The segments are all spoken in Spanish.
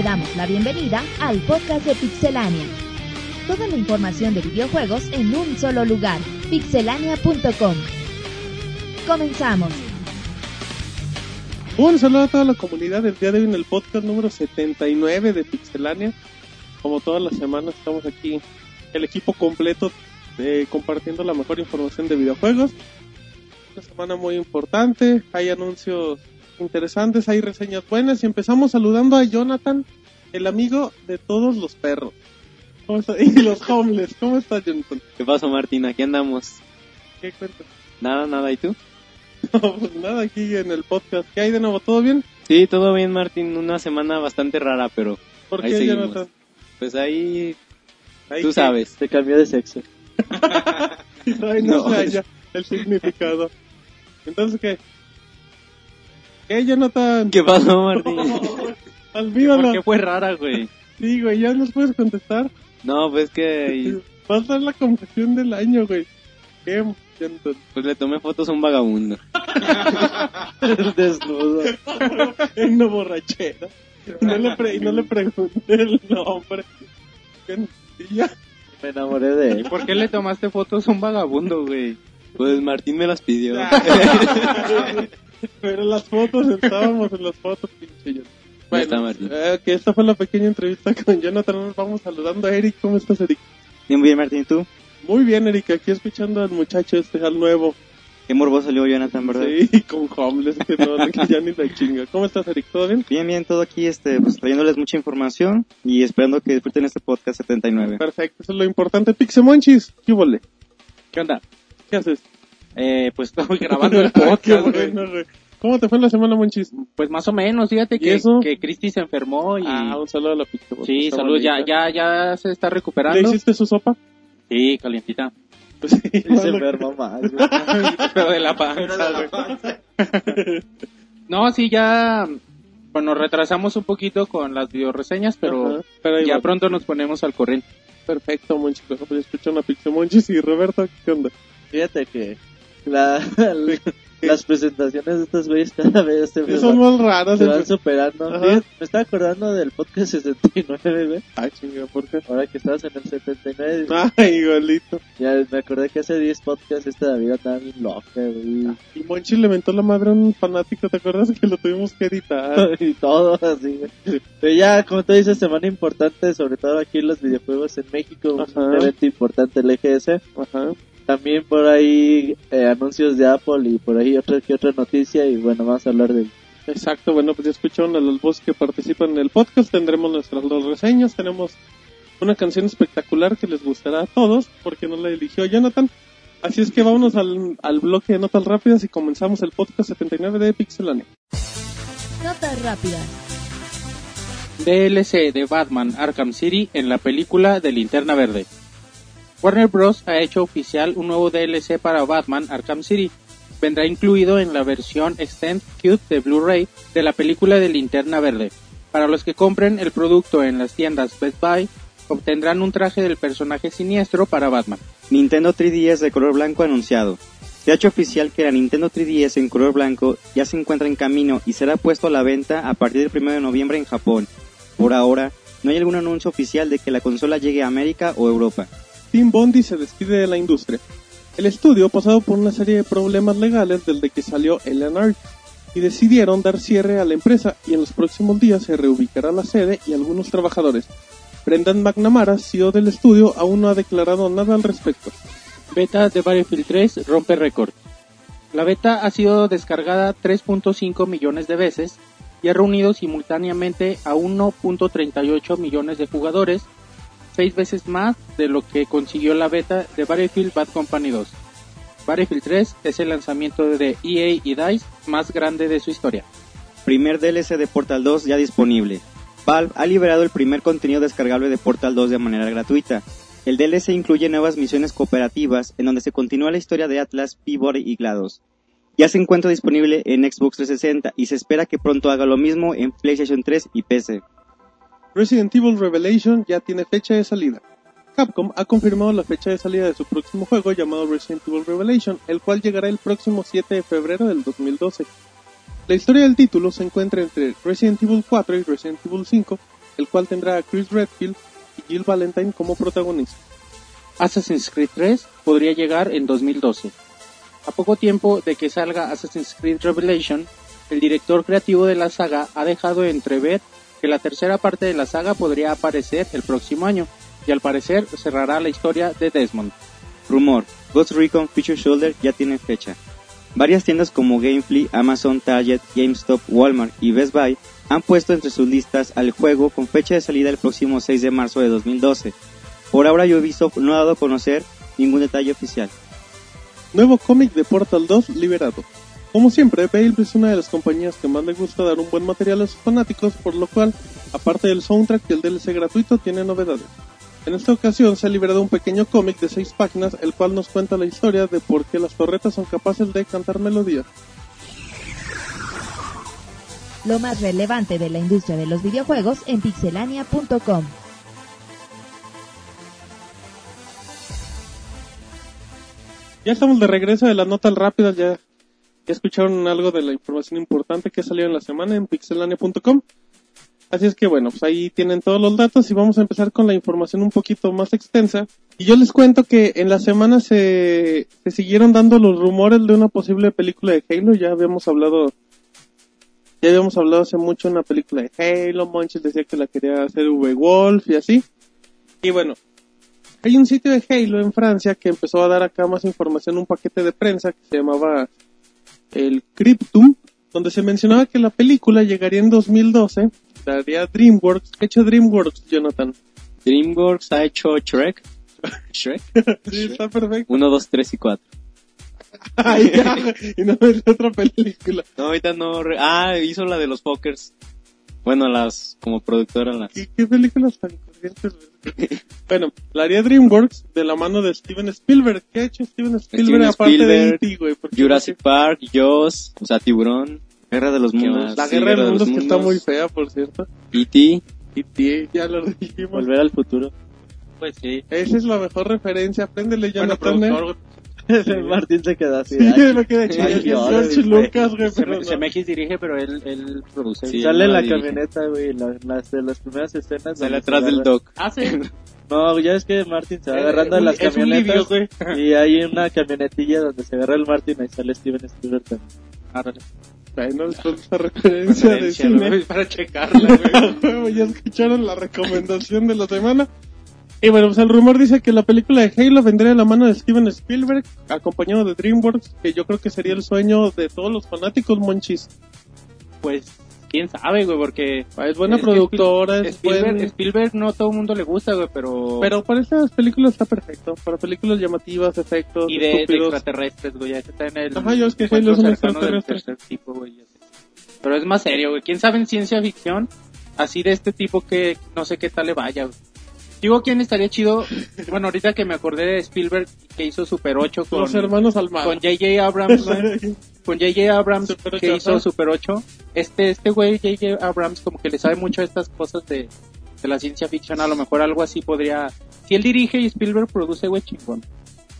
te damos la bienvenida al podcast de Pixelania. Toda la información de videojuegos en un solo lugar, pixelania.com. Comenzamos. Un saludo a toda la comunidad del día de hoy en el podcast número 79 de Pixelania. Como todas las semanas estamos aquí, el equipo completo eh, compartiendo la mejor información de videojuegos. Una semana muy importante, hay anuncios interesantes, hay reseñas buenas y empezamos saludando a Jonathan, el amigo de todos los perros. ¿Cómo está? Y los homeless, ¿cómo estás Jonathan? ¿Qué pasó, Martín? Aquí andamos. ¿Qué cuentas? Nada, nada. ¿Y tú? No, pues nada, aquí en el podcast. ¿Qué hay de nuevo? ¿Todo bien? Sí, todo bien, Martín. Una semana bastante rara, pero ¿Por Ahí qué seguimos. Jonathan? pues ahí Ahí tú sabes. Se cambió de sexo. Ay, no, No. se halla el significado. Entonces, ¿qué? ¿Qué, Jonathan? ¿Qué pasó, Martín? Olvídalo. ¿Por qué fue rara, güey? Sí, güey, ya nos puedes contestar. No, pues que Va a ser la confesión del año, güey. ¿Qué, Jonathan? pues le tomé fotos a un vagabundo. Desnudo. en una borrachera. Y no le, pre- y no le pregunté el nombre. Y ya. Me enamoré de él. ¿Por qué le tomaste fotos a un vagabundo, güey? Pues Martín me las pidió. Pero las fotos, estábamos en las fotos, pinche. Ya está, Martín. eh, que esta fue la pequeña entrevista con Jonathan. Nos vamos saludando a Eric. ¿Cómo estás, Eric? Bien, bien, Martín, ¿tú? Muy bien, Eric. Aquí escuchando al muchacho este, al nuevo. Qué morboso salió Jonathan, ¿verdad? Sí, con homeless, que no, que ya ni la chinga. ¿Cómo estás, Eric? ¿Todo bien? Bien, bien, todo aquí, este, pues trayéndoles mucha información y esperando que disfruten este podcast 79. Perfecto, eso es lo importante. Pixemonchis, ¿qué vole? ¿Qué onda? ¿Qué haces? Eh, pues estoy grabando el podcast, güey. ¿Cómo te fue la semana, Monchis? Pues más o menos, fíjate ¿Y que, eso? que Cristi se enfermó y... Ah, un saludo a la Pixemonchis. sí, salud, ya, ya, ya se está ¿Le recuperando. hiciste su sopa? Sí, calientita. Pues sí. Se enfermó más. Pero de la panza. No, sí, ya... Bueno, retrasamos un poquito con las videoreseñas, pero Ajá, pero ya va. pronto nos ponemos al corriente. Perfecto, Monchis. Pues escucho una Pixemonchis y Roberto, ¿qué onda? Fíjate que la, las presentaciones de estos güeyes cada vez se, son más raras. se van superando. Ajá. Me estaba acordando del podcast 69, güey. Ay, chinga, ¿por qué? Ahora que estabas en el 79, Ay, igualito. ya me acordé que hace 10 podcasts esta David andaba bien loca, güey. Y Monchis le mentó la madre a un fanático, ¿te acuerdas que lo tuvimos que editar? y todo así, güey. Pero ya, como tú dices, semana importante, sobre todo aquí en los videojuegos en México, Ajá. un evento importante, el EGS. Ajá. También por ahí eh, anuncios de Apple y por ahí otra que otra noticia y bueno, vamos a hablar de Exacto, bueno, pues ya escucharon a los voces que participan en el podcast, tendremos nuestras dos reseñas, tenemos una canción espectacular que les gustará a todos, porque no la eligió Jonathan. Así es que vámonos al, al bloque de notas rápidas y comenzamos el podcast 79 de Pixelania. Notas rápidas. DLC de Batman Arkham City en la película de Linterna Verde. Warner Bros. ha hecho oficial un nuevo DLC para Batman Arkham City. Vendrá incluido en la versión Extend Cute de Blu-ray de la película de Linterna Verde. Para los que compren el producto en las tiendas Best Buy, obtendrán un traje del personaje siniestro para Batman. Nintendo 3DS de color blanco anunciado. Se ha hecho oficial que la Nintendo 3DS en color blanco ya se encuentra en camino y será puesto a la venta a partir del 1 de noviembre en Japón. Por ahora, no hay algún anuncio oficial de que la consola llegue a América o Europa. Tim Bondi se despide de la industria. El estudio pasado por una serie de problemas legales desde que salió Ellen Art y decidieron dar cierre a la empresa y en los próximos días se reubicará la sede y algunos trabajadores. Brendan McNamara, CEO del estudio, aún no ha declarado nada al respecto. Beta de Battlefield 3 rompe récord. La beta ha sido descargada 3.5 millones de veces y ha reunido simultáneamente a 1.38 millones de jugadores, seis veces más de lo que consiguió la beta de Battlefield Bad Company 2. Battlefield 3 es el lanzamiento de EA y DICE más grande de su historia. Primer DLC de Portal 2 ya disponible. Valve ha liberado el primer contenido descargable de Portal 2 de manera gratuita. El DLC incluye nuevas misiones cooperativas en donde se continúa la historia de Atlas, Peabody y GLaDOS. Ya se encuentra disponible en Xbox 360 y se espera que pronto haga lo mismo en PlayStation 3 y PC. Resident Evil Revelation ya tiene fecha de salida. Capcom ha confirmado la fecha de salida de su próximo juego llamado Resident Evil Revelation, el cual llegará el próximo 7 de febrero del 2012. La historia del título se encuentra entre Resident Evil 4 y Resident Evil 5, el cual tendrá a Chris Redfield y Jill Valentine como protagonistas. Assassin's Creed 3 podría llegar en 2012. A poco tiempo de que salga Assassin's Creed Revelation, el director creativo de la saga ha dejado entrever que la tercera parte de la saga podría aparecer el próximo año, y al parecer cerrará la historia de Desmond. Rumor, Ghost Recon Feature Shoulder ya tiene fecha. Varias tiendas como Gamefly, Amazon, Target, GameStop, Walmart y Best Buy han puesto entre sus listas al juego con fecha de salida el próximo 6 de marzo de 2012. Por ahora Ubisoft no ha dado a conocer ningún detalle oficial. Nuevo cómic de Portal 2 liberado. Como siempre, Valve es una de las compañías que más le gusta dar un buen material a sus fanáticos, por lo cual, aparte del soundtrack y el DLC gratuito, tiene novedades. En esta ocasión se ha liberado un pequeño cómic de 6 páginas, el cual nos cuenta la historia de por qué las torretas son capaces de cantar melodías. Lo más relevante de la industria de los videojuegos en pixelania.com. Ya estamos de regreso de las notas rápidas, ya, ya escucharon algo de la información importante que salió en la semana en pixelania.com. Así es que bueno, pues ahí tienen todos los datos y vamos a empezar con la información un poquito más extensa. Y yo les cuento que en la semana se, se siguieron dando los rumores de una posible película de Halo. Ya habíamos hablado, ya habíamos hablado hace mucho una película de Halo. Monches decía que la quería hacer V-Wolf y así. Y bueno, hay un sitio de Halo en Francia que empezó a dar acá más información, un paquete de prensa que se llamaba el Cryptum, donde se mencionaba que la película llegaría en 2012 daría DreamWorks. ¿Qué ha hecho DreamWorks, Jonathan? DreamWorks ha hecho Shrek. Shrek. Sí, está perfecto. 1, 2, 3 y 4. Ay, ya, y no es otra película. No, ahorita no. re- Ah, hizo la de los Pokers. Bueno, las, como productora, las. ¿Qué, qué películas tan? bueno, la haría DreamWorks de la mano de Steven Spielberg. ¿Qué ha hecho Steven Spielberg Steven aparte de Spielberg, E.T., güey? Porque Jurassic Park, Jaws, o sea, Tiburón, Guerra de los ¿Qué Mundos. La Sí, Guerra de Guerra de Mundos los que está Mundos. muy fea, por cierto. E.T. E.T., ya lo dijimos. Volver al futuro. Pues sí. Esa es la mejor referencia. Apréndele, Bueno, Jonathan. ¿eh? Productor, Martín se quedó así. Sí, ay, lo que de hecho Ay, es Dios, George güey. Lucas, güey. Zemeckis dirige, pero él, él produce. Sí. Sale en no la dirige. camioneta, güey, la- las de las primeras escenas. Sale atrás del doc. Ah, sí. No, ya es que Martin se va Eh, agarrando de un- las es un camionetas. lidio, güey. y hay una camionetilla donde se agarra el Martin y sale Steven Spielberg también. Árale. Ay, no les esa referencia de cine. Para checarla, güey. Ya escucharon la recomendación de la semana. Y bueno, pues el rumor dice que la película de Halo vendría de la mano de Steven Spielberg, acompañado de DreamWorks, que yo creo que sería el sueño de todos los fanáticos, monchis. Pues, quién sabe, güey, porque... Es buena Es productora, es Spielberg, buen- Spielberg no a todo el mundo le gusta, güey, pero... Pero para estas películas está perfecto. Para películas llamativas, efectos, y de, de estúpidos. extraterrestres, güey, está en el... Ajá, yo es que Halo es un extraterrestre. tipo, güey. Pero es más serio, güey. ¿Quién sabe en ciencia ficción? Así de este tipo que no sé qué tal le vaya, güey. Digo, ¿quién estaría chido? Bueno, ahorita que me acordé de Spielberg que hizo Super 8 con, Los hermanos Almada. con J.J. Abrams. Con J.J. Abrams Super que 8, hizo. Super 8. Este, este güey, J.J. Abrams, como que le sabe mucho a estas cosas de, de la ciencia ficción. A lo mejor algo así podría... Si él dirige y Spielberg produce, güey, chingón.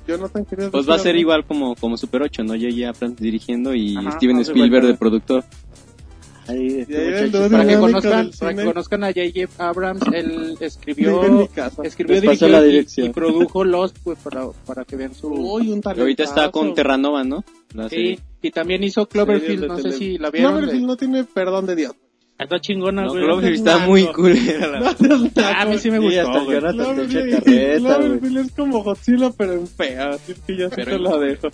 Jonathan, ¿querías Pues decir va a ser igual como, como Super 8, ¿no? J.J. Abrams dirigiendo y Ajá, Steven Spielberg de productor. Ahí, este Y está- Para que, conozcan, para que conozcan a J.J. Abrams, él escribió, escribió dirigió la y- dirección. Y, produjo Lost, pues, para, para que vean su... Uy, un Y ahorita está con. Terranova, ¿no? La sí, serie. y también hizo Cloverfield, no sé si la vieron. Cloverfield de- no tiene perdón de Dios. Está chingona, No, güey. Cloverfield no, está no. muy culera. la- Ah, a mí sí me gustó, hasta güey. Cloverfield. Cloverfield es como Godzilla, pero en fea. Así que ya en- la dejo.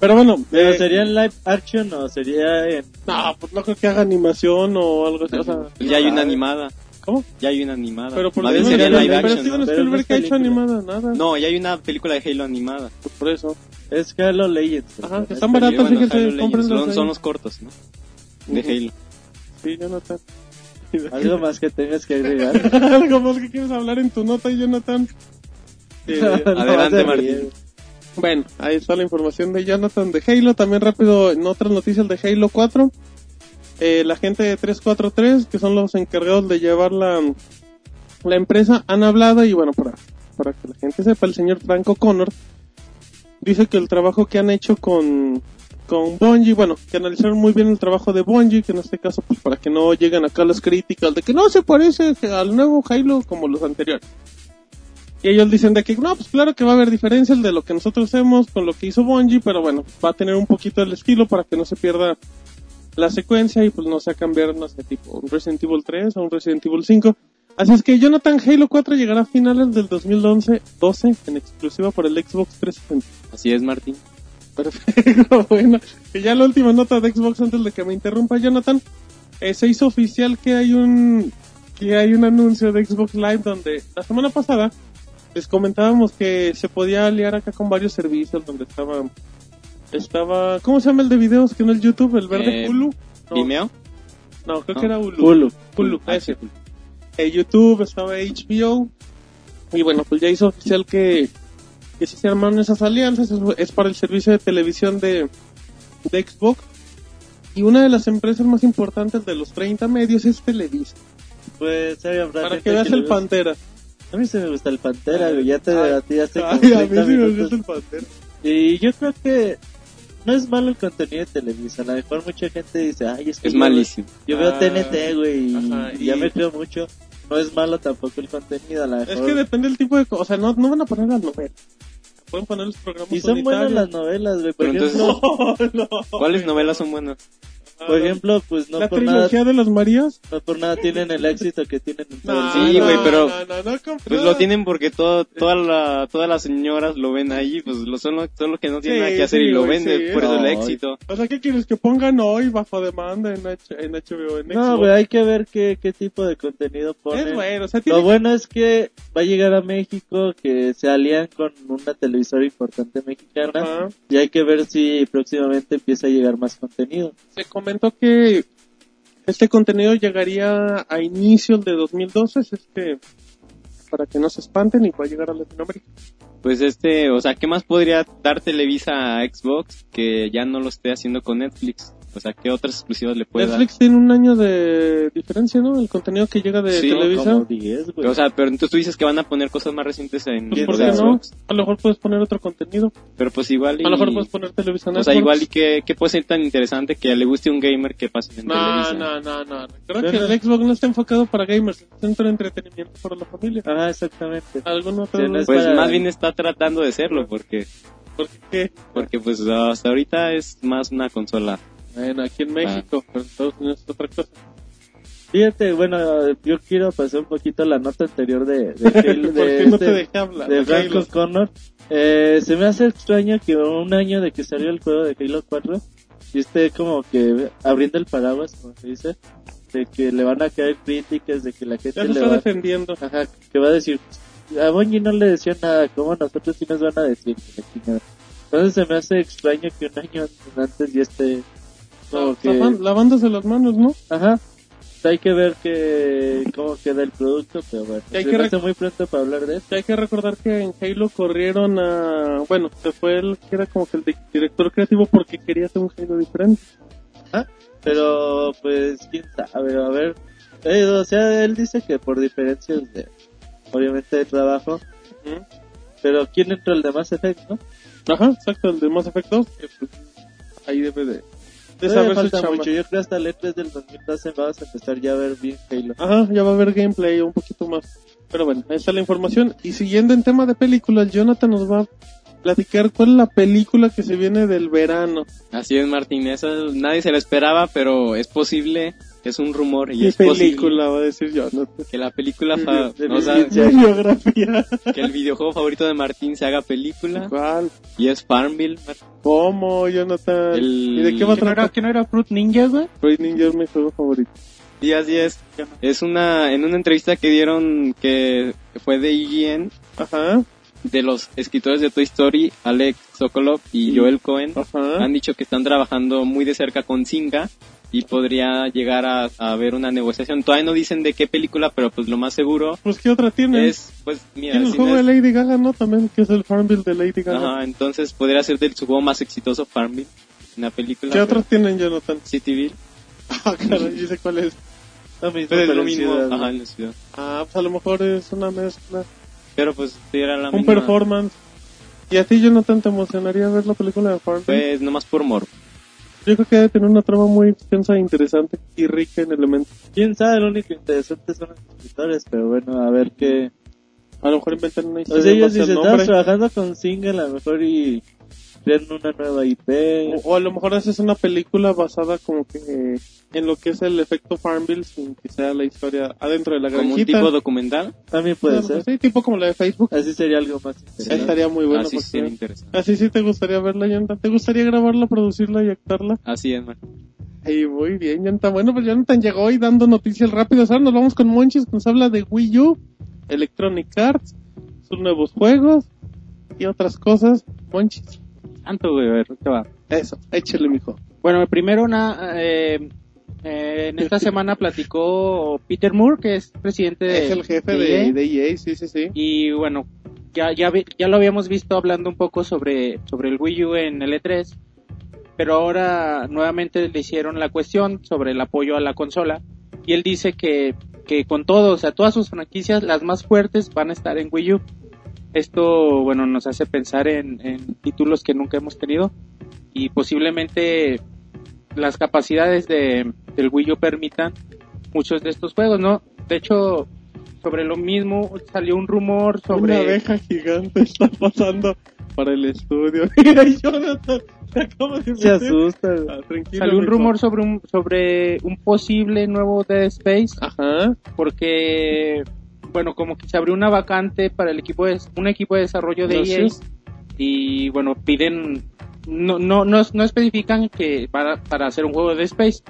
Pero bueno, ¿Pero eh, sería en live action o sería en...? No, pues no creo que haga animación o algo así. O sea, Ya hay una ¿sabes? animada. ¿Cómo? Ya hay una animada. Pero por Más bien Steven sería live pero action, Steven ¿no? Pero no Spielberg ha hecho animada, nada. No, ya hay una película de Halo animada. Pues por eso. Es Halo Legends. Ajá, que Es están baratas, bueno, fíjense, Legends, cómprenlas son, son los cortos, ¿no? De Ujú. Halo. Sí, Jonathan. Algo más que tengas que agregar. Algo más que quieres hablar en tu nota, Jonathan. Sí, Adelante, No, Martín. Bueno, ahí está la información de Jonathan de Halo. También rápido, en otras noticias de Halo 4, eh, la gente de 343, que son los encargados de llevar la, la empresa, han hablado y bueno, para, para que la gente sepa, el señor Franco Connor dice que el trabajo que han hecho con, con Bungie, bueno, que analizaron muy bien el trabajo de Bungie, que en este caso, pues para que no lleguen acá las críticas de que no se parece al nuevo Halo como los anteriores. Y ellos dicen de que, no, pues claro que va a haber diferencias de lo que nosotros hacemos con lo que hizo Bungie, pero bueno, va a tener un poquito el estilo para que no se pierda la secuencia y pues no sea cambiar, no sé, tipo un Resident Evil 3 o un Resident Evil 5. Así es que Jonathan Halo 4 llegará a finales del 2011 12 en exclusiva por el Xbox 360. Así es, Martín. Perfecto, bueno. Y ya la última nota de Xbox antes de que me interrumpa Jonathan. Eh, se hizo oficial que hay un que hay un anuncio de Xbox Live donde la semana pasada les comentábamos que se podía aliar acá con varios servicios donde estaba estaba ¿cómo se llama el de videos que no es YouTube? El verde Eh, Hulu. No, ¿Vimeo? no, creo No. que era Hulu. Hulu. Hulu, Ah, ese. Eh, YouTube, estaba HBO. Y bueno, pues ya hizo oficial que, que se armaron esas alianzas. Es, es para el servicio de televisión de, de Xbox. Y una de las empresas más importantes de los 30 medios es Televisa. Pues, Para que veas el. Pantera. A mí se me gusta el Pantera, güey. Ya te Ay, Ay, a mí 30 sí me gusta el Pantera. Y yo creo que no es malo el contenido de Televisa. A lo mejor mucha gente dice, ay, es que Es yo- malísimo. Yo veo Ah, TNT, güey, y, ya me creo mucho. No es malo tampoco el contenido, a lo mejor. Es que depende del tipo de cosas. O sea, no, no van a poner las novelas. Pueden poner los programas Y son buenas las novelas, güey. Por Pero ejemplo, No, no. ¿Cuáles novelas son buenas? Por ejemplo, pues no la por nada, trilogía de las Marías. no por nada tienen el éxito que tienen en todo No, el Sí, mundo. güey, no, pero- no, no, no, compro- Pues lo tienen porque todo, toda la, todas las señoras lo ven ahí, pues lo son, lo- son los que no tienen Sí, nada que hacer sí, y lo güey, venden, sí. por eso el No, éxito. O sea, ¿qué quieres? Que pongan hoy bajo demanda en, H en HBO, en No, Xbox? güey, hay que ver qué, qué tipo de contenido ponen. Es bueno, o sea, tiene... Lo bueno es que va a llegar a México, que se alían con una televisora importante mexicana. Ajá. Y hay que ver si próximamente empieza a llegar más contenido. Se comentó que este contenido llegaría a inicios de 2012, es que para que no se espanten y va a llegar a Latinoamérica. Pues este, o sea, ¿qué más podría dar Televisa a Xbox que ya no lo esté haciendo con Netflix? O sea, ¿qué otras exclusivas le puede Netflix tiene un año de diferencia, ¿no? El contenido que llega de Sí, Televisa. Como 10, dar? güey. O sea, pero entonces tú dices que van a poner cosas más recientes en Pues, ¿quién ¿por qué de no? A lo mejor puedes poner otro contenido. Pero pues igual y... A lo mejor puedes poner Televisa O Networks. sea, igual y que, que puede ser tan interesante que le guste a un gamer que pase en No, Televisa. no, no, no. Pero- que el Xbox no está enfocado para gamers, está en entretenimiento para la familia. Ah, exactamente. ¿Algún otro? Sí, no es Pues para- más bien está tratando de serlo porque, ¿Por qué? porque pues hasta ahorita es más una consola. Bueno, aquí en México, pero en Estados Unidos es otra cosa. Fíjate, bueno, yo quiero pasar un poquito la nota anterior de, de, Halo- ¿Por de no este- hablar? de Franco? Connor. Eh, se me hace extraño que un año de que salió el juego de Halo 4 y esté como que abriendo el paraguas, como se dice, de que le van a caer críticas, de que la gente Ya le está va, defendiendo. ajá, que va a decir, a Bungie no le decía nada, como nosotros sí nos van a decir. que la chingada". Entonces se me hace extraño que un año antes ya esté que... Lavándose las manos, ¿no? Ajá. Hay que ver que cómo queda el producto, pero bueno, hay se que hace muy pronto para hablar de eso. Y hay que recordar que en Halo corrieron a... Bueno, se fue el que era como que el di- director creativo porque quería hacer un Halo diferente. Pero pues quién sabe, a ver. Eh, o sea, él dice que por diferencias de obviamente de trabajo, pero ¿quién entra el de Mass Effect, no? Ajá, exacto, el de 2. que, pues, ahí debe de, de Todavía saber su falta mucho, yo creo hasta el E3 del 2012 vamos a empezar ya a ver bien Halo. Ajá, ya va a haber gameplay un poquito más. Pero bueno, ahí está la información. Y siguiendo en tema de películas, Jonathan nos va a platicar cuál es la película que se viene del verano. Así es, Martín. Esa nadie se la esperaba, pero es posible. Es un rumor y ¿Qué es posible película va a decir Jonathan? que la película, fa- De- de o sea, que el videojuego favorito de Martín se haga película ¿Cuál? y es Farmville. ¿Cómo, Jonathan? El- ¿Y de qué va a ¿Que no, tratar? que no era Fruit Ninja, güey? Fruit Ninja es mi juego favorito. Sí, así es. Es una en una entrevista que dieron que fue de IGN Ajá, de los escritores de Toy Story, Alex Sokolov y Sí. Joel Cohen. ajá. Han dicho que están trabajando muy de cerca con Zynga y podría llegar a, a haber una negociación. Todavía no dicen de qué película, pero pues lo más seguro Pues, ¿qué otra tiene? es, pues, mira, el si juego no de Lady Gaga, ¿no? También, que es el Farmville de Lady Gaga. Ajá, entonces podría ser de su juego más exitoso, Farmville, una película. ¿Qué pero- otros tienen, Jonathan? Cityville. Ah, caray, yo sé cuál es. Lo mismo, Pero es lo mismo, ciudad, ajá, en la ciudad. Ah, pues a lo mejor es una mezcla. Pero pues era la un misma. performance. ¿Y a ti, Jonathan, te emocionaría ver la película de Farmville? Pues nomás por morbo. Yo creo que debe tener una trama muy extensa e interesante y rica en elementos. Quién sabe, lo único interesante son los escritores, pero bueno, a ver qué. A lo mejor inventan una O historia sea, en ellos dicen, estamos trabajando con Singa, a lo mejor y crean una nueva IP. O, o a lo mejor haces una película basada como que en lo que es el efecto Farmville sin que sea la historia adentro de la Como un granjita. tipo documental. También puede Claro, ser. Sí, tipo como la de Facebook. Así sería algo más interesante. Estaría muy bueno. Así porque- sería interesante. Así sí te gustaría verla, Yanta. ¿Te gustaría grabarla, producirla y actuarla? Así es, man. Ay, muy bien, Yanta. Bueno, pues Jonathan llegó hoy dando noticias rápidas. Ahora nos vamos con Monchis, que nos habla de Wii U, Electronic Arts, sus nuevos juegos y otras cosas. Monchis. Tanto, güey, a ver, ¿qué va? Eso, échale, mijo. Bueno, primero una, eh, eh, en esta semana platicó Peter Moore, que es presidente de es el jefe de EA. de EA, sí, sí, sí. Y bueno, ya, ya, vi- ya lo habíamos visto hablando un poco sobre, sobre el Wii U en el E3, pero ahora nuevamente le hicieron la cuestión sobre el apoyo a la consola y él dice que, que con todo, o sea, todas sus franquicias, las más fuertes van a estar en Wii U. Esto, bueno, nos hace pensar en, en títulos que nunca hemos tenido y posiblemente las capacidades de, del Wii U permitan muchos de estos juegos, ¿no? De hecho, sobre lo mismo salió un rumor sobre... Una abeja gigante está pasando para el estudio. Mira, Jonathan, de Se asusta. Ah, tranquilo, Salió un rumor sobre un, sobre un posible nuevo Dead Space Ajá. porque, bueno, como que se abrió una vacante para el equipo de, un equipo de desarrollo de EA Gracias. y, bueno, piden, no, no, no, no especifican que para, para hacer un juego de Space,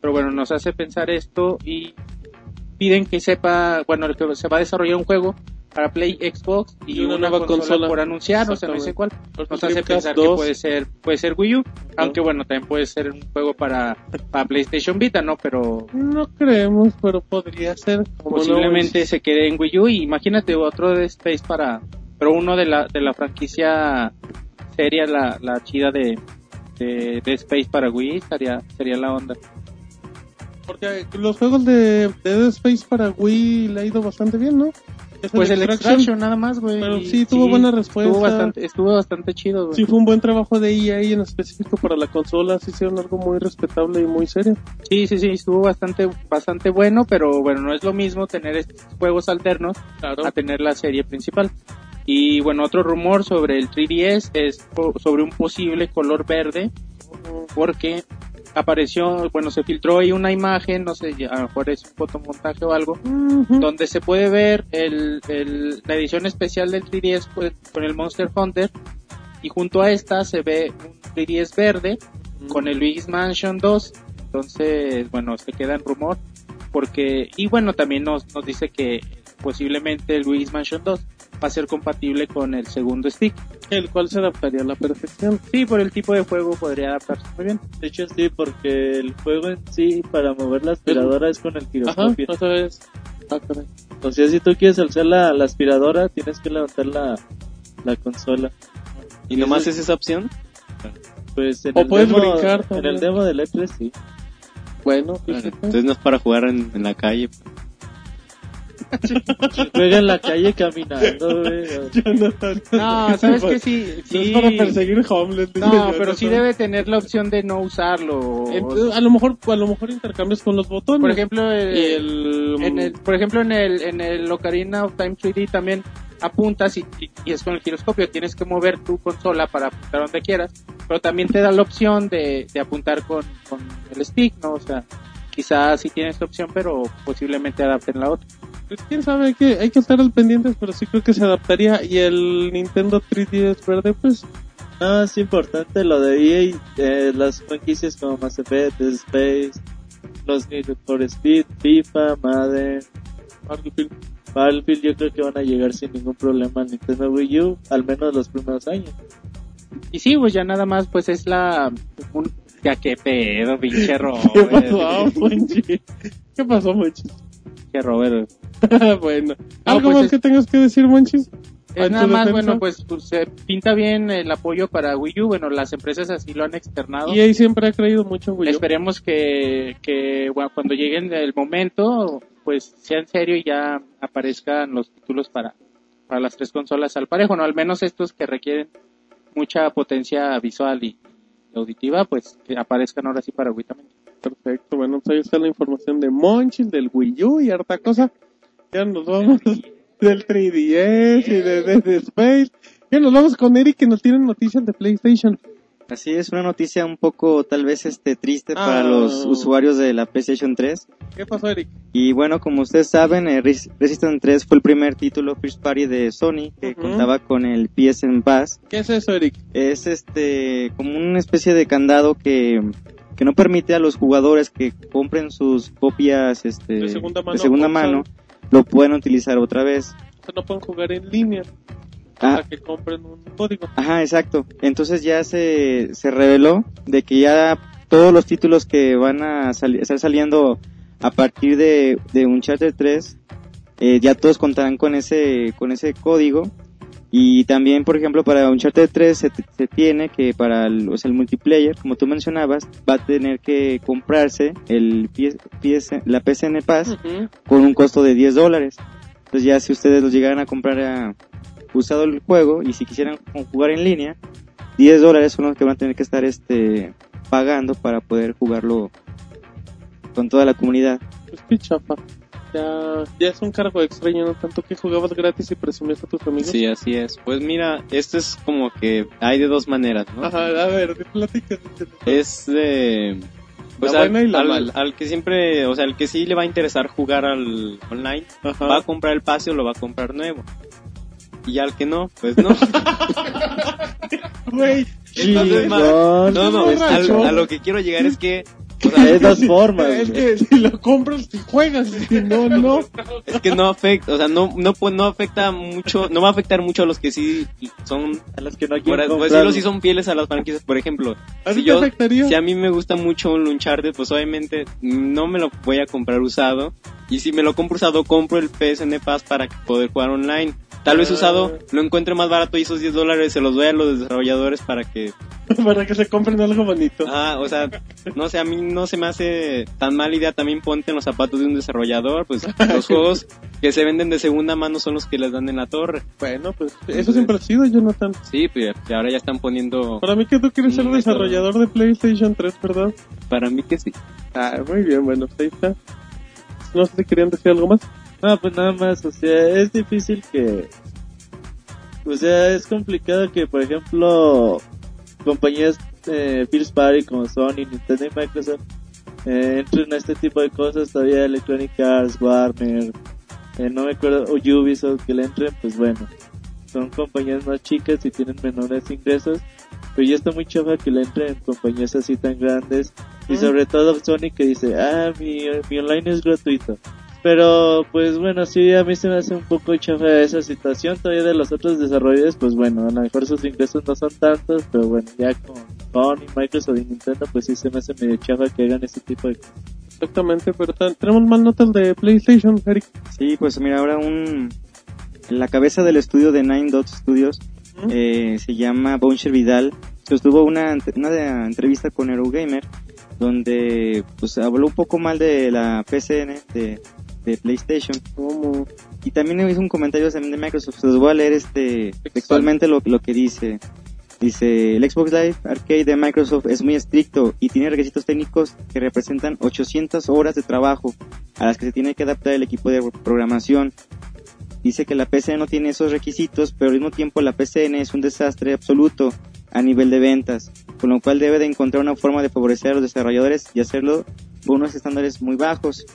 pero bueno, nos hace pensar esto y piden que sepa, bueno, que se va a desarrollar un juego para Play, Xbox y, Y una una, nueva consola, consola. por anunciar, o sea, no sé cuál. Nos hace Dreamcast pensar que 2, puede ser, puede ser Wii U, aunque bueno, también puede ser un juego para, para PlayStation Vita, ¿no? Pero No creemos, pero podría ser. Posiblemente no, se quede en Wii U y imagínate otro de Space para, pero uno de la, de la franquicia seria, la, la chida de, de, de Space para Wii, estaría, sería la onda. Porque los juegos de, de Dead Space para Wii le ha ido bastante bien, ¿no? Es Pues el Extraction nada más, güey. Pero sí, tuvo buena respuesta. Estuvo bastante, estuvo bastante chido, güey. Sí, fue un buen trabajo de EA en específico para la consola. Sí, hicieron algo muy respetable y muy serio. Sí, sí, sí, estuvo bastante, bastante bueno, pero bueno, no es lo mismo tener estos juegos alternos a tener la serie principal. Y bueno, otro rumor sobre el 3DS es sobre un posible color verde, porque apareció, bueno, se filtró ahí una imagen, no sé, a lo mejor es un fotomontaje o algo, donde se puede ver el, el- la edición especial del 3DS pues, con el Monster Hunter, y junto a esta se ve un 3DS verde con el Luigi's Mansion 2, entonces, bueno, se queda en rumor, porque, y bueno, también nos, nos dice que posiblemente el Luigi's Mansion 2 va a ser compatible con el segundo stick. El cual se adaptaría a la perfección. Sí, por el tipo de juego podría adaptarse muy bien. De hecho, sí, porque el juego en sí, para mover la aspiradora es con el Ajá, giroscopio. otra vez. Ah, sea, si tú quieres alzar la, la aspiradora, tienes que levantar la, la consola. ¿Y nomás es esa opción? Pues en O el puedes demo, brincar En también. el demo del E3 sí. Bueno, Bueno, fíjate. entonces no es para jugar en, en la calle. Juega en la calle caminando, güey. Jonathan. No, sabes que sí, No sí. es para perseguir homeless. No, pero sí debe tener la opción de no usarlo. Entonces, a lo mejor, a lo mejor intercambias con los botones. por ejemplo, el, Y el, en el, por ejemplo, en el, en el Ocarina of Time 3D también apuntas y, y- y es con el giroscopio. Tienes que mover tu consola para apuntar donde quieras, pero también te da la opción de, de apuntar con, con el stick, ¿no? O sea, quizás sí tienes esta opción, pero posiblemente adapten la otra. Pues quién sabe, hay que, hay que estar al pendiente, pero sí creo que se adaptaría. Y el Nintendo 3DS verde, pues, No, es importante lo de EA, eh, las franquicias como Mass Effect, Space, los Need for Speed, FIFA, Madden, Battlefield. Battlefield, yo creo que van a llegar sin ningún problema al Nintendo Wii U, al menos los primeros años. Y sí, pues ya nada más, pues es la... Un, ya qué pedo, pinche ¿Qué Robert. pasó, Monchi? ¿Qué pasó, Monchi? Pinche Robert. bueno. No, ¿Algo pues más es- que tengas que decir, Monchis? Es ¿En nada más, defensa? bueno, pues, pues, se pinta bien el apoyo para Wii U. Bueno, las empresas así lo han externado. Y ahí siempre ha creído mucho en Wii U. Esperemos que, que bueno, cuando llegue el momento, pues sea en serio y ya aparezcan los títulos para, para las tres consolas al parejo, ¿no? Al menos estos que requieren mucha potencia visual y auditiva, pues que aparezcan ahora sí para Wii también. Perfecto, bueno, pues ahí está la información de Monchis, del Wii U y harta cosa. Ya nos vamos del 3DS y de Space. Ya nos vamos con Eric que nos tiene noticias de PlayStation. Así es, una noticia un poco tal vez este triste para Ah. los usuarios de la PlayStation 3. ¿Qué pasó, Eric? Y bueno, como ustedes saben, eh, Res- Resistance 3 fue el primer título first party de Sony que Ujú. contaba con el PSN Pass. ¿Qué es eso, Eric? Es este como una especie de candado que, que no permite a los jugadores que compren sus copias este, De segunda mano, de segunda mano lo pueden utilizar otra vez. O sea, no pueden jugar en línea Ah, hasta que compren un código. Ajá, exacto. Entonces ya se, se reveló de que ya todos los títulos que van a sali- estar saliendo a partir de, de Uncharted 3, eh, ya todos contarán con ese, con ese código. Y también, por ejemplo, para Uncharted 3 se, se tiene que para el, o sea, el multiplayer, como tú mencionabas, va a tener que comprarse el PS, PS la PSN Pass con un costo de 10 dólares. Entonces ya si ustedes los llegaran a comprar a- usado el juego y si quisieran jugar en línea, 10 dólares son los que van a tener que estar este pagando para poder jugarlo con toda la comunidad. Pues qué chafa. Ya, ya es un cargo extraño, no tanto que jugabas gratis y presumías a tus amigos. Sí, así es. Pues mira, esto es como que hay de dos maneras, ¿no? Ajá, a ver, platicas. Es de... Pues La al, buena y la al- mala. al que siempre, o sea, el que sí le va a interesar jugar al online, Ajá. va a comprar el pase o lo va a comprar nuevo. Y al que no, pues no. Güey, Entonces, no, no, a lo que quiero llegar es que, Hay dos formas. es que si lo compras, si juegas, si no, no. es que no afecta, o sea, no, no, no afecta mucho, no va a afectar mucho a los que sí son, A los que no por, quieren pues comprarlo. sí, sí son fieles a las franquicias, por ejemplo. ¿A Si yo, afectaría? si a mí me gusta mucho un Uncharted, pues obviamente no me lo voy a comprar usado. Y si me lo compro usado, compro el PSN Pass para poder jugar online. Tal vez Ah. usado lo encuentre más barato y esos 10 dólares se los doy a los desarrolladores para que... Para que se compren algo bonito. Ah, o sea, no sé, a mí no se me hace tan mala idea también ponte en los zapatos de un desarrollador. Pues los juegos que se venden de segunda mano son los que les dan en la torre. Bueno, pues eso siempre ha sido, Jonathan. Sí, pues y ahora ya están poniendo... Para mí que tú quieres ser desarrollador de PlayStation 3, ¿verdad? Para mí que sí. Ah, muy bien, bueno, pues ahí está. No sé si querían decir algo más. No, pues nada más, o sea, es difícil que... O sea, es complicado que, por ejemplo, compañías eh, First Party como Sony, Nintendo y Microsoft eh, entren a este tipo de cosas, todavía Electronic Arts, Warner, eh, no me acuerdo, o Ubisoft que le entren, pues bueno, son compañías más chicas y tienen menores ingresos, pero ya está muy chafa que le entren compañías así tan grandes y sobre todo Sony que dice, ah, mi, mi online es gratuito. Pero pues bueno, sí, a mí se me hace un poco chafa esa situación. Todavía de los otros desarrolladores, pues bueno, a lo mejor sus ingresos no son tantos, pero bueno, ya con Sony, Microsoft y Nintendo, pues sí se me hace medio chafa que hagan ese tipo de cosas. Exactamente, pero tenemos más notas de PlayStation, Eric. Sí, pues mira, ahora un en la cabeza del estudio de Nine Dot Studios eh, se llama Boucher Vidal. Sostuvo una, ent- una de- entrevista con Eurogamer donde pues habló un poco mal de la PCN de, de PlayStation ¿Cómo? y también hizo un comentario también de Microsoft. Los voy a leer este textualmente lo, lo que dice. Dice, el Xbox Live Arcade de Microsoft es muy estricto y tiene requisitos técnicos que representan 800 horas de trabajo a las que se tiene que adaptar el equipo de programación. Dice que la PCN no tiene esos requisitos, pero al mismo tiempo la PCN es un desastre absoluto a nivel de ventas, con lo cual debe de encontrar una forma de favorecer a los desarrolladores y hacerlo con unos estándares muy bajos.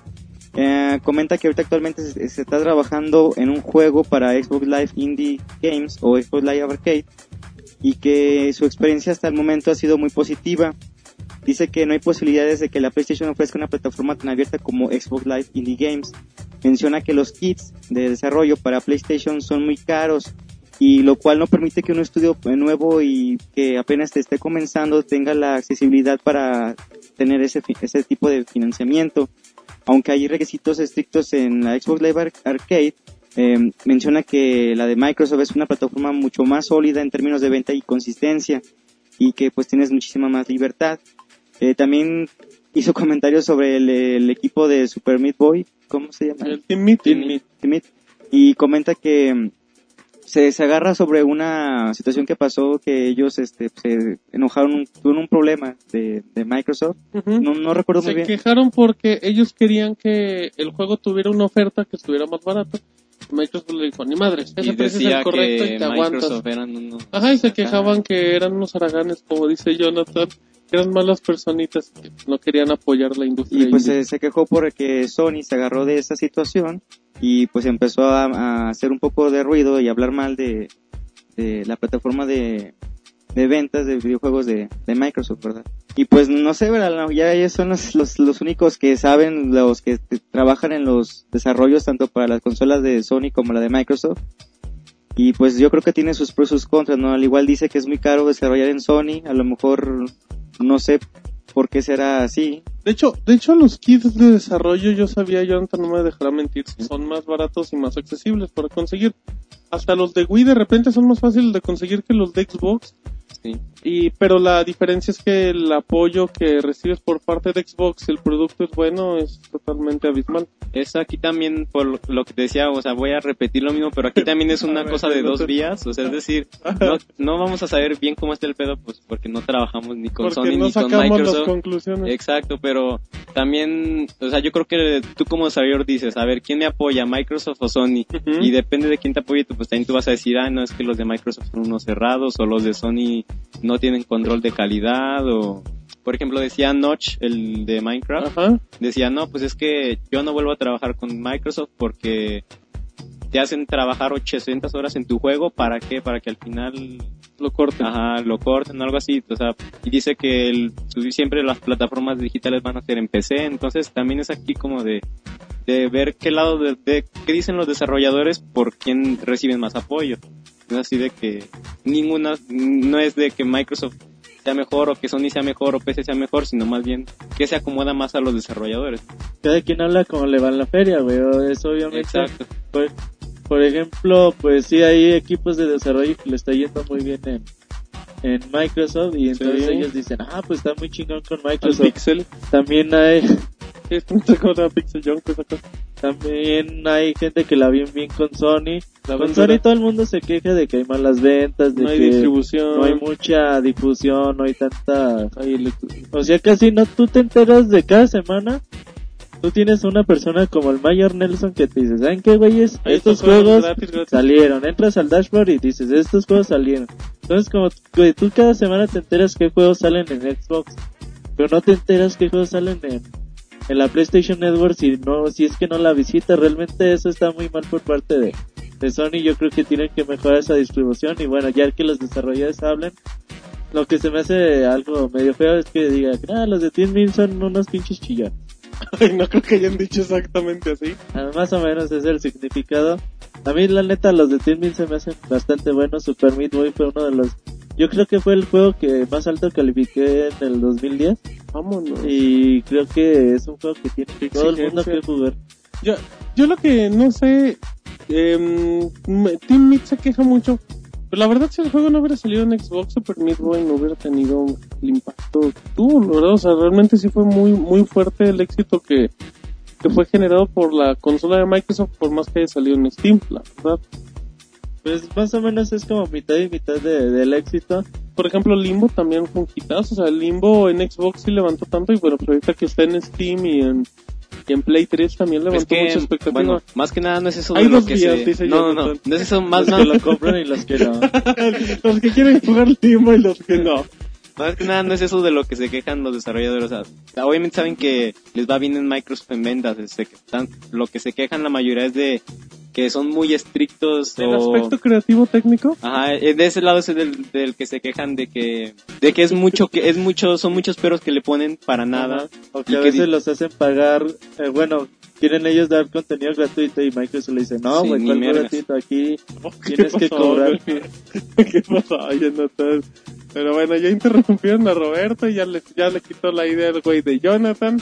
Eh, comenta que ahorita actualmente se, está trabajando en un juego para Xbox Live Indie Games o Xbox Live Arcade y que su experiencia hasta el momento ha sido muy positiva. Dice que no hay posibilidades de que la PlayStation ofrezca una plataforma tan abierta como Xbox Live Indie Games. Menciona que los kits de desarrollo para PlayStation son muy caros y lo cual no permite que un estudio nuevo y que apenas te esté comenzando tenga la accesibilidad para tener ese, ese tipo de financiamiento. Aunque hay requisitos estrictos en la Xbox Live Ar- Arcade, eh, menciona que la de Microsoft es una plataforma mucho más sólida en términos de venta y consistencia y que pues tienes muchísima más libertad. Eh, también hizo comentarios sobre el, el equipo de Super Meat Boy, ¿cómo se llama? El Team Meeting. Team Meat. Y comenta que mm, se, se agarra sobre una situación que pasó que ellos este, se enojaron, un- tuvieron un problema de, de Microsoft. Ujú. No, no recuerdo muy Se bien. quejaron porque ellos querían que el juego tuviera una oferta que estuviera más barato. Microsoft le dijo, ni madres, ese Y precio es decía el correcto que y te aguantas. Microsoft eran unos... Ajá, y se quejaban que eran unos haraganes, como dice Jonathan, eran malas personitas que no querían apoyar la industria. Y pues se, se quejó porque Sony se agarró de esa situación y pues empezó a, a hacer un poco de ruido y hablar mal de, de la plataforma de, de ventas de videojuegos de, de Microsoft, ¿verdad? Y pues no sé, ¿verdad? Ya ellos son los, los, los únicos que saben, los que trabajan en los desarrollos tanto para las consolas de Sony como la de Microsoft. Y pues yo creo que tiene sus pros y sus contras, ¿no? Al igual dice que es muy caro desarrollar en Sony, a lo mejor no sé por qué será así, De hecho, de hecho los kits de desarrollo yo sabía, Jonathan no me dejará mentir, son más baratos y más accesibles para conseguir. Hasta los de Wii de repente son más fáciles de conseguir que los de Xbox. Sí. Y, pero la diferencia es que el apoyo que recibes por parte de Xbox, el producto es bueno, es totalmente abismal. Es aquí también, por lo, que te decía, o sea, voy a repetir lo mismo, pero aquí también es una ver, cosa de no dos te- vías, o sea, es decir, no, no vamos a saber bien cómo está el pedo, pues porque no trabajamos ni con porque Sony no ni con sacamos las Microsoft. conclusiones. Exacto, pero también, o sea, yo creo que tú como desarrollador dices, a ver, ¿quién me apoya, Microsoft o Sony? Y depende de quién te apoye, tú, pues también tú vas a decir, ah, no, es que los de Microsoft son unos cerrados o los de Sony no tienen control de calidad o... Por ejemplo, decía Notch, el de Minecraft, Ajá. decía, no, pues es que yo no vuelvo a trabajar con Microsoft porque te hacen trabajar 800 horas en tu juego, ¿para qué? Para que al final Lo corten. Ajá, lo corten, algo así, o sea, y dice que el, siempre las plataformas digitales van a ser en PC, entonces también es aquí como de, de ver qué lado de, de qué dicen los desarrolladores por quién reciben más apoyo. Es así de que ninguna, no es de que Microsoft sea mejor o que Sony sea mejor o PC sea mejor, sino más bien que se acomoda más a los desarrolladores. Cada quien habla como le va en la feria, güey. o Es obviamente. Exacto. Por ejemplo, pues sí hay equipos de desarrollo que le está yendo muy bien en, en Microsoft y entonces Sí. ellos dicen, ah, pues está muy chingón con Microsoft. Pixel. También hay, Pixel también hay gente que la bien bien con Sony. La con. Sony todo el mundo se queja de que hay malas ventas, de No hay que distribución. no hay mucha difusión, no hay tanta Hay O sea, casi no, tú te enteras de cada semana. Tú tienes una persona como el Mayor Nelson que te dice, ¿saben qué, güeyes? Estos juegos gratis, gratis. salieron. Entras al dashboard y dices, estos juegos salieron. Entonces, como güey, tú cada semana te enteras qué juegos salen en Xbox, pero no te enteras qué juegos salen en, en la PlayStation Network si no, si es que no la visitas. Realmente eso está muy mal por parte de, de Sony. Yo creo que tienen que mejorar esa distribución y bueno, ya que los desarrolladores hablen, lo que se me hace algo medio feo es que digan, ah, los de Team Mill son unos pinches chillones. Ay, no creo que hayan dicho exactamente así. Ah, Más o menos es el significado. A mí, la neta, los de Team Mill se me hacen bastante buenos. Super Meat Boy fue uno de los. Yo creo que fue el juego que más alto califiqué en el 2010. Vámonos. Y creo que es un juego que tiene todo el mundo que jugar. Yo, yo lo que no sé, eh, Team Meat se queja mucho. Pero la verdad, si el juego no hubiera salido en Xbox, Super Meat Boy no hubiera tenido el impacto que tuvo, verdad. O sea, realmente sí fue muy, muy fuerte el éxito que, que fue generado por la consola de Microsoft, por más que haya salido en Steam, la verdad. Pues más o menos es como mitad y mitad de- del éxito. Por ejemplo, Limbo también fue un hitazo. O sea, Limbo en Xbox sí levantó tanto. Y bueno, pero ahorita que está en Steam y en, y en Play 3 también Es levantó mucha que, expectativa. bueno, más que nada no es eso Hay de lo dos que vías, se... dice No, no, no, no es eso más, Los que lo compran y los que no. los que quieren jugar Limbo y los que no. Más que nada no es eso de lo que se quejan los desarrolladores. O sea, obviamente saben que les va bien en Microsoft en ventas. que- tan- lo que se quejan la mayoría es de que son muy estrictos El o... aspecto creativo técnico. Ajá, eh, de ese lado es del, del que se quejan de que de que es mucho que es mucho son muchos peros que le ponen para nada. O Y que a que veces di- los hacen pagar, eh, bueno, quieren ellos dar contenido gratuito y Microsoft le dice, no, Sí, güey, ni ¿cuál mergas. gratuito? Aquí ¿Qué tienes que cobrar. ¿Qué pasó? Ay, Jonathan. Pero bueno, ya interrumpieron a Roberto y ya le, ya le quitó la idea al güey de Jonathan.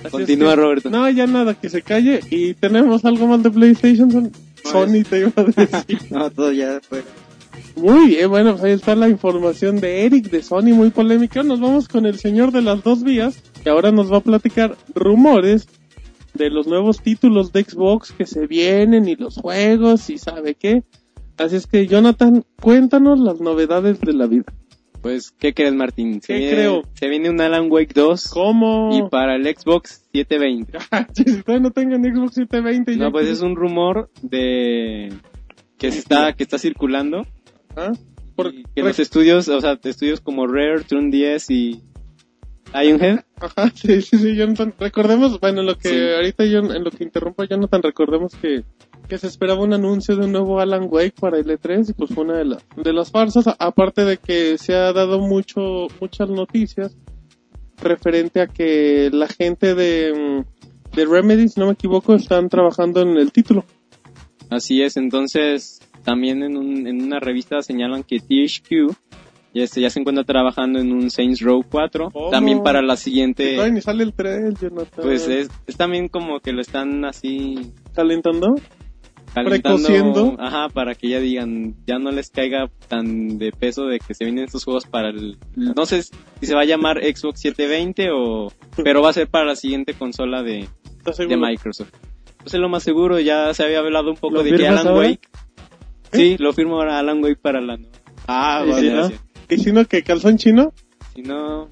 Así es Continúa, que- Roberto. No, ya nada, que se calle. Y tenemos algo más de PlayStation. Son- Sony te iba a decir. No, todo ya fue. Muy bien, bueno, pues ahí está la información de Eric de Sony, muy polémica. Nos vamos con el señor de las dos vías, que ahora nos va a platicar rumores de los nuevos títulos de Xbox que se vienen y los juegos y sabe qué. Así es que, Jonathan, cuéntanos las novedades de la vida. Pues, ¿qué crees, Martín? Se ¿Qué viene, creo? Se viene un Alan Wake 2 ¿Cómo? y para el Xbox 720. si todavía no tengan Xbox 720 ya No, pues es un rumor de que está que está circulando ¿Ah? Por- que los estudios, o sea, estudios como Rare, Tune 10 y Lionhead Ajá, sí, sí, sí, Jonathan. Recordemos, bueno, en lo que Sí. ahorita yo, en lo que interrumpa Jonathan, recordemos que, que se esperaba un anuncio de un nuevo Alan Wake para el E3 y pues fue una de, la- de las farsas, aparte de que se ha dado mucho, muchas noticias referente a que la gente de, mm, de Remedy, si no me equivoco, están trabajando en el título. Así es, entonces también en, un- en una revista señalan que THQ ya, este, ya se encuentra trabajando en un Saints Row 4. ¿Cómo? También para la Y siguiente, todavía ni sale el 3, Jonathan. pues es, es también como que lo están así ¿Calentando? calentando. Precociendo. Ajá, para que ya digan, ya no les caiga tan de peso de que se vienen estos juegos para el... No sé si se va a llamar Xbox 720 o... Pero va a ser para la siguiente consola de, ¿Estás de? Microsoft. Pues es lo más seguro, ya se había hablado un poco ¿Lo de que Alan ahora? Wake... Sí, lo firmo ahora Alan Wake para la Ah, ¿Y vale. no? ¿Y si no que calzón chino? Si no...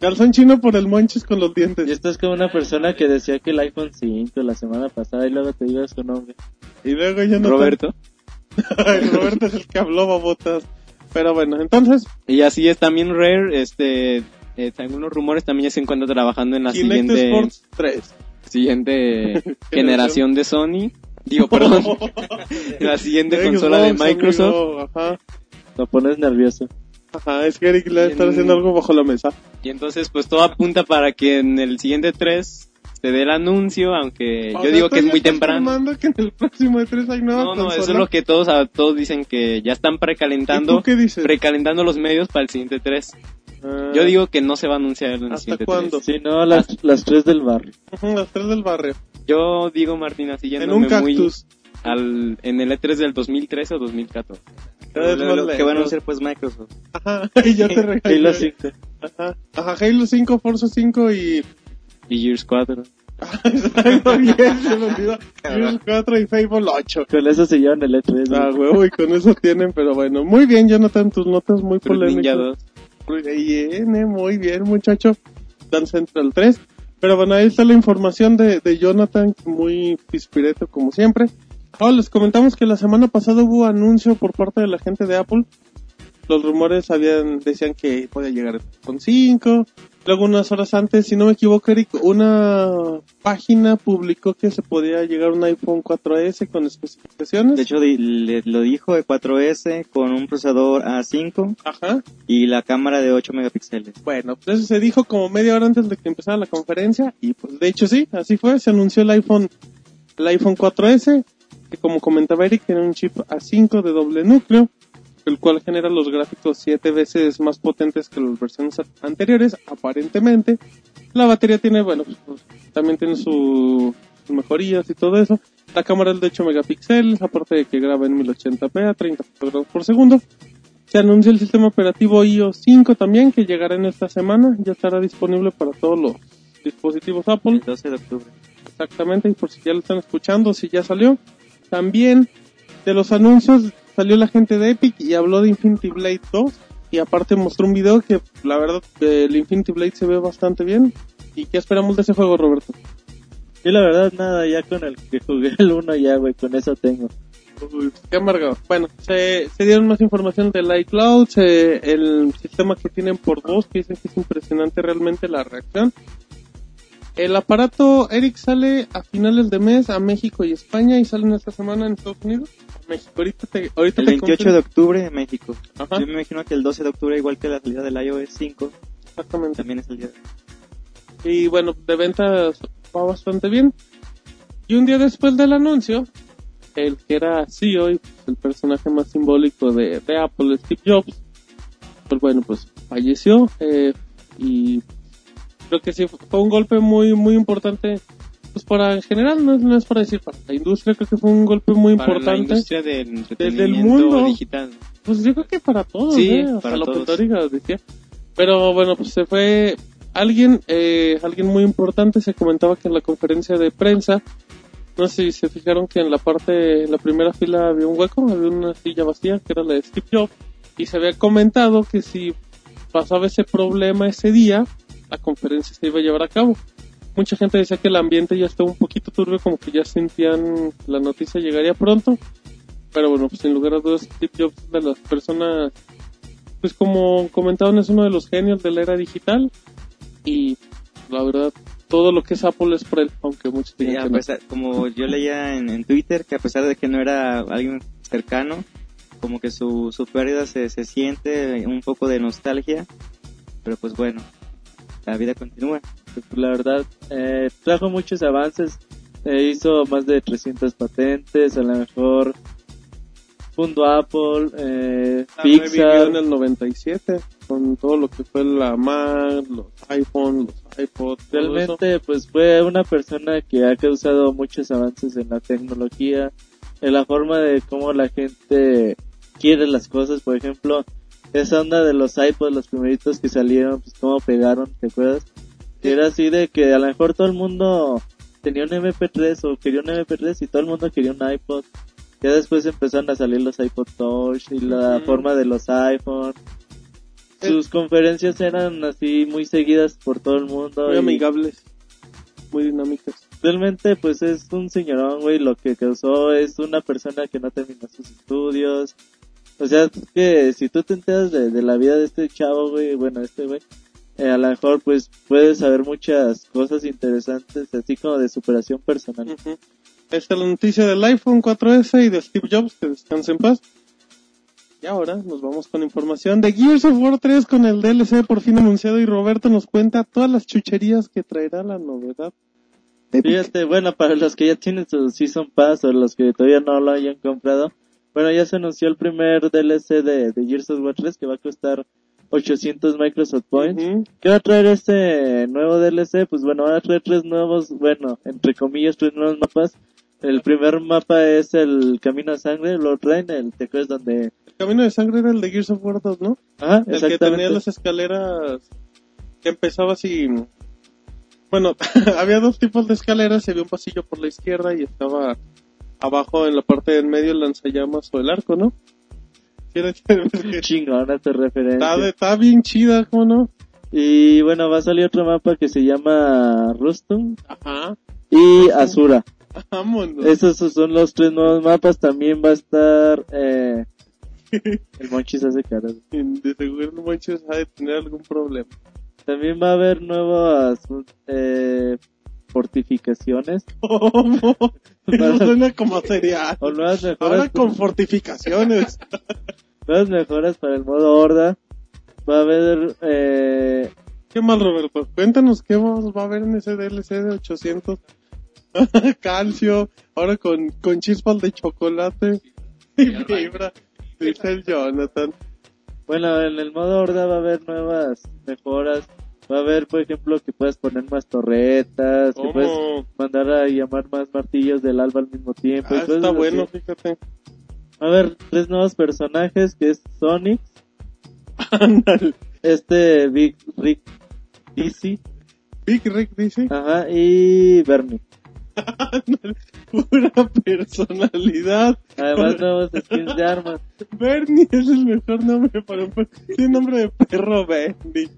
Calzón chino por el monches con los dientes. Y esto es como una persona que decía que el iPhone 5 la semana pasada y luego te digo su nombre. Y luego ya no Roberto. Ay, Roberto es el que habló babotas. Pero bueno, entonces, Y así es también Rare, este... eh, según los rumores también ya se encuentra trabajando en la Kinect siguiente Sports 3. siguiente generación de Sony. Digo, perdón, la siguiente consola de Microsoft. amigo, Ajá, Lo pones nervioso. Ajá, es que Eric le está haciendo algo bajo la mesa. Y entonces, pues todo apunta para que en el siguiente 3 se dé el anuncio, aunque yo digo tú que es muy temprano. que en el próximo de 3 hay nueva No, no, eso es lo que todos, a- todos dicen que ya están ¿Y precalentando, tú qué dices? precalentando los medios para el siguiente 3. Ah, Yo digo que no se va a anunciar en el ¿Hasta siguiente cuándo? 3. Si no, las, las tres del barrio. las 3 del barrio. Yo digo, Martina, En siguiéndome un muy. Al, en el E3 del 2013 o 2014. Cada vez Lo- lo que van a anunciar pues Microsoft. Ajá, y ya te regañé. Halo 5. Ajá, ajá, Halo 5, Forza 5 y... Y Gears 4. Exacto, bien, se me olvidó. Gears 4 y Fable 8. Con eso se llevan el E3. Ah, huevo, y con eso tienen, pero bueno. Muy bien, Jonathan, tus notas muy Fruit Ninja polémicas. 2. Muy bien, eh, muy bien, muchacho. Dan Central 3. Pero bueno, ahí está la información de, de Jonathan, muy pispireto como siempre. Ahora les comentamos que la semana pasada hubo anuncio por parte de la gente de Apple. Los rumores habían, decían que podía llegar con 5. Luego unas horas antes, si no me equivoco, Eric, una página publicó que se podía llegar un iPhone 4S con especificaciones. De hecho, le- lo dijo de 4S con un procesador A5 Ajá. y la cámara de 8 megapíxeles. Bueno, pues eso se dijo como media hora antes de que empezara la conferencia y pues de hecho sí, así fue, se anunció el iPhone, el iPhone 4S, que como comentaba Eric, tiene un chip A5 de doble núcleo, el cual genera los gráficos siete veces más potentes que las versiones anteriores, aparentemente. La batería tiene, bueno, pues, también tiene su- sus mejorías y todo eso. La cámara es de 8 megapíxeles, aparte de que graba en 1080p a 30 fotogramas por segundo. Se anunció el sistema operativo iOS 5 también, que llegará en esta semana. Ya estará disponible para todos los dispositivos Apple. El 12 de octubre. Exactamente, y por si ya lo están escuchando, si ya salió. También de los anuncios salió la gente de Epic y habló de Infinity Blade 2. Y aparte mostró un video que la verdad el Infinity Blade se ve bastante bien. ¿Y qué esperamos de ese juego, Roberto? Y la verdad, nada, ya con el que jugué el 1 ya, güey, con eso tengo. Uy, qué amargado. Bueno, se, se dieron más información del iCloud, se- el sistema que tienen por voz, que dicen que es impresionante realmente la reacción. El aparato Eric sale a finales de mes a México y España y salen esta semana en Estados Unidos. México, ahorita te, ahorita El te 28 confirmo. de octubre en México. Ajá, Yo me imagino que el 12 de octubre, igual que la salida del iOS 5, exactamente. también es el día. Y bueno, de ventas va bastante bien. Y un día después del anuncio, el que era CEO y pues, el personaje más simbólico de, de Apple, Steve Jobs, pues bueno, pues falleció. eh, y creo que sí, fue un golpe muy, muy importante. Pues para en general, no es, no es para decir para la industria, creo que fue un golpe muy Para la importante. industria del Desde el entretenimiento mundo. digital. Pues yo creo que para todos, Sí, ¿eh? Hasta para lo todos. Petoriga decía. Pero bueno, pues se fue alguien, eh, alguien muy importante, se comentaba que en la conferencia de prensa No sé si se fijaron que en la parte, en la primera fila había un hueco, había una silla vacía que era la de Steve Jobs y se había comentado que si pasaba ese problema ese día, la conferencia se iba a llevar a cabo. Mucha gente decía que el ambiente ya estaba un poquito turbio, como que ya sentían la noticia llegaría pronto. Pero bueno, pues sin lugar a dudas, Steve Jobs de las personas, pues como comentaban, es uno de los genios de la era digital. Y la verdad, todo lo que es Apple es por él, aunque muchos Sí, a que no. pesar- como yo leía en, en Twitter, que a pesar de que no era alguien cercano, como que su, su pérdida se, se siente un poco de nostalgia, pero pues bueno, la vida continúa. Pues, la verdad, eh, trajo muchos avances, eh, hizo más de 300 patentes, a lo mejor fundó Apple, eh, Ah, Pixar, en el 97 con todo lo que fue la Mac, los iPhone, los iPod, realmente pues fue una persona que ha causado muchos avances en la tecnología, en la forma de cómo la gente quiere las cosas, por ejemplo, esa onda de los iPods, los primeritos que salieron, pues cómo pegaron, ¿te acuerdas? Que era así de que a lo mejor todo el mundo tenía un MP3 o quería un MP3 y todo el mundo quería un iPod. Ya después empezaron a salir los iPod Touch y la forma de los iPhone. Sus conferencias eran así muy seguidas por todo el mundo. muy y amigables, muy dinámicas. Realmente pues es un señorón, güey, lo que causó es una persona que no terminó sus estudios. O sea, que si tú te enteras de, de la vida de este chavo, güey, bueno, este güey, eh, a lo mejor pues puedes saber muchas cosas interesantes, así como de superación personal. Ujú. Esta es la noticia del iPhone 4S y de Steve Jobs, que descanse en paz. Y ahora nos vamos con información de Gears of War 3 con el DLC por fin anunciado y Roberto nos cuenta todas las chucherías que traerá la novedad. Fíjate, bueno, para los que ya tienen su Season Pass o los que todavía no lo hayan comprado, bueno, ya se anunció el primer DLC de, de Gears of War 3 que va a costar 800 Microsoft Points. Ujú. ¿Qué va a traer este nuevo DLC? Pues bueno, va a traer tres nuevos, bueno, entre comillas, tres nuevos mapas. El primer mapa es el Camino a Sangre, lo traen, el te acuerdas donde... El camino de sangre era el de Gears of War 2, ¿no? Ajá, El que tenía exactamente. las escaleras que empezaba así. Bueno, había dos tipos de escaleras, y había un pasillo por la izquierda y estaba abajo en la parte del medio el lanzallamas o el arco, ¿no? Chingona tu referencia. está, de- está bien chida, ¿cómo no? Y bueno, va a salir otro mapa que se llama Rustum Ajá, y Azura. vámonos. Esos son los tres nuevos mapas. También va a estar... Eh, el Monchis hace caras. De seguro el Monchis ha de tener algún problema. También va a haber nuevas eh, fortificaciones. ¿Cómo? Eso suena como cereal. O nuevas mejoras, Ahora con fortificaciones. nuevas mejoras para el modo horda. Va a haber... Eh, ¿Qué mal, Roberto? Cuéntanos qué vamos- va a haber en ese DLC de 800. Calcio, ahora con, con chispas de chocolate y fibra, dice el Jonathan. bueno, en el modo horda va a haber nuevas mejoras. Va a haber, por ejemplo, que puedes poner más torretas, que puedes mandar a llamar más martillos del alba al mismo tiempo. Ah, está así. bueno, fíjate. Va a haber tres nuevos personajes, que es Sonic, este Big Rick Dizzy, Big Rick dice, ajá, y Bernie. pura personalidad. Además, nuevos skins de armas. Bernie es el mejor nombre para un perro. Tiene nombre de perro Bernie.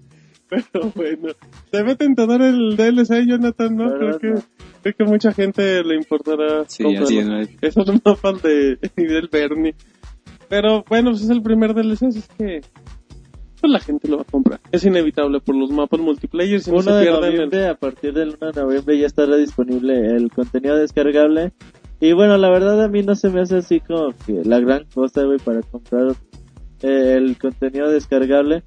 Pero bueno, se ve tentador el DLC, Jonathan, ¿no? Creo no. que, creo que mucha gente le importará. Sí, comprarlo. así es. ¿no? Esos mapas de, del Bernie. Pero bueno, pues es el primer DLC, así es que pues la gente lo va a comprar. Es inevitable por los mapas multiplayer, si no 1 se de pierden el... noviembre, a partir del 1 de noviembre ya estará disponible el contenido descargable. Y bueno, la verdad a mí no se me hace así como que la gran cosa, güey, para comprar eh, el contenido descargable.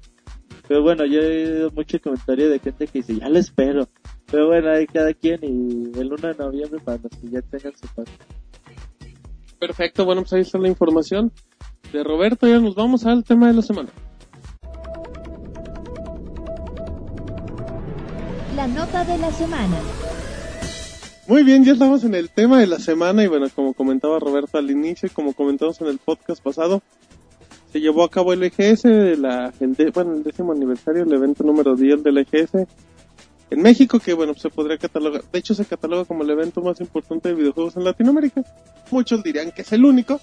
Pero bueno, yo he oído mucho comentario de gente que dice, ya lo espero. Pero bueno, hay cada quien y el 1 de noviembre para los que ya tengan su paso. Perfecto, bueno, pues ahí está la información de Roberto. Ya nos vamos al tema de la semana. La nota de la semana. Muy bien, ya estamos en el tema de la semana y bueno, como comentaba Roberto al inicio y como comentamos en el podcast pasado, se llevó a cabo el EGS, la, el, de- bueno, el décimo aniversario, el evento número 10 del EGS. en México, que bueno, se podría catalogar, de hecho se cataloga como el evento más importante de videojuegos en Latinoamérica. Muchos dirían que es el único,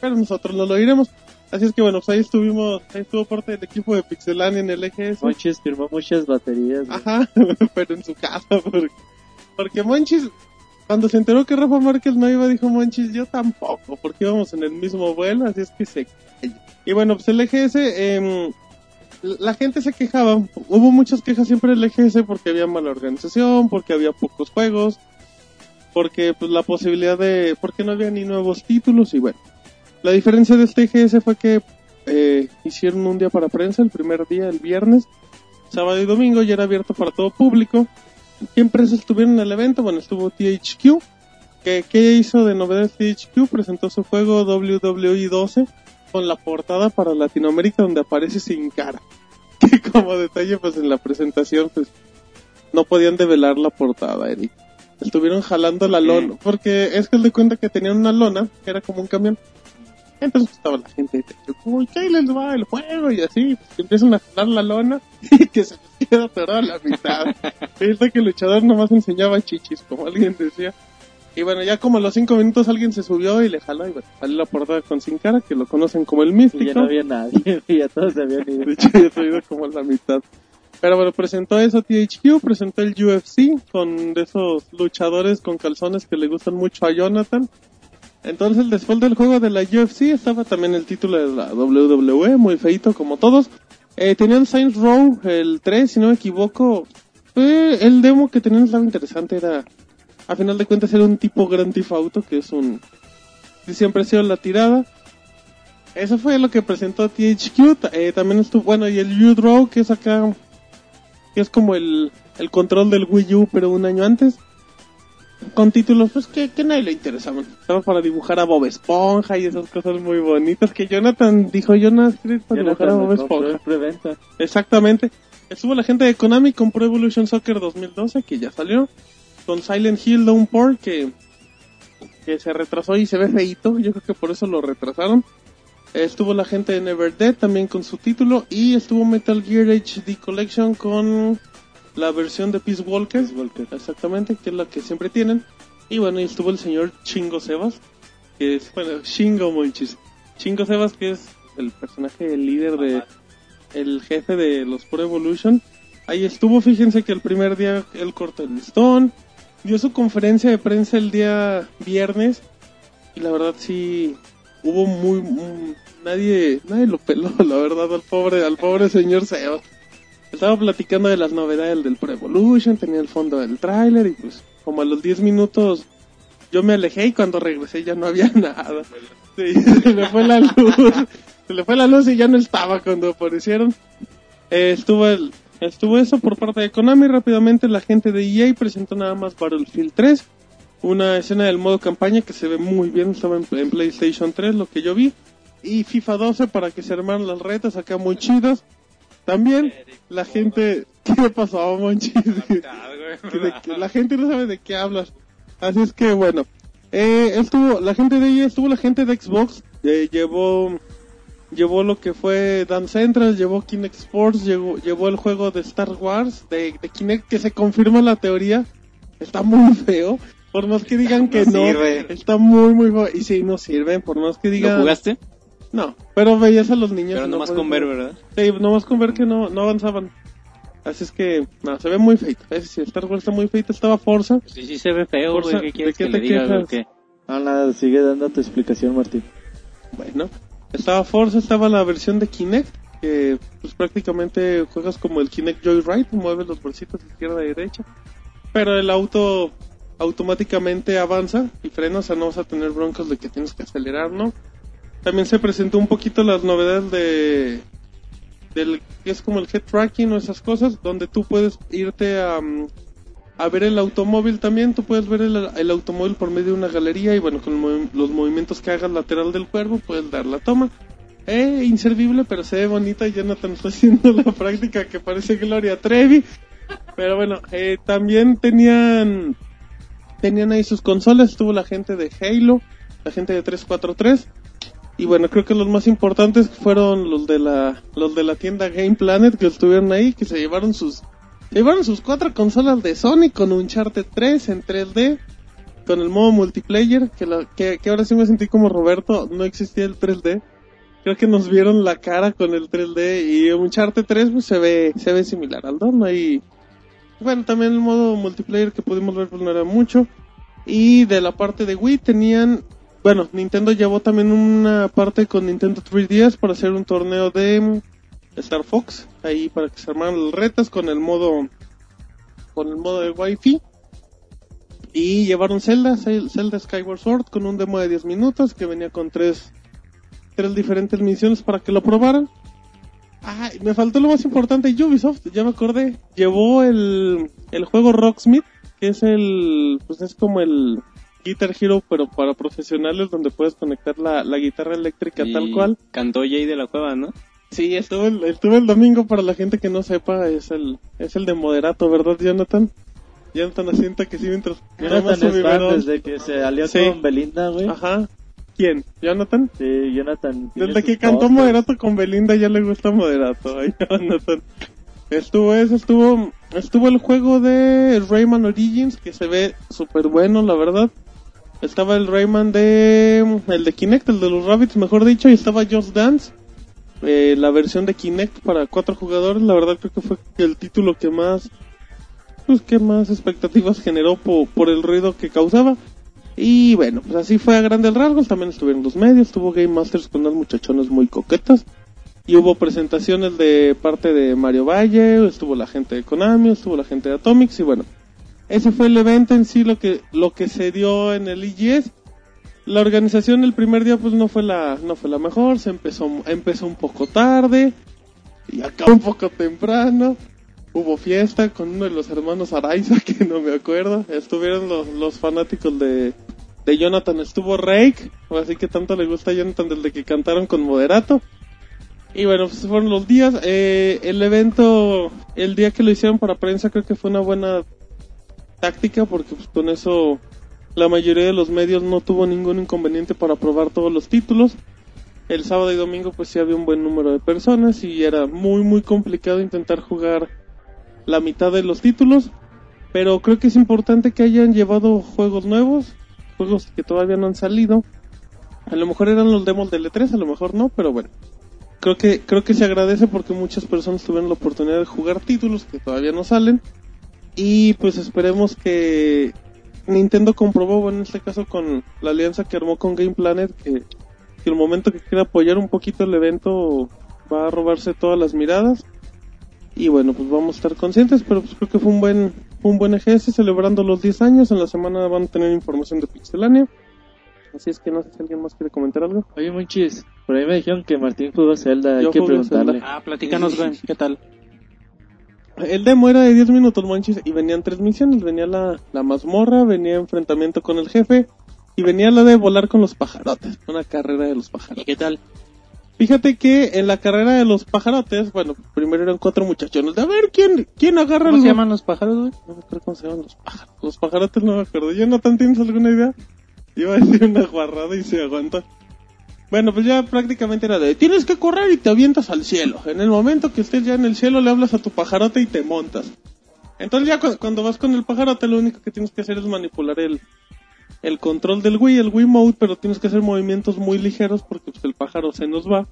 pero nosotros no lo diremos. Así es que bueno, pues ahí estuvimos, ahí estuvo parte del equipo de Pixelania en el EGS. Monchis firmó muchas baterías. Ajá, pero en su casa, porque, porque Monchis, cuando se enteró que Rafa Márquez no iba, dijo Monchis, yo tampoco, porque íbamos en el mismo vuelo, así es que se calla. Y bueno, pues el EGS, em, la gente se quejaba, hubo muchas quejas siempre del EGS porque había mala organización, porque había pocos juegos, porque pues la posibilidad de, porque no había ni nuevos títulos y bueno. La diferencia de este EGS fue que eh, hicieron un día para prensa, el primer día, el viernes, sábado y domingo, y era abierto para todo público. ¿Qué empresas estuvieron en el evento? Bueno, estuvo THQ. ¿Qué, qué hizo de novedad THQ? Presentó su juego WWE 12 con la portada para Latinoamérica donde aparece sin cara. Que como detalle, pues en la presentación, pues no podían develar la portada, Eric. Estuvieron jalando la lona, porque es que él de cuenta que tenían una lona, que era como un camión. Entonces estaba la gente uy, ¿qué les va el juego? Y así, pues, empiezan a jalar la lona y que se les queda atorada la mitad. Fíjate que el luchador nomás enseñaba chichis, como alguien decía. Y bueno, ya como a los cinco minutos alguien se subió y le jaló y bueno, salió la portada con Sin Cara, que lo conocen como el místico. Y ya no había nadie, y ya todos se habían ido. De hecho, ya se ha ido como la mitad. Pero bueno, presentó eso THQ, presentó el UFC con de esos luchadores con calzones que le gustan mucho a Jonathan. Entonces, después del juego de la UFC estaba también el título de la WWE, muy feito como todos. Eh, tenían Saints Row, el 3, si no me equivoco. Eh, el demo que tenían estaba interesante, era... A final de cuentas era un tipo Grand Theft Auto, que es un... siempre ha sido la tirada. Eso fue lo que presentó THQ. eh, también estuvo, bueno, y el U-Draw, que es acá, que es como el, el control del Wii U, pero un año antes. Con títulos, pues que, que nadie le interesaban. Estaba para dibujar a Bob Esponja y esas cosas muy bonitas que Jonathan dijo, yo no escribí para dibujar a Jonathan Bob Esponja. preventa. Exactamente. Estuvo la gente de Konami con Pro Evolution Soccer 2012, que ya salió. Con Silent Hill Downpour, que, que se retrasó y se ve feito. Yo creo que por eso lo retrasaron. Estuvo la gente de Never Dead también con su título. Y estuvo Metal Gear HD Collection con la versión de Peace Walker. Exactamente, que es la que siempre tienen. Y bueno, y estuvo el señor Chingo Sebas, que es, bueno, Shingo Monchis. Chingo Sebas, que es el personaje, el líder de, el jefe de los Pro Evolution. Ahí estuvo, fíjense que el primer día él cortó el listón, dio su conferencia de prensa el día viernes y la verdad sí hubo muy, muy- nadie nadie lo peló, la verdad al pobre al pobre señor Sebas. Estaba platicando de las novedades del Pro Evolution, tenía el fondo del tráiler y pues como a los 10 minutos yo me alejé y cuando regresé ya no había nada. Se le fue la luz. Se le fue la luz y ya no estaba cuando aparecieron. Eh, estuvo estuvo eso por parte de Konami. Rápidamente la gente de EA presentó nada más Battlefield 3. Una escena del modo campaña que se ve muy bien. Estaba en, en PlayStation 3 lo que yo vi. Y FIFA 12 para que se armaran las retas acá muy chidas. También la gente... ¿Qué pasó, Monchi? que de que la gente no sabe de qué hablas. Así es que bueno, eh, estuvo la gente de ella, estuvo la gente de Xbox, eh, llevó llevó lo que fue Dan Central, llevó Kinect Sports, llevó, llevó el juego de Star Wars de, de Kinect que se confirma la teoría, está muy feo. Por más que digan que No está muy muy feo. Y sí, no sirven, por más que ¿Lo digan... jugaste? No, pero veías a los niños. Pero no nomás podías con ver. ¿verdad? Sí, nomás con ver que no, no avanzaban. Así es que, no, se ve muy feito. Ese sí, Star Wars está muy feito. Estaba Forza. Sí, sí se ve feo, Forza, güey. ¿Qué quieres ¿de qué que te le. No, nada, sigue dando tu explicación, Martín. Bueno, estaba Forza, estaba la versión de Kinect. Que pues prácticamente juegas como el Kinect Joyride. Mueves los bolsitos de izquierda y derecha. Pero el auto automáticamente avanza y frena. O sea, no vas a tener broncos de que tienes que acelerar, ¿no? También se presentó un poquito las novedades de del que es como el head tracking o esas cosas donde tú puedes irte a, mm, a ver el automóvil también. Tú puedes ver el, el automóvil por medio de una galería y bueno con los movimientos que hagas lateral del cuerpo puedes dar la toma. Eh, inservible pero se ve bonita. Y Jonathan está haciendo la práctica que parece Gloria Trevi. Pero bueno eh, también tenían tenían ahí sus consolas. Estuvo la gente de Halo la gente de 343 y bueno, creo que los más importantes fueron los de la los de la tienda Game Planet que estuvieron ahí, que se llevaron sus Llevaron sus cuatro consolas de Sony con un Uncharted 3 en 3D, con el modo multiplayer, que, la- que, que ahora sí me sentí como Roberto, no existía el 3D. Creo que nos vieron la cara con el 3D y Uncharted 3 pues se ve, se ve similar al 2, no hay... Bueno, también el modo multiplayer que pudimos ver pues no era mucho. Y de la parte de Wii tenían, bueno, Nintendo llevó también una parte con Nintendo 3DS para hacer un torneo de Star Fox, ahí para que se armaran las retas con el modo, con el modo de Wi-Fi. Y llevaron Zelda, Zel- Zelda Skyward Sword con un demo de 10 minutos que venía con tres, tres diferentes misiones para que lo probaran. Ah, me faltó lo más importante, Ubisoft, ya me acordé, llevó el, el juego Rocksmith, que es el, pues es como el Guitar Hero, pero para profesionales, donde puedes conectar la, la guitarra eléctrica Y tal cual. Cantó Jay de la Cueva, ¿no? Sí, estuvo el, estuvo el domingo, para la gente que no sepa, es el, es el de Moderato, ¿verdad, Jonathan? Jonathan asienta que sí mientras... Jonathan es fan desde que se alió Sí. con Belinda, güey. Ajá. ¿Quién? ¿Jonathan? Sí, Jonathan. Desde que cantó. Moderato con Belinda ya le gusta Moderato. Ay, Jonathan. Estuvo eso, estuvo, estuvo el juego de Rayman Origins que se ve súper bueno, la verdad. Estaba el Rayman de, el de Kinect, el de los Rabbits, mejor dicho, y estaba Just Dance, eh, la versión de Kinect para cuatro jugadores. La verdad creo que fue el título que más, pues que más expectativas generó po- por el ruido que causaba. Y bueno, pues así fue a grandes rasgos. También estuvieron los medios, estuvo Game Masters con unas muchachonas muy coquetas. Y hubo presentaciones de parte de Mario Valle, estuvo la gente de Konami, estuvo la gente de Atomics y bueno, ese fue el evento en sí lo que lo que se dio en el IGS. La organización el primer día pues no fue la no fue la mejor, se empezó empezó un poco tarde y acabó un poco temprano. Hubo fiesta con uno de los hermanos Araiza, que no me acuerdo. Estuvieron los, los fanáticos de, de Jonathan. Estuvo Rake, así que tanto le gusta a Jonathan desde que cantaron con Moderato. Y bueno, pues fueron los días. Eh, el evento, el día que lo hicieron para prensa, creo que fue una buena táctica porque pues, con eso la mayoría de los medios no tuvo ningún inconveniente para probar todos los títulos. El sábado y domingo pues sí había un buen número de personas y era muy muy complicado intentar jugar la mitad de los títulos. Pero creo que es importante que hayan llevado juegos nuevos, juegos que todavía no han salido. A lo mejor eran los demos del E3, a lo mejor no, pero bueno. Creo que, creo que se agradece porque muchas personas tuvieron la oportunidad de jugar títulos que todavía no salen. Y pues esperemos que Nintendo comprobó, bueno, en este caso con la alianza que armó con Game Planet, que, que el momento que quiera apoyar un poquito el evento va a robarse todas las miradas. Y bueno, pues vamos a estar conscientes, pero pues creo que fue un buen, fue un buen EGS celebrando los 10 años. En la semana van a tener información de Pixelania. Así es que no sé si alguien más quiere comentar algo. Oye, Monchis, por ahí me dijeron que Martín jugó Zelda, hay Yo que jugué preguntarle. Ah, platícanos, güey, ¿qué tal? El demo era de 10 minutos, manches, y venían tres misiones. Venía la, la mazmorra, venía enfrentamiento con el jefe, y venía la de volar con los pajarotes. Una carrera de los ¿Y pajarotes. qué tal? Fíjate que en la carrera de los pajarotes, bueno, primero eran cuatro muchachones. De a ver, ¿quién, quién agarra ¿Cómo el- se llaman los pájaros, güey? No me acuerdo cómo se llaman los pájaros. Los pajarotes no me acuerdo. Jonathan, ¿tienes alguna idea? Iba a decir una guarrada y se aguanta. Bueno, pues ya prácticamente era de, tienes que correr y te avientas al cielo. En el momento que estés ya en el cielo le hablas a tu pajarote y te montas. Entonces ya cu- cuando vas con el pajarote lo único que tienes que hacer es manipular el, el control del Wii, el Wii Mode, pero tienes que hacer movimientos muy ligeros porque pues, el pájaro se nos va.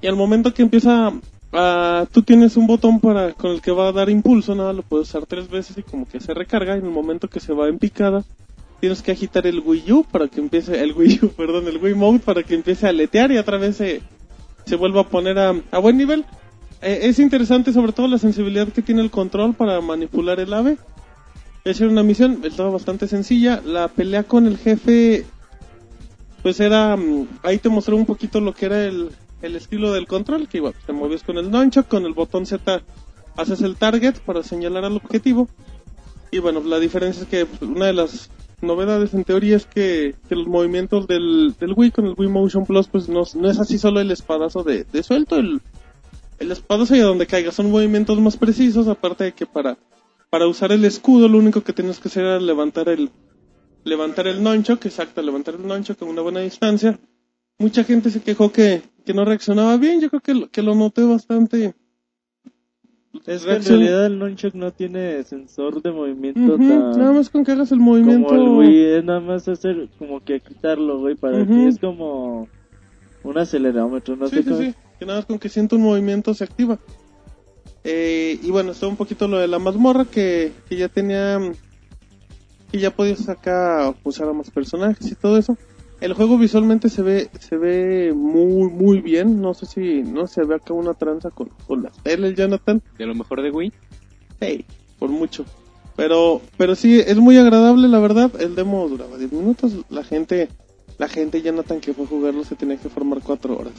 Y al momento que empieza a... Tú tienes un botón para con el que va a dar impulso, nada, lo puedes usar tres veces y como que se recarga. Y en el momento que se va en picada, tienes que agitar el Wii U para que empiece... El Wii U, perdón, el Wii Mode para que empiece a aletear y otra vez se, se vuelva a poner a, a buen nivel. Eh, es interesante sobre todo la sensibilidad que tiene el control para manipular el ave. Esa era una misión, estaba bastante sencilla. La pelea con el jefe, pues era, mm, ahí te mostró un poquito lo que era el, el estilo del control, que igual te movías con el nunchuck, con el botón Z haces el target para señalar al objetivo. Y bueno, la diferencia es que una de las novedades en teoría es que, que los movimientos del, del Wii con el Wii Motion Plus pues no, no es así solo el espadazo de, de suelto, el, el espadazo y a donde caiga son movimientos más precisos, aparte de que para, para usar el escudo lo único que tienes que hacer era levantar el, levantar el nunchuck, exacto, levantar el nunchuck a una buena distancia. Mucha gente se quejó que, que no reaccionaba bien, yo creo que que lo noté bastante, Es que en realidad el nunchuck no tiene sensor de movimiento tan... Nada más con que hagas el movimiento. Como el Wii, es nada más hacer como que quitarlo, güey, para que es como un acelerómetro, no sí, sé sí, cómo. sí. Que nada más con que sienta un movimiento se activa. Eh, y bueno, está un poquito lo de la mazmorra que, que ya tenía. Que ya podías acá usar a más personajes y todo eso. El juego visualmente se ve se ve muy muy bien. No sé si no se ve acá una tranza con, con las teles, Jonathan. De lo mejor de Wii. Sí, por mucho. Pero, pero sí, es muy agradable, la verdad. El demo duraba 10 minutos. La gente, la gente Jonathan que fue a jugarlo se tenía que formar 4 horas.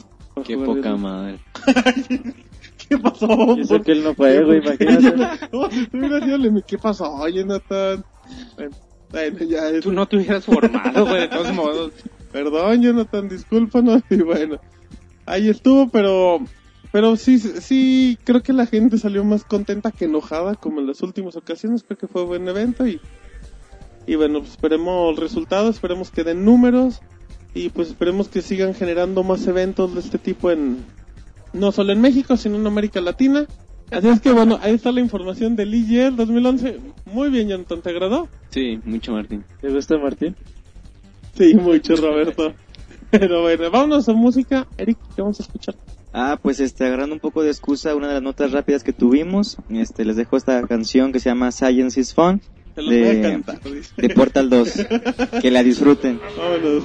Qué poca 10 madre. ¿Qué pasó? Y eso que él no fue, güey, imagínate. ¿qué pasó, Jonathan? Bueno, bueno, ya es... Tú no te hubieras formado, güey, de todos modos. Perdón, Jonathan, discúlpanos. Y bueno, ahí estuvo, pero... Pero sí, sí, creo que la gente salió más contenta que enojada, como en las últimas ocasiones. Creo que fue buen evento y... Y bueno, pues esperemos el resultado, esperemos que den números. Y pues esperemos que sigan generando más eventos de este tipo en... No solo en México, sino en América Latina. Así es que bueno, ahí está la información del IGL 2011. Muy bien, Jonathan, ¿te agradó? Sí, mucho Martín. ¿Te gusta, Martín? Sí, mucho, Roberto. Pero bueno, vámonos a música. Eric, ¿qué vamos a escuchar? Ah, pues este, agarrando un poco de excusa, una de las notas rápidas que tuvimos, este, les dejo esta canción que se llama Science is Fun, de, de Portal 2. que la disfruten. Vámonos.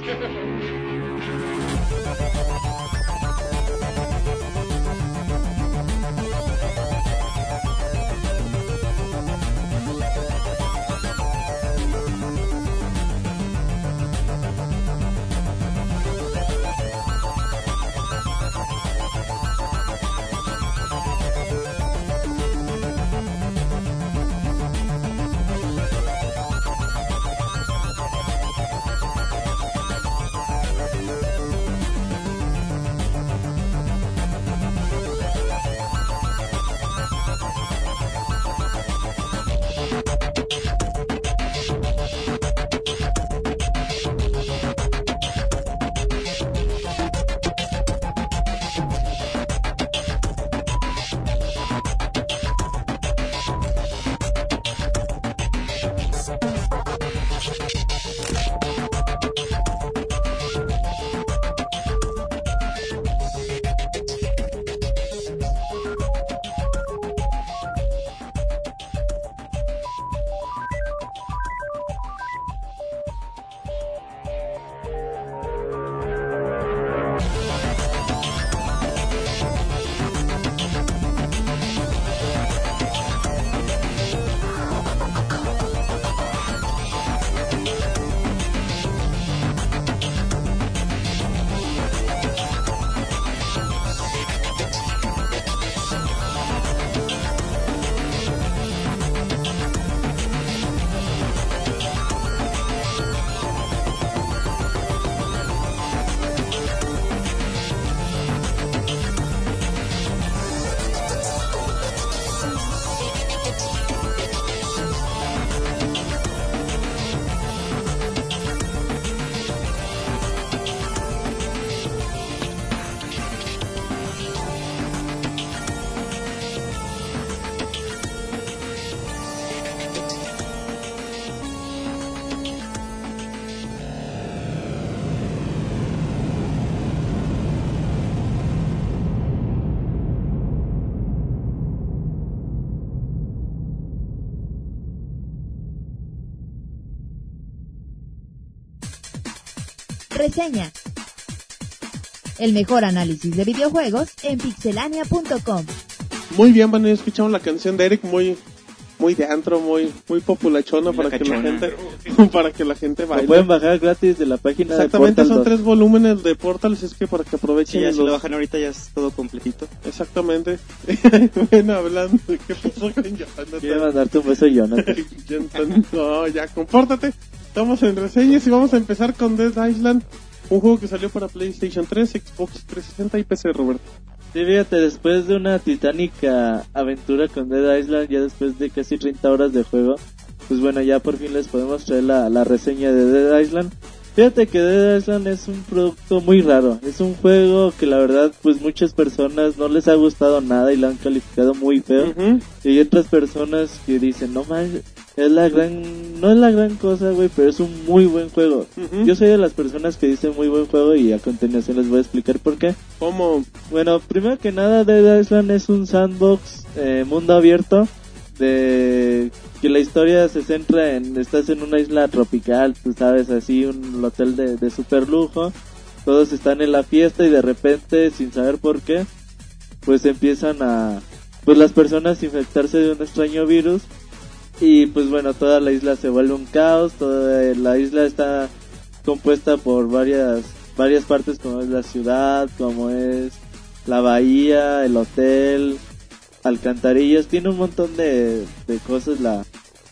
Reseña. El mejor análisis de videojuegos en pixelania.com. Muy bien, bueno, ya escuchamos la canción de Eric, muy muy de antro, muy muy populachona para que la gente para que la gente Lo baile. pueden bajar gratis de la página de Exactamente, Portal son 2. tres volúmenes de Portal, así es que para que Sí, aprovechen ya si los- lo bajan ahorita ya es todo completito. Exactamente. bueno, hablando, ¿qué pasó con Jonathan? Quiero mandarte un beso. Jonathan, no, ya, compórtate. Estamos en reseñas y vamos a empezar con Dead Island, un juego que salió para PlayStation 3, Xbox 360 y PC, Roberto. Sí, fíjate, después de una titánica aventura con Dead Island, ya después de casi 30 horas de juego, pues bueno, ya por fin les podemos traer la, la reseña de Dead Island. Fíjate que Dead Island es un producto muy raro. Es un juego que la verdad, pues muchas personas no les ha gustado nada y lo han calificado muy feo. Y hay otras personas que dicen, no manches, es la gran, no es la gran cosa, güey, pero es un muy buen juego. Yo soy de las personas que dicen muy buen juego y a continuación les voy a explicar por qué. ¿Cómo? Bueno, primero que nada, Dead Island es un sandbox, eh, mundo abierto, de que la historia se centra en, estás en una isla tropical, tú sabes, así, un hotel de, de super lujo, todos están en la fiesta y de repente, sin saber por qué, pues empiezan a, pues las personas a infectarse de un extraño virus y pues bueno, toda la isla se vuelve un caos, toda la isla está compuesta por varias, varias partes como es la ciudad, como es la bahía, el hotel, alcantarillas, tiene un montón de, de cosas la,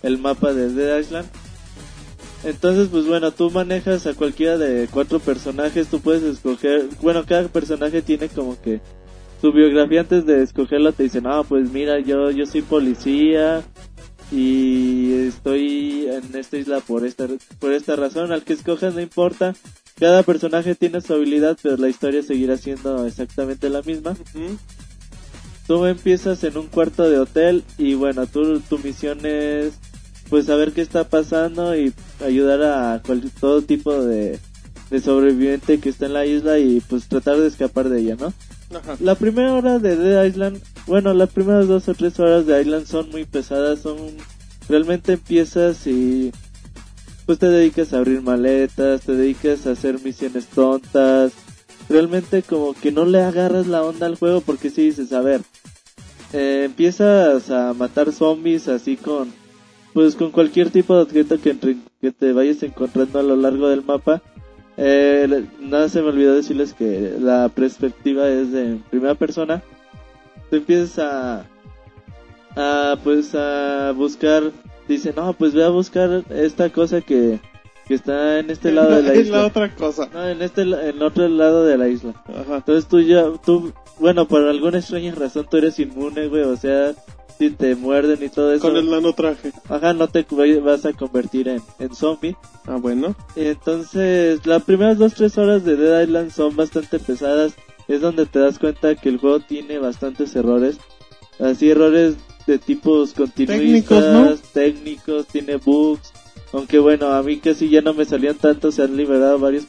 el mapa de Dead Island. Entonces, pues bueno, tú manejas a cualquiera de cuatro personajes, tú puedes escoger, bueno, cada personaje tiene como que su biografía antes de escogerla te dicen, ah, pues mira, yo, yo soy policía y estoy en esta isla por esta, por esta razón, al que escojas no importa, cada personaje tiene su habilidad, pero la historia seguirá siendo exactamente la misma. Ujú. Tú empiezas en un cuarto de hotel y bueno, tú, tu misión es pues saber qué está pasando y ayudar a cual- todo tipo de, de sobreviviente que está en la isla y pues tratar de escapar de ella, ¿no? Ajá. La primera hora de Dead Island, bueno, las primeras dos o tres horas de Island son muy pesadas, son realmente empiezas y pues te dedicas a abrir maletas, te dedicas a hacer misiones tontas, realmente como que no le agarras la onda al juego porque si dices, a ver, eh, empiezas a matar zombies así con, pues con cualquier tipo de objeto que, entre- que te vayas encontrando a lo largo del mapa. Eh, nada se me olvidó decirles que la perspectiva es de primera persona. Tú empiezas a, a pues a buscar, dice, no, pues voy a buscar esta cosa que, que está en este lado de la Es la isla. otra cosa. No, en este, la- en otro lado de la isla. Ajá. Entonces tú ya, tú, bueno, por alguna extraña razón tú eres inmune, güey, o sea, si te muerden y todo eso, Con el nanotraje. ajá, no te vas a convertir en, en zombie. Ah, bueno. Entonces, las primeras dos, tres horas de Dead Island son bastante pesadas. Es donde te das cuenta que el juego tiene bastantes errores. Así, errores de tipos continuistas, Técnicos, técnicos, tiene bugs. Aunque bueno, a mí casi ya no me salían tanto, se han liberado varios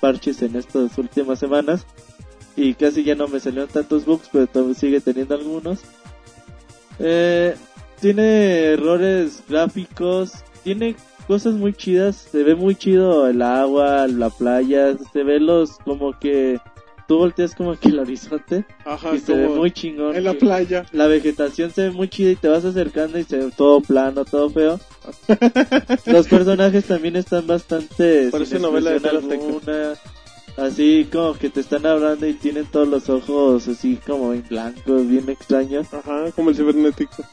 parches en estas últimas semanas. Y casi ya no me salieron tantos bugs, pero todavía sigue teniendo algunos. Eh, tiene errores gráficos, tiene cosas muy chidas, se ve muy chido el agua, la playa, se ve los como que tú volteas como que el horizonte Ajá, y se ve muy chingón. en la playa. la vegetación se ve muy chida y te vas acercando y se ve todo plano, todo feo. Los personajes también están bastante Parece novela de alguna, Así como que te están hablando y tienen todos los ojos así como en blancos, bien extraños. Ajá, como el cibernético.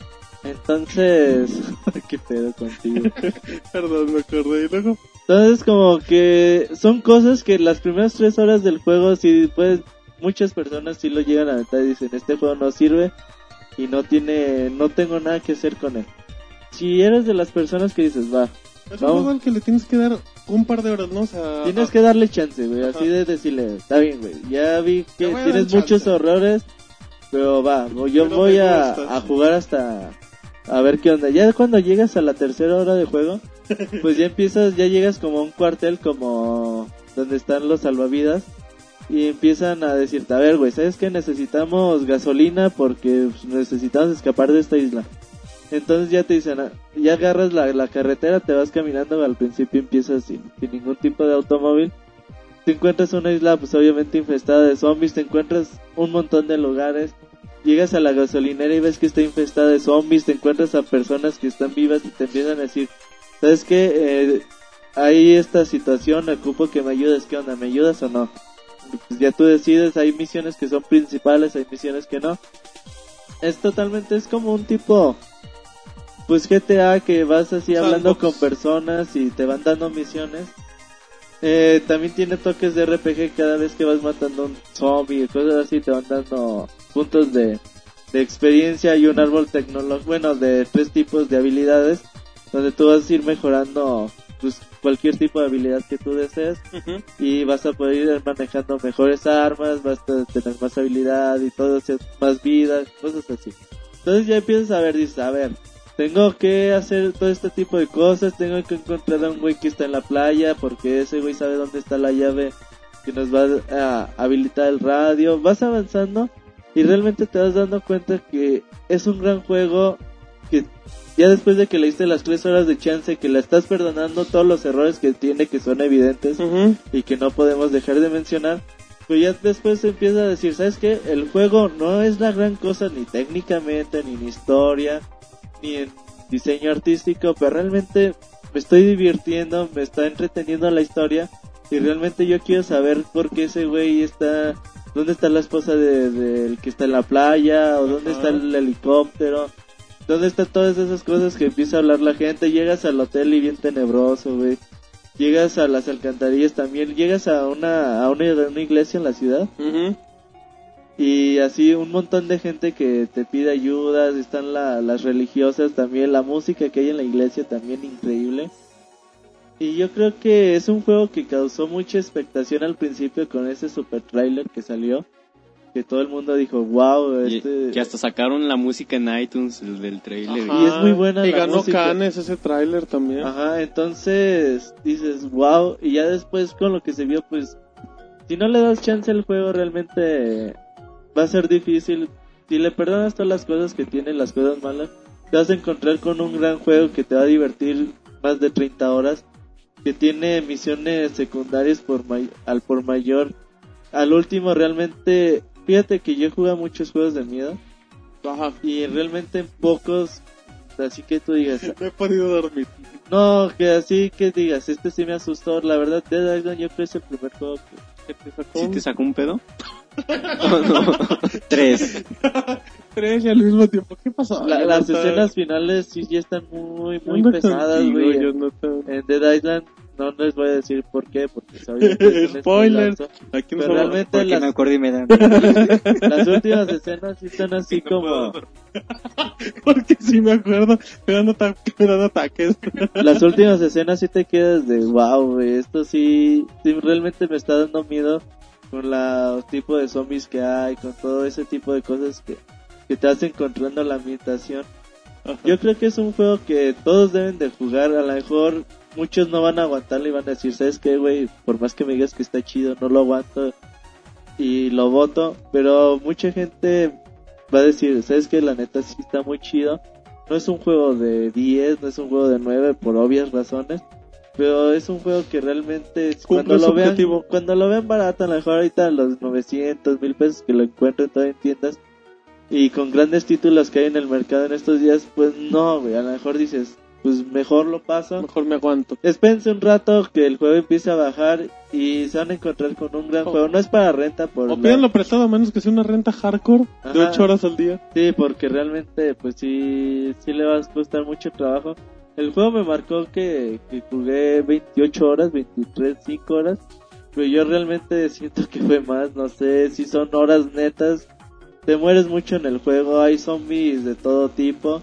Entonces, qué pedo contigo. Perdón, me acordé. Y luego, Entonces como que son cosas que las primeras tres horas del juego sí pues muchas personas sí lo llegan a aventar y dicen este juego no sirve y no tiene no tengo nada que hacer con él. Si eres de las personas que dices va, es un juego al que le tienes que dar un par de horas, ¿no? O sea, tienes que darle chance, güey, Ajá. así de decirle, está bien, güey, ya vi que tienes muchos horrores, pero va, yo Pero voy a jugar hasta a ver qué onda. Ya cuando llegas a la tercera hora de juego, pues ya empiezas, ya llegas como a un cuartel como donde están los salvavidas y empiezan a decirte, a ver, güey, ¿sabes que necesitamos gasolina porque pues, necesitamos escapar de esta isla? Entonces ya te dicen, ah, ya agarras la, la carretera, te vas caminando, al principio empiezas sin, sin ningún tipo de automóvil. Te encuentras una isla pues obviamente infestada de zombies, te encuentras un montón de lugares. Llegas a la gasolinera y ves que está infestada de zombies, te encuentras a personas que están vivas y te empiezan a decir, ¿sabes qué? Eh, hay esta situación, ocupo que me ayudes, ¿qué onda? ¿Me ayudas o no? Pues ya tú decides, hay misiones que son principales, hay misiones que no. Es totalmente, es como un tipo, pues GTA que vas así hablando Sandbox. con personas y te van dando misiones. Eh, también tiene toques de RPG cada vez que vas matando un zombie y cosas así te van dando puntos de, de experiencia y un árbol tecnológico, bueno, de tres tipos de habilidades donde tú vas a ir mejorando pues, cualquier tipo de habilidad que tú desees y vas a poder ir manejando mejores armas, vas a tener más habilidad y todo, más vida, cosas así. Entonces ya empiezas a ver, dices, a ver, tengo que hacer todo este tipo de cosas, tengo que encontrar a un güey que está en la playa porque ese güey sabe dónde está la llave que nos va a habilitar el radio. Vas avanzando y realmente te vas dando cuenta que es un gran juego que ya después de que le diste las tres horas de chance, que la estás perdonando todos los errores que tiene que son evidentes y que no podemos dejar de mencionar, pues ya después se empieza a decir, ¿sabes qué? El juego no es la gran cosa ni técnicamente, ni en historia, ni en diseño artístico, pero realmente me estoy divirtiendo, me está entreteniendo la historia y realmente yo quiero saber por qué ese güey está, dónde está la esposa de- del que está en la playa o dónde Ajá. está el helicóptero. ¿Dónde están todas esas cosas que empieza a hablar la gente? Llegas al hotel y bien tenebroso, güey. Llegas a las alcantarillas también. Llegas a una, a una, a una iglesia en la ciudad. Y así un montón de gente que te pide ayudas. Están la- las religiosas también. La música que hay en la iglesia también increíble. Y yo creo que es un juego que causó mucha expectación al principio con ese super trailer que salió. Que todo el mundo dijo, wow, Y- este... Que hasta sacaron la música en iTunes el del trailer. Ajá. Y es muy buena Y la ganó música. Cannes ese tráiler también. Ajá, entonces dices, wow, y ya después con lo que se vio, pues, si no le das chance al juego, realmente va a ser difícil. Si le perdonas todas las cosas que tiene, las cosas malas, te vas a encontrar con un gran juego que te va a divertir más de 30 horas, que tiene misiones secundarias por may- al por mayor. Al último, realmente, fíjate que yo jugado muchos juegos de miedo, Ajá. y realmente en pocos, así que tú digas, No he podido dormir. no, que así que digas, este sí me asustó. La verdad, Dead Island yo creo que es el primer juego que, te sacó. ¿Sí te sacó un pedo? ¿O no? Tres. Tres y al mismo tiempo. ¿Qué pasó? La- las no escenas finales sí ya están muy, muy pesadas, güey. En Dead Island no les voy a decir por qué, porque obviamente es un Spoiler. spoilazo. Aquí no Pero realmente las, me acuerdo y me da las últimas escenas sí están así No puedo como... Porque sí me acuerdo. Me dan, ata- me dan ataques. Las últimas escenas sí te quedas de wow, güey. Esto sí, sí realmente me está dando miedo con la tipo de zombies que hay, con todo ese tipo de cosas que, que te vas encontrando en la ambientación. Yo creo que es un juego que todos deben de jugar. A lo mejor muchos no van a aguantarlo y van a decir, ¿sabes qué, güey? Por más que me digas que está chido, no lo aguanto y lo voto. Pero mucha gente va a decir, ¿sabes qué? La neta sí está muy chido. No es un juego de 10, no es un juego de 9 por obvias razones. Pero es un juego que realmente cuando lo vean cuando lo vean barato, a lo mejor ahorita los 900 mil pesos que lo encuentren todavía en tiendas y con grandes títulos que hay en el mercado en estos días, pues no, güey, a lo mejor dices, pues mejor lo paso. Mejor me aguanto. Espérense un rato que el juego empiece a bajar y se van a encontrar con un gran O- juego. No es para renta, por O la- pídanlo prestado a menos que sea una renta hardcore de Ajá. 8 horas al día. Sí, porque realmente, pues sí, sí le va a costar mucho trabajo. El juego me marcó que, que jugué 28 horas, 23, 5 horas. Pero yo realmente siento que fue más, no sé si son horas netas. Te mueres mucho en el juego, hay zombies de todo tipo.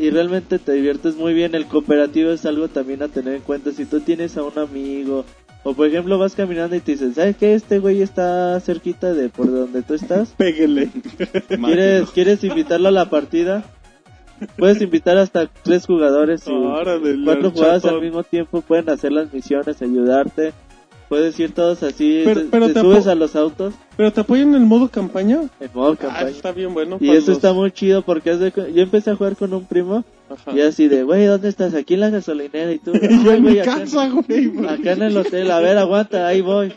Y realmente te diviertes muy bien. El cooperativo es algo también a tener en cuenta. Si tú tienes a un amigo, o por ejemplo vas caminando y te dicen, ¿sabes qué? Este güey está cerquita de por donde tú estás. Péguele. ¿Quieres, ¿Quieres invitarlo a la partida? Puedes invitar hasta tres jugadores y Órale, cuatro jugadores al mismo tiempo pueden hacer las misiones, ayudarte. Puedes ir todos así, Pero- te, pero te te subes a los autos Pero te apoyan en el modo campaña. en modo Ah, campaña. está bien bueno. y eso está muy chido porque de yo empecé a jugar con un primo Ajá. y así de, güey, ¿dónde estás? Aquí en la gasolinera y tú, Y yo "Ay, en mi casa, güey. acá en el hotel, a ver, aguanta, ahí voy.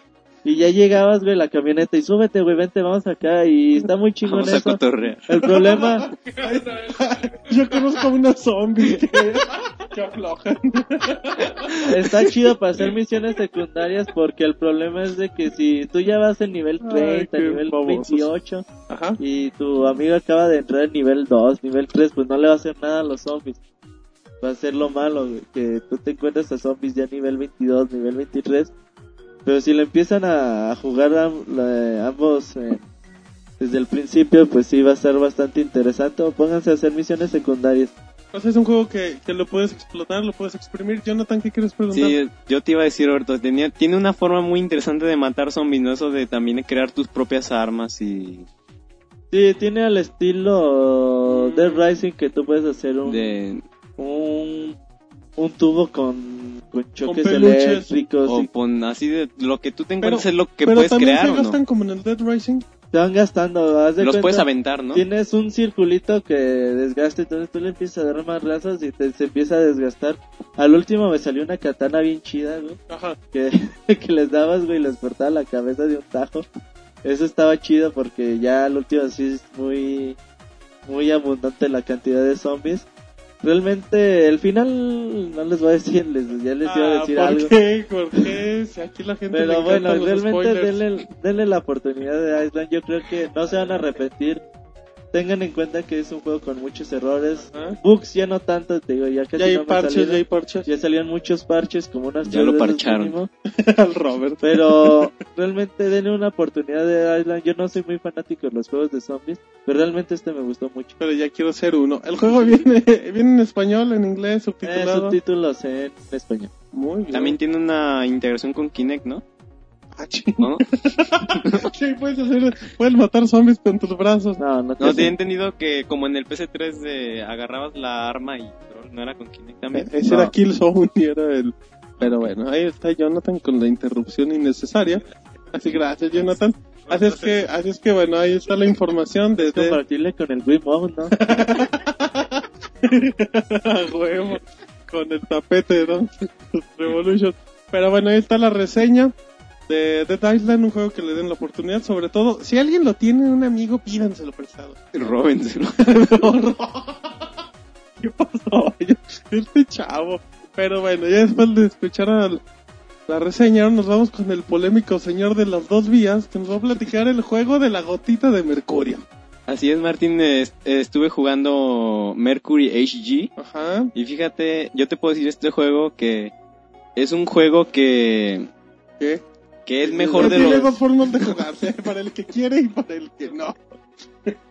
Y ya llegabas, güey, la camioneta y súbete, güey, vente, vamos acá y está muy chingón Vamos a eso. cotorrear. El problema, Yo conozco unos zombies que, que aflojan. Está chido para hacer misiones secundarias porque el problema es de que si tú ya vas en nivel Ay, 30, qué nivel babosos. 28 Ajá. y tu amigo acaba de entrar en nivel 2, nivel 3, pues no le va a hacer nada a los zombies. Va a ser lo malo, güey, que tú te encuentres a zombies ya nivel 22, nivel 23. Pero si lo empiezan a, a jugar ambos eh, desde el principio, pues sí va a estar bastante interesante. O pónganse a hacer misiones secundarias. O sea, es un juego que, que lo puedes explotar, lo puedes exprimir. Jonathan, ¿qué quieres preguntar? Sí, yo te iba a decir, Roberto, tenía, tiene una forma muy interesante de matar zombies, ¿no? Eso de también crear tus propias armas y Sí, tiene al estilo Dead Rising que tú puedes hacer un, de... un, un tubo con, con choques peluches. eléctricos. O y pon así de lo que tú te Pero- encuentres es lo que pero puedes también crear se o no. gastan como en el Dead Rising. te van gastando. haz de Los cuenta, puedes aventar, ¿no? Tienes un circulito que desgasta, entonces tú le empiezas a dar más razas y te, se empieza a desgastar. Al último me salió una katana bien chida, güey. Ajá. que, que les dabas, güey, y les cortaba la cabeza de un tajo. Eso estaba chido porque ya al último sí es muy, muy abundante la cantidad de zombies. Realmente, el final no les voy a decir, les, ya les iba a Ah, decir ¿Por algo. qué? ¿Por qué? Si aquí la gente Pero bueno, realmente denle, denle la oportunidad de Island. Yo creo que no se van a arrepentir. Tengan en cuenta que es un juego con muchos errores. Ajá. Bugs ya no tanto, te digo, ya casi Ya hay no parches, salieron. ya hay parches. Ya salían muchos parches, como unas Ya lo parcharon. al Robert. Pero realmente denle una oportunidad de Island. Yo no soy muy fanático de los juegos de zombies, pero realmente este me gustó mucho. Pero ya quiero ser uno. El juego viene, viene en español, en inglés, Eh, subtitulado. subtítulos en español. Muy bien. También tiene una integración con Kinect, ¿no? Ah. ¿No? Sí, puedes hacer, puedes matar zombies con tus brazos. No, no te No, tenía entendido que como en el PC3 de agarrabas la arma y no era con Kinect también. Eh, Ese No. era Killzone y era el... Pero bueno, ahí está Jonathan con la interrupción innecesaria. Así, gracias Jonathan. Así es que, así es que bueno, ahí está la información Es desde... compartirle con el Wiimote, ¿no? A huevo, con el tapete, ¿no? Revolution. Pero bueno, ahí está la reseña de Dead Island, un juego que le den la oportunidad, sobre todo, si alguien lo tiene, un amigo, pídanselo prestado. Róbenselo. ¿Qué pasó? Este chavo. Pero bueno, ya después de escuchar a la reseña, nos vamos con el polémico señor de las dos vías, que nos va a platicar el juego de la gotita de mercurio. Así es, Martín. es- estuve jugando Mercury HG. Ajá. Y fíjate, yo te puedo decir este juego que es un juego que, ¿Qué? Que es mejor de Tiene los... dos formas de jugarse, para el que quiere y para el que no.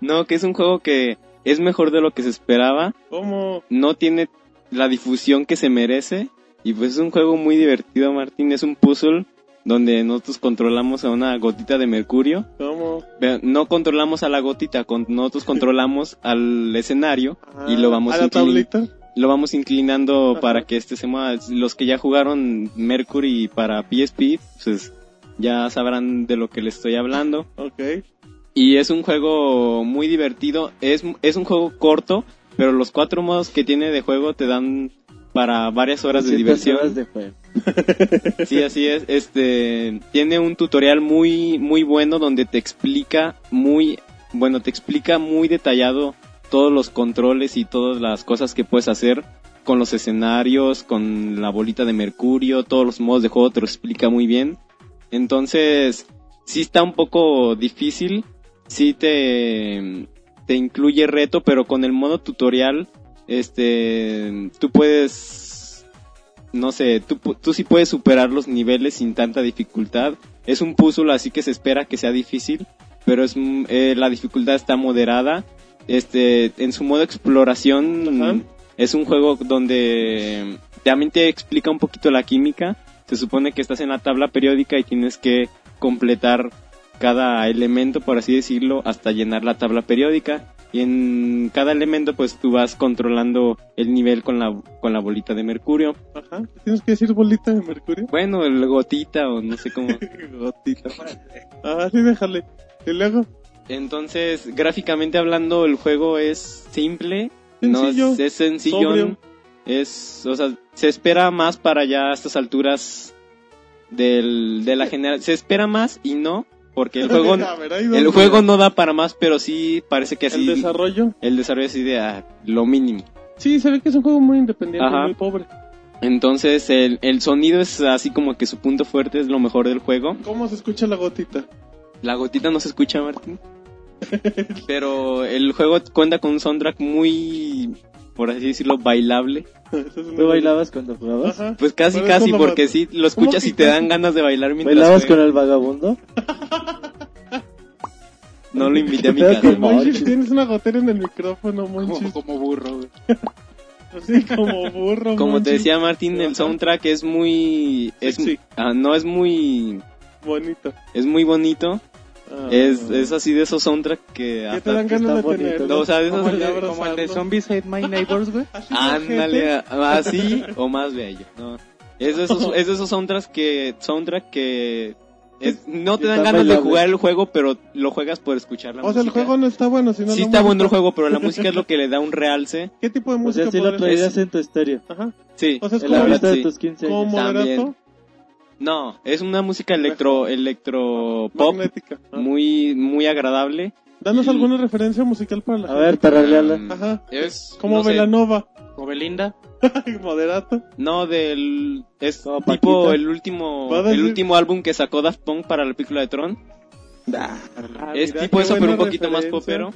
No, que es un juego que es mejor de lo que se esperaba. ¿Cómo? No tiene la difusión que se merece. Y pues es un juego muy divertido, Martín. Es un puzzle donde nosotros controlamos a una gotita de mercurio. ¿Cómo? Pero No controlamos a la gotita, con- nosotros controlamos al escenario y lo vamos Ah, ¿A la tablita? lo vamos inclinando Ajá. para que este se mueva. Los que ya jugaron Mercury para PSP, pues ya sabrán de lo que les estoy hablando. Ok. Y es un juego muy divertido. Es, es un juego corto, pero los cuatro modos que tiene de juego te dan para varias horas de 200 diversión. horas de juego. Sí, así es. Este tiene un tutorial muy muy bueno donde te explica muy bueno, te explica muy detallado todos los controles y todas las cosas que puedes hacer con los escenarios, con la bolita de mercurio, todos los modos de juego te lo explica muy bien. Entonces, sí está un poco difícil, sí te te incluye reto, pero con el modo tutorial este tú puedes no sé, tú, tú sí puedes superar los niveles sin tanta dificultad. Es un puzzle, así que se espera que sea difícil, pero es eh, la dificultad está moderada. Este, en su modo exploración Ajá. es un juego donde también te explica un poquito la química. Se supone que estás en la tabla periódica y tienes que completar cada elemento, por así decirlo, hasta llenar la tabla periódica. Y en cada elemento, pues tú vas controlando el nivel con la, con la bolita de mercurio. Ajá. ¿Tienes que decir bolita de mercurio? Bueno, el gotita o no sé cómo. Gotita. Ajá, sí, déjale. Y luego, Entonces, gráficamente hablando, el juego es simple. Sencillo, no es, es sencillón. sobrio. Es, o sea, se espera más para ya a estas alturas del, de la general. Se espera más y no, porque el juego, ver, el juego no da para más, pero sí parece que así. El desarrollo. el desarrollo así de ah, lo mínimo. Sí, se ve que es un juego muy independiente, Ajá. muy pobre. Entonces, el, el sonido es así como que su punto fuerte es lo mejor del juego. ¿Cómo se escucha la gotita? La gotita no se escucha, Martín. Pero el juego cuenta con un soundtrack muy, por así decirlo, bailable. ¿Tú bailabas cuando jugabas? Ajá. Pues casi, Pero es casi, porque la- sí, lo escuchas y te dan ganas de bailar mientras ¿Bailabas con el vagabundo? No lo invité a mi casa. Monchis, tienes una gotera en el micrófono, Monchis. Como, como burro, güey. Así como burro. Como Monchi. te decía Martín, el soundtrack es muy... Es, ah, no es muy... Bonito. Es muy bonito. Ah. Es, es así de esos soundtrack que... ¿Qué hasta- te dan que ganas de bonito, tener? No, o sea, de esos- Como de, como el de Zombies Hate My Neighbors, güey. De Ándale, así o más bello. No. Es de esos, es de esos soundtracks que, soundtrack que es- no te dan Está ganas de bailable. jugar el juego, pero lo juegas por escuchar la O sea, el música. juego no está bueno, sino sí está bueno el música. juego, pero la música es lo que le da un realce. ¿Qué tipo de O música sea, si lo traerías en tu estéreo. Ajá. Sí. O sea, es como, de tus 15 como años. moderato, También. No, es una música electro, electro pop magnética. Ah. muy, muy agradable. Danos y- alguna referencia musical para la A ver, tarareala. Um, Ajá. Es Como no Velanova. O Belinda. moderato. No, del es Como tipo Paquita. el último el decir- último álbum que sacó Daft Punk para la película de Tron. Ah, es mira, tipo eso, pero un poquito más popero.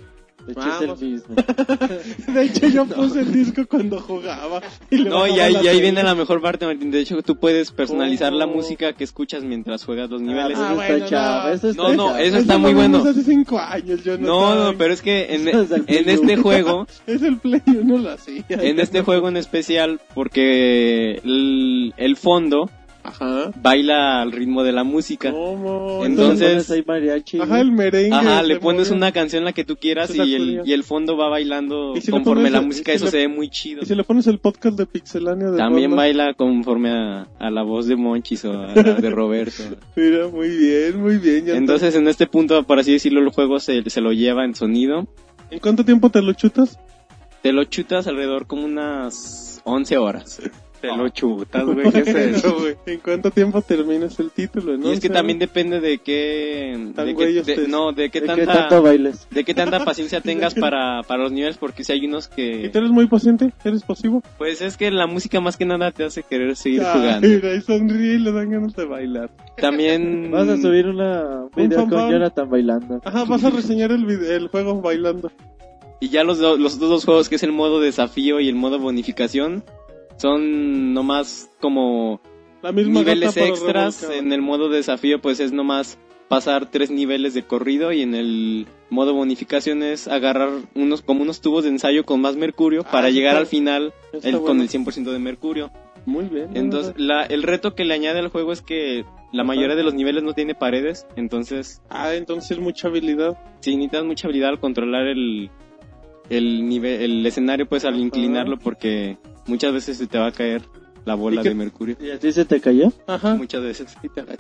De hecho, es el mismo. De hecho, yo puse el disco cuando jugaba. Y No, y ahí, y viene la mejor parte, Martín. De hecho, tú puedes personalizar la Oh. música que escuchas mientras juegas los niveles. Ah, Eso bueno, no. eso está No, eso está muy bueno. hace cinco años, yo no No, pero es que en, es en este uno. juego, Es el Play, yo no lo hacía. en este juego en especial, porque el, el fondo Ajá. baila al ritmo de la música. ¿Cómo? Entonces- Pones ahí mariachi. Ajá, el merengue. Ajá, le pones mueve. una canción la que tú quieras y el, y el fondo va bailando si le conforme la el- música, si eso le- se ve muy chido. Y si le pones el podcast de Pixelania de También fondo, baila conforme a, a la voz de Monchis o a la de Roberto. Mira, muy bien, muy bien. ya Entonces, en este punto, por así decirlo, el juego se, se lo lleva en sonido. ¿En cuánto tiempo te lo chutas? Te lo chutas alrededor como unas 11 horas. Te lo chutas, güey. ¿Qué es eso, güey? ¿En cuánto tiempo terminas el título? ¿no? Y es que O sea, también depende de qué... Tan De qué de- no, de qué ¿De qué tanta... tanto bailes? De qué tanta paciencia tengas para, para los niveles, porque si hay unos ¿Y que... tú eres muy paciente? ¿Eres pasivo? Pues es que la música más que nada te hace querer seguir Ay, jugando. Mira, y sonríe y le dan ganas de bailar. También... Vas a subir una un video con. Jonathan bailando. Ajá, vas a reseñar el, vide- el juego bailando. Y ya los, do- los otros dos juegos, que es el modo desafío y el modo bonificación, son nomás como La misma niveles extras. En el modo desafío, pues es nomás pasar tres niveles de corrido y en el modo bonificación es agarrar unos como unos tubos de ensayo con más mercurio Ah, para está- llegar al final está el- bueno. con el 100% de mercurio. Muy bien. Entonces, la, el reto que le añade al juego es que la mayoría de los niveles no tiene paredes, entonces Ah, entonces mucha habilidad. sí necesitas mucha habilidad al controlar el, el nivel, el escenario, pues al inclinarlo, porque muchas veces se te va a caer la bola ¿Y qué- de mercurio. ¿Y a ti se te cayó? Ajá. Muchas veces.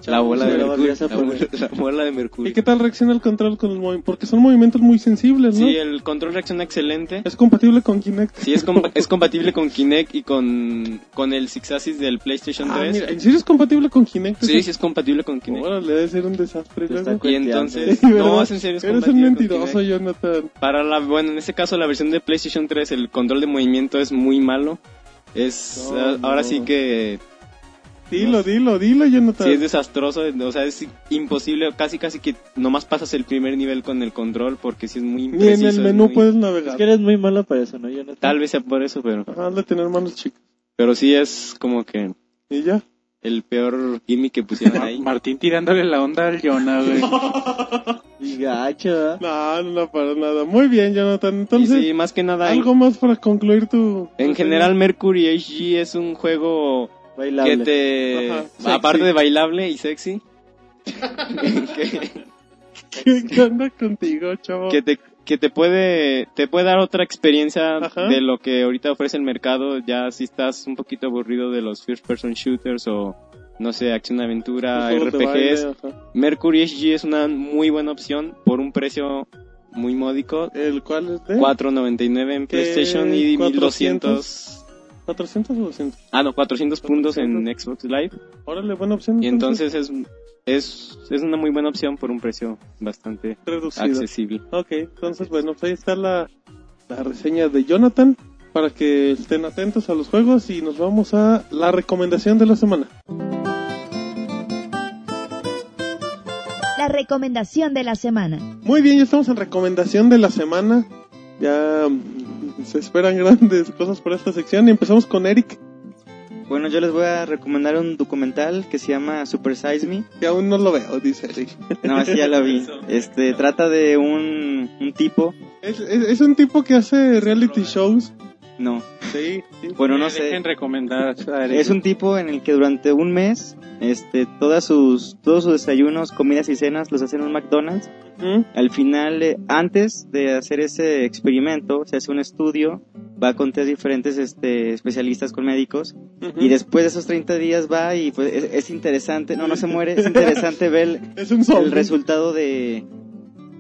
La bola de mercurio. La, bola- la bola de mercurio. ¿Y qué tal reacciona el control con el movimiento? Porque son movimientos muy sensibles, ¿no? Sí, el control reacciona excelente. Es compatible con Kinect. Sí, es, compa- es compatible con Kinect y con, con el Six Axis del PlayStation Ah, 3. mira, ¿en serio es compatible con Kinect? sí, sí es compatible con Kinect. Órale, debe ser un desastre. Y entonces, Sí, no, es en serio, es Eres un mentiroso. Jonathan. Para la, bueno, en este caso la versión de PlayStation 3, el control de movimiento es muy malo. Es, No, ah, ahora no. sí que Dilo, dilo, dilo, Jonathan. sí es desastroso, o sea, es imposible, casi casi que nomás pasas el primer nivel con el control porque sí es muy Ni en impreciso. el es menú muy- puedes Es navegar. que eres muy malo para eso, ¿no, Jonathan? Tal vez sea por eso, pero, Ajá, has de tener manos chicas. pero sí es como que Y ya. El peor gimmick que pusieron ahí. Martín tirándole la onda al Jonah, güey. Y gacho. No, no, no, para nada. Muy bien, Jonathan. Entonces, sí, más que nada, algo más para concluir tu... en general Mercury HG es un juego Bailable. que te, Ajá, aparte de bailable y sexy, que, ¿Qué onda contigo, chavo? que te que te puede te puede dar otra experiencia Ajá. de lo que ahorita ofrece el mercado ya si estás un poquito aburrido de los first person shooters o no sé acción aventura RPGs baile. Mercury HG es una muy buena opción por un precio muy módico ¿El cuál es de? 4.99 en. PlayStation y 400? 1200 ¿400 o 200? ah no 400 puntos en Xbox Live Órale, buena opción. y entonces es es es una muy buena opción por un precio bastante Reducido. accesible Ok, entonces bueno, pues ahí está la, la reseña de Jonathan para que estén atentos a los juegos y nos vamos a la recomendación de la semana. La recomendación de la semana. Muy bien, ya estamos en recomendación de la semana. Ya mm, se esperan grandes cosas por esta sección y empezamos con Eric, Bueno, yo les voy a recomendar un documental que se llama Super Size Me. que aún no lo veo, dice Eric. No, así ya lo vi. Este, trata de un, un tipo. Es, es- es un tipo que hace reality shows. No, Sí, sí. Bueno, no sé. dejen recomendar. Es un tipo en el que durante un mes, este, todas sus, todos sus desayunos, comidas y cenas los hacen en un McDonald's. ¿Mm? Al final, eh, antes de hacer ese experimento, se hace un estudio, va con tres diferentes este, especialistas con médicos, y después de esos 30 días va y pues es, es interesante, no, no se muere, es interesante ver Es un el resultado de,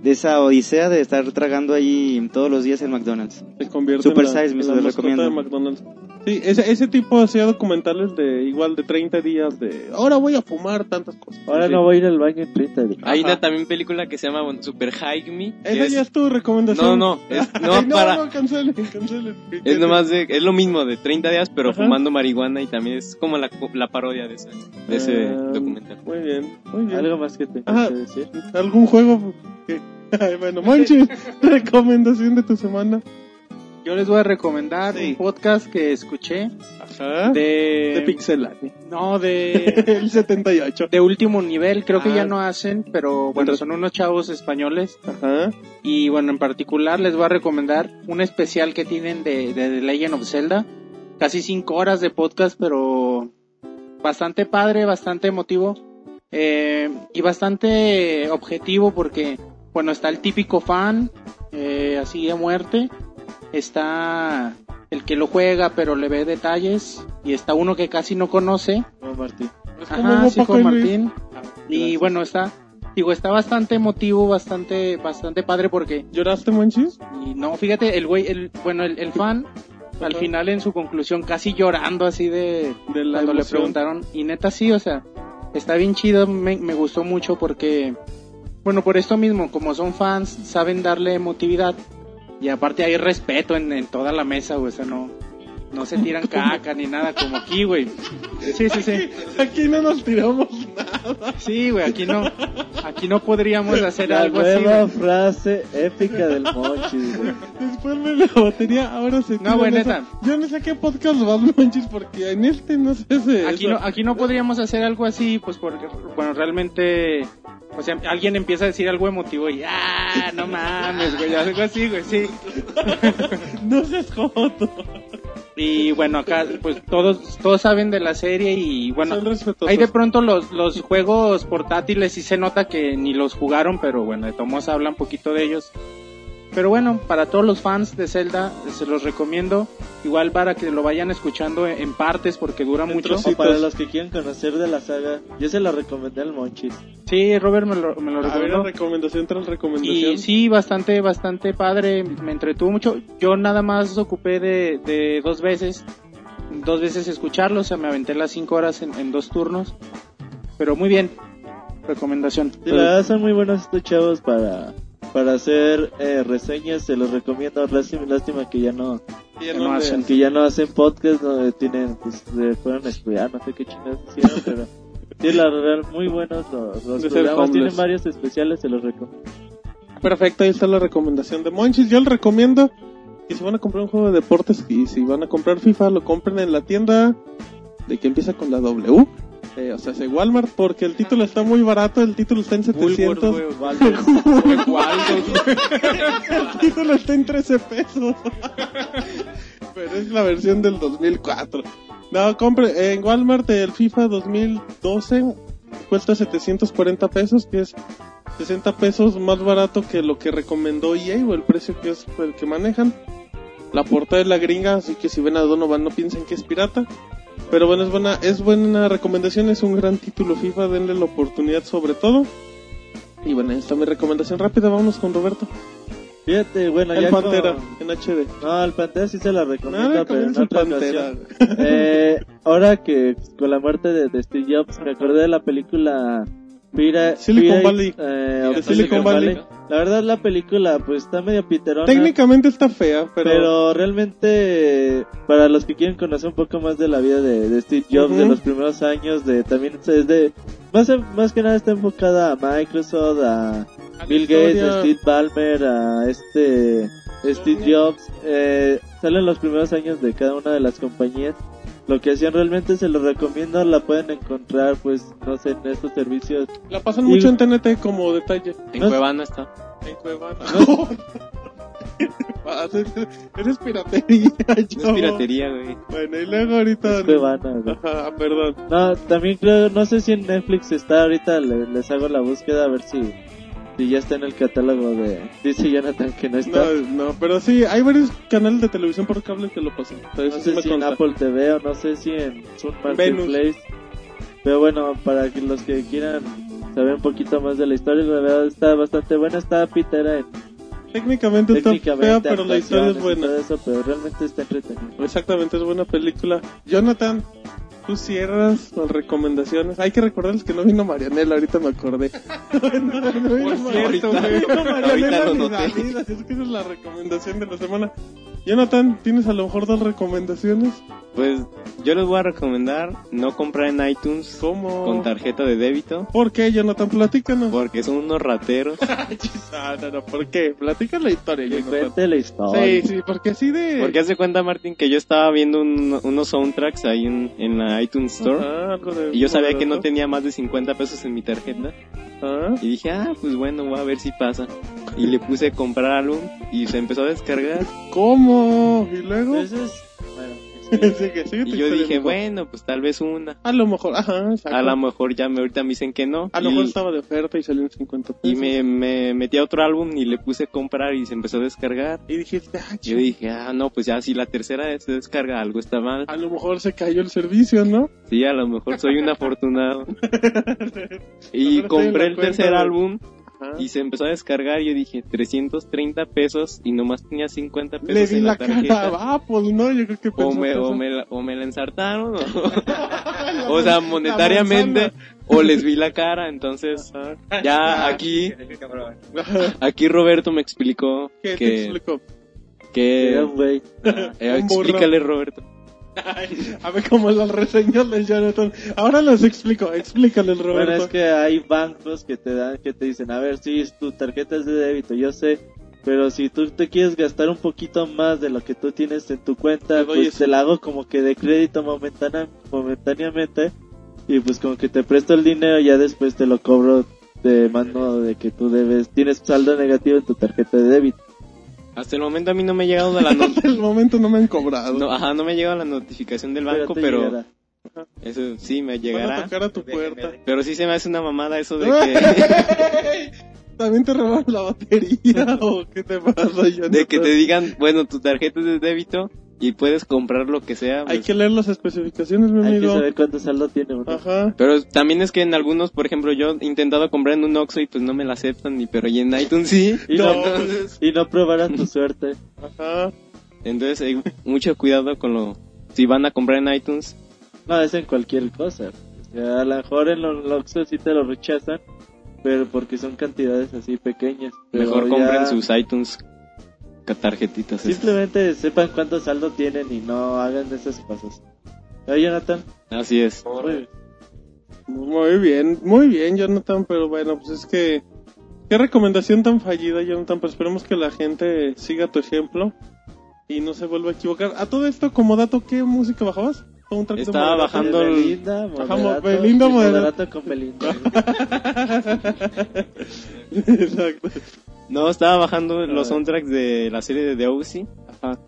de esa odisea de estar tragando ahí todos los días en McDonald's. Se convierte Super en la, Size Me, en la lo recomiendo. de McDonald's. Sí, ese, ese tipo hacía documentales de igual de 30 días de ahora voy a fumar tantas cosas. Ahora Sí. no voy a ir al baño en 30 días. Hay Ajá. una también película que se llama bueno, Super Hike Me. Esa es, ya es tu recomendación. No, no, es- no, Ay, no, para- no, cancelen, cancelen. es nomás de, es lo mismo de 30 días, pero Ajá. fumando marihuana y también es como la, la parodia de ese, de ese Ah, documental. Muy bien, muy bien. Algo más que Ajá. que decir. ¿Algún juego? que- Ay, bueno, Monchi, recomendación de tu semana. Yo les voy a recomendar Sí. un podcast que escuché Ajá. de... de Pixelani. No, de... El 78. de último nivel, creo que Ah. ya no hacen, pero bueno, son unos chavos españoles Ajá. y bueno, en particular les voy a recomendar un especial que tienen de, de The Legend of Zelda, casi cinco horas de podcast, pero bastante padre, bastante emotivo eh, y bastante objetivo porque bueno, está el típico fan, eh, así de muerte, está el que lo juega pero le ve detalles y está uno que casi no conoce No, Martín. Ajá, sí, con y. Martín. Y Gracias. bueno, está, digo, está bastante emotivo, bastante, bastante padre porque, ¿Lloraste, Monchis? y no, fíjate, el güey, el, bueno, el, el fan, al final en su conclusión, casi llorando así de, De la cuando le preguntaron, y neta sí, o sea, está bien chido, me, me gustó mucho porque, bueno, por esto mismo, como son fans, saben darle emotividad, y aparte hay respeto en, en toda la mesa, güey, o sea, no, no se tiran caca ni nada, como aquí, güey. Sí, sí, sí. Aquí no nos tiramos nada. Sí, güey, aquí no, aquí no podríamos hacer La algo así. nueva frase épica del Monchis, güey. Después de la batería, ahora se tiran güey, neta. Yo no sé qué podcast vas, Monchis, porque en este no sé si Aquí no, aquí no podríamos hacer algo así, pues porque, bueno, realmente, o sea, alguien empieza a decir algo emotivo y, ah, no mames, güey, algo así, güey, sí. No seas joto. Y bueno, acá, pues todos, todos saben de la serie y bueno. Ahí de pronto los, los juegos portátiles sí se nota que ni los jugaron, pero bueno, de habla un poquito de ellos. Pero bueno, para todos los fans de Zelda, se los recomiendo. Igual para que lo vayan escuchando en partes porque dura En mucho. O para los que quieran conocer de la saga, yo se la recomendé al Monchis. Sí, Robert me lo, me lo A ver, recomendó. recomendación tras recomendación. Y sí, bastante, bastante padre, me entretuvo mucho. Yo nada más ocupé de, de dos veces, dos veces escucharlo, o sea, me aventé las cinco horas en, en dos turnos. Pero muy bien, recomendación. Sí, la verdad son muy buenos estos chavos para, para hacer eh, reseñas, se los recomiendo. Lástima, lástima que ya no, Y ya no le- hacen. que ya no hacen podcast, no tienen, pues, se fueron a estudiar, no sé qué chingados hicieron, pero sí, la verdad, muy buenos los, los programas, tienen varios especiales, se los recomiendo. Perfecto, ahí está la recomendación de Monchis. Yo les recomiendo que si van a comprar un juego de deportes y si van a comprar FIFA, lo compren en la tienda de que empieza con la W. Eh, o sea, es Walmart, porque el título está muy barato, el título está en 700. Woolworth, el título está en 13 pesos. Pero es la versión del 2004. No, compre en Walmart el FIFA 2012 cuesta 740 pesos, que es 60 pesos más barato que lo que recomendó EA o el precio que es el que manejan. La portada es la gringa, así que si ven a Donovan no piensen que es pirata. Pero bueno, es buena, es buena recomendación, es un gran título FIFA, denle la oportunidad sobre todo. Y bueno, ahí está mi recomendación rápida, vámonos con Roberto. Fíjate, bueno, El ya Pantera, con- en HD. No, el Pantera sí se la recomiendo, Nada, pero en otra Pantera. ocasión. Eh, ahora que con la muerte de, de Steve Jobs me acordé de la película Pira, Silicon Pira- Valley. eh, Silicon Valley. La verdad la película pues está medio piterona. Técnicamente está fea, pero, Pero, realmente, para los que quieren conocer un poco más de la vida de, de Steve Jobs, de los primeros años, de también es de, más, más que nada está enfocada a Microsoft, a Bill Gates, a Steve Ballmer, a este Steve Jobs, eh, salen los primeros años de cada una de las compañías. Lo que hacían realmente se los recomiendo, la pueden encontrar pues, no sé, en estos servicios. la pasan mucho en TNT como detalle. En No- Cuevana está. En Cuevana. Eres piratería. No es piratería, güey. Bueno, y luego ahorita... Es Cuevana, güey. Ajá, perdón. No, también creo, no sé si en Netflix está ahorita, le- les hago la búsqueda a ver si, si ya está en el catálogo de... Dice Jonathan que no está. No, no, pero sí, hay varios canales de televisión por cable que lo pasan. Sea, No sí sé me si en. Apple TV o no sé si en Sun. Marketplace. Pero bueno, para que los que quieran saber un poquito más de la historia, la verdad está bastante buena. Está pitera en Técnicamente está técnicamente, fea, pero la historia es y buena. eso, pero realmente está entretenido. Exactamente, es buena película. Jonathan, tú cierras las recomendaciones. Hay que recordarles que no vino Marianela, ahorita me acordé. no, no vino Por cierto, Marianela, no vino Marianela ni. Dalila, Es que esa es la recomendación de la semana. Jonathan, ¿tienes a lo mejor dos recomendaciones? Pues yo les voy a recomendar no comprar en iTunes ¿Cómo? con tarjeta de débito ¿Por qué, Jonathan? Platícanos. porque son unos rateros. Ah, no, no, ¿por qué? Platica la historia, Que Jonathan. la historia. Sí, sí, porque así de... Porque hace cuenta, Martín, que yo estaba viendo un- unos soundtracks ahí en, en la iTunes Store Ajá, algo de- y yo sabía que no tenía más de 50 pesos en mi tarjeta Ah, y dije, ah, pues bueno, voy a ver si pasa. Y le puse comprar álbum y se empezó a descargar ¿Cómo? ¿Y luego? Entonces, bueno, Y yo dije, bueno, pues tal vez una. A lo mejor, ajá, exacto. A lo mejor ya me, ahorita me dicen que no. A lo mejor estaba de oferta y salió en 50 pesos. Y me, me metí a otro álbum y le puse comprar y se empezó a descargar. Y dijiste, ah, Yo dije, ah, no, pues ya si la tercera vez se descarga algo está mal. A lo mejor se cayó el servicio, ¿no? Sí, a lo mejor soy un afortunado. y compré el tercer álbum Ajá. y se empezó a descargar y yo dije, 330 pesos y nomás tenía 50 pesos Le di en la la tarjeta. cara a Apple, ¿no? Yo creo que O me, o, me la, o me la ensartaron, o, o sea, monetariamente, o les vi la cara, entonces Ajá. ya aquí, aquí Roberto me explicó ¿Qué te que, explicó? que eh, explícale Roberto. Ay, a ver cómo las reseñas de Jonathan. Ahora les explico, explícale el Roberto. Bueno, es que hay bancos que te dan, que te dicen, a ver, sí, tu tarjeta es de débito, yo sé, pero si tú te quieres gastar un poquito más de lo que tú tienes en tu cuenta, pues eso. te la hago como que de crédito momentánea- momentáneamente y pues como que te presto el dinero y ya después te lo cobro de mano de que tú debes, tienes saldo negativo en tu tarjeta de débito. Hasta el momento a mí no me ha llegado de la no- Hasta el momento no me han cobrado. no, ajá, no me ha llegado la notificación del banco, pero llegará. eso sí me Van a llegará. tocar a tu puerta. Pero sí se me hace una mamada eso de que, ¿También te robaron la batería o qué te pasa, Jonathan? de que te digan, bueno, tu tarjeta es de débito y puedes comprar lo que sea. Hay pues. que leer las especificaciones, mi Hay que amigo. saber cuánto saldo tiene uno. Ajá. Pero también es que en algunos, por ejemplo, yo he intentado comprar en un Oxxo y pues no me la aceptan ni, pero y en iTunes sí. Y No. Entonces, Y no probarás tu suerte. Ajá. entonces hay mucho cuidado con lo, si van a comprar en iTunes, No, es en cualquier cosa. O sea, a lo mejor en los Oxxo sí te lo rechazan, pero porque son cantidades así pequeñas. Pero mejor ya compren sus iTunes tarjetitas. esas. Simplemente sepan cuánto saldo tienen y no hagan esas cosas. Oye, Jonathan, Así es. muy bien. Muy bien, muy bien, Jonathan, pero bueno, pues es que... Qué recomendación tan fallida, Jonathan, pero esperemos que la gente siga tu ejemplo y no se vuelva a equivocar. A todo esto, como dato, ¿qué música bajabas? De Estaba bajando el- Belinda, Ajá, moderato, Belinda, y moderato. moderato con Belinda. Exacto. No, estaba bajando los soundtracks de la serie de The O.C.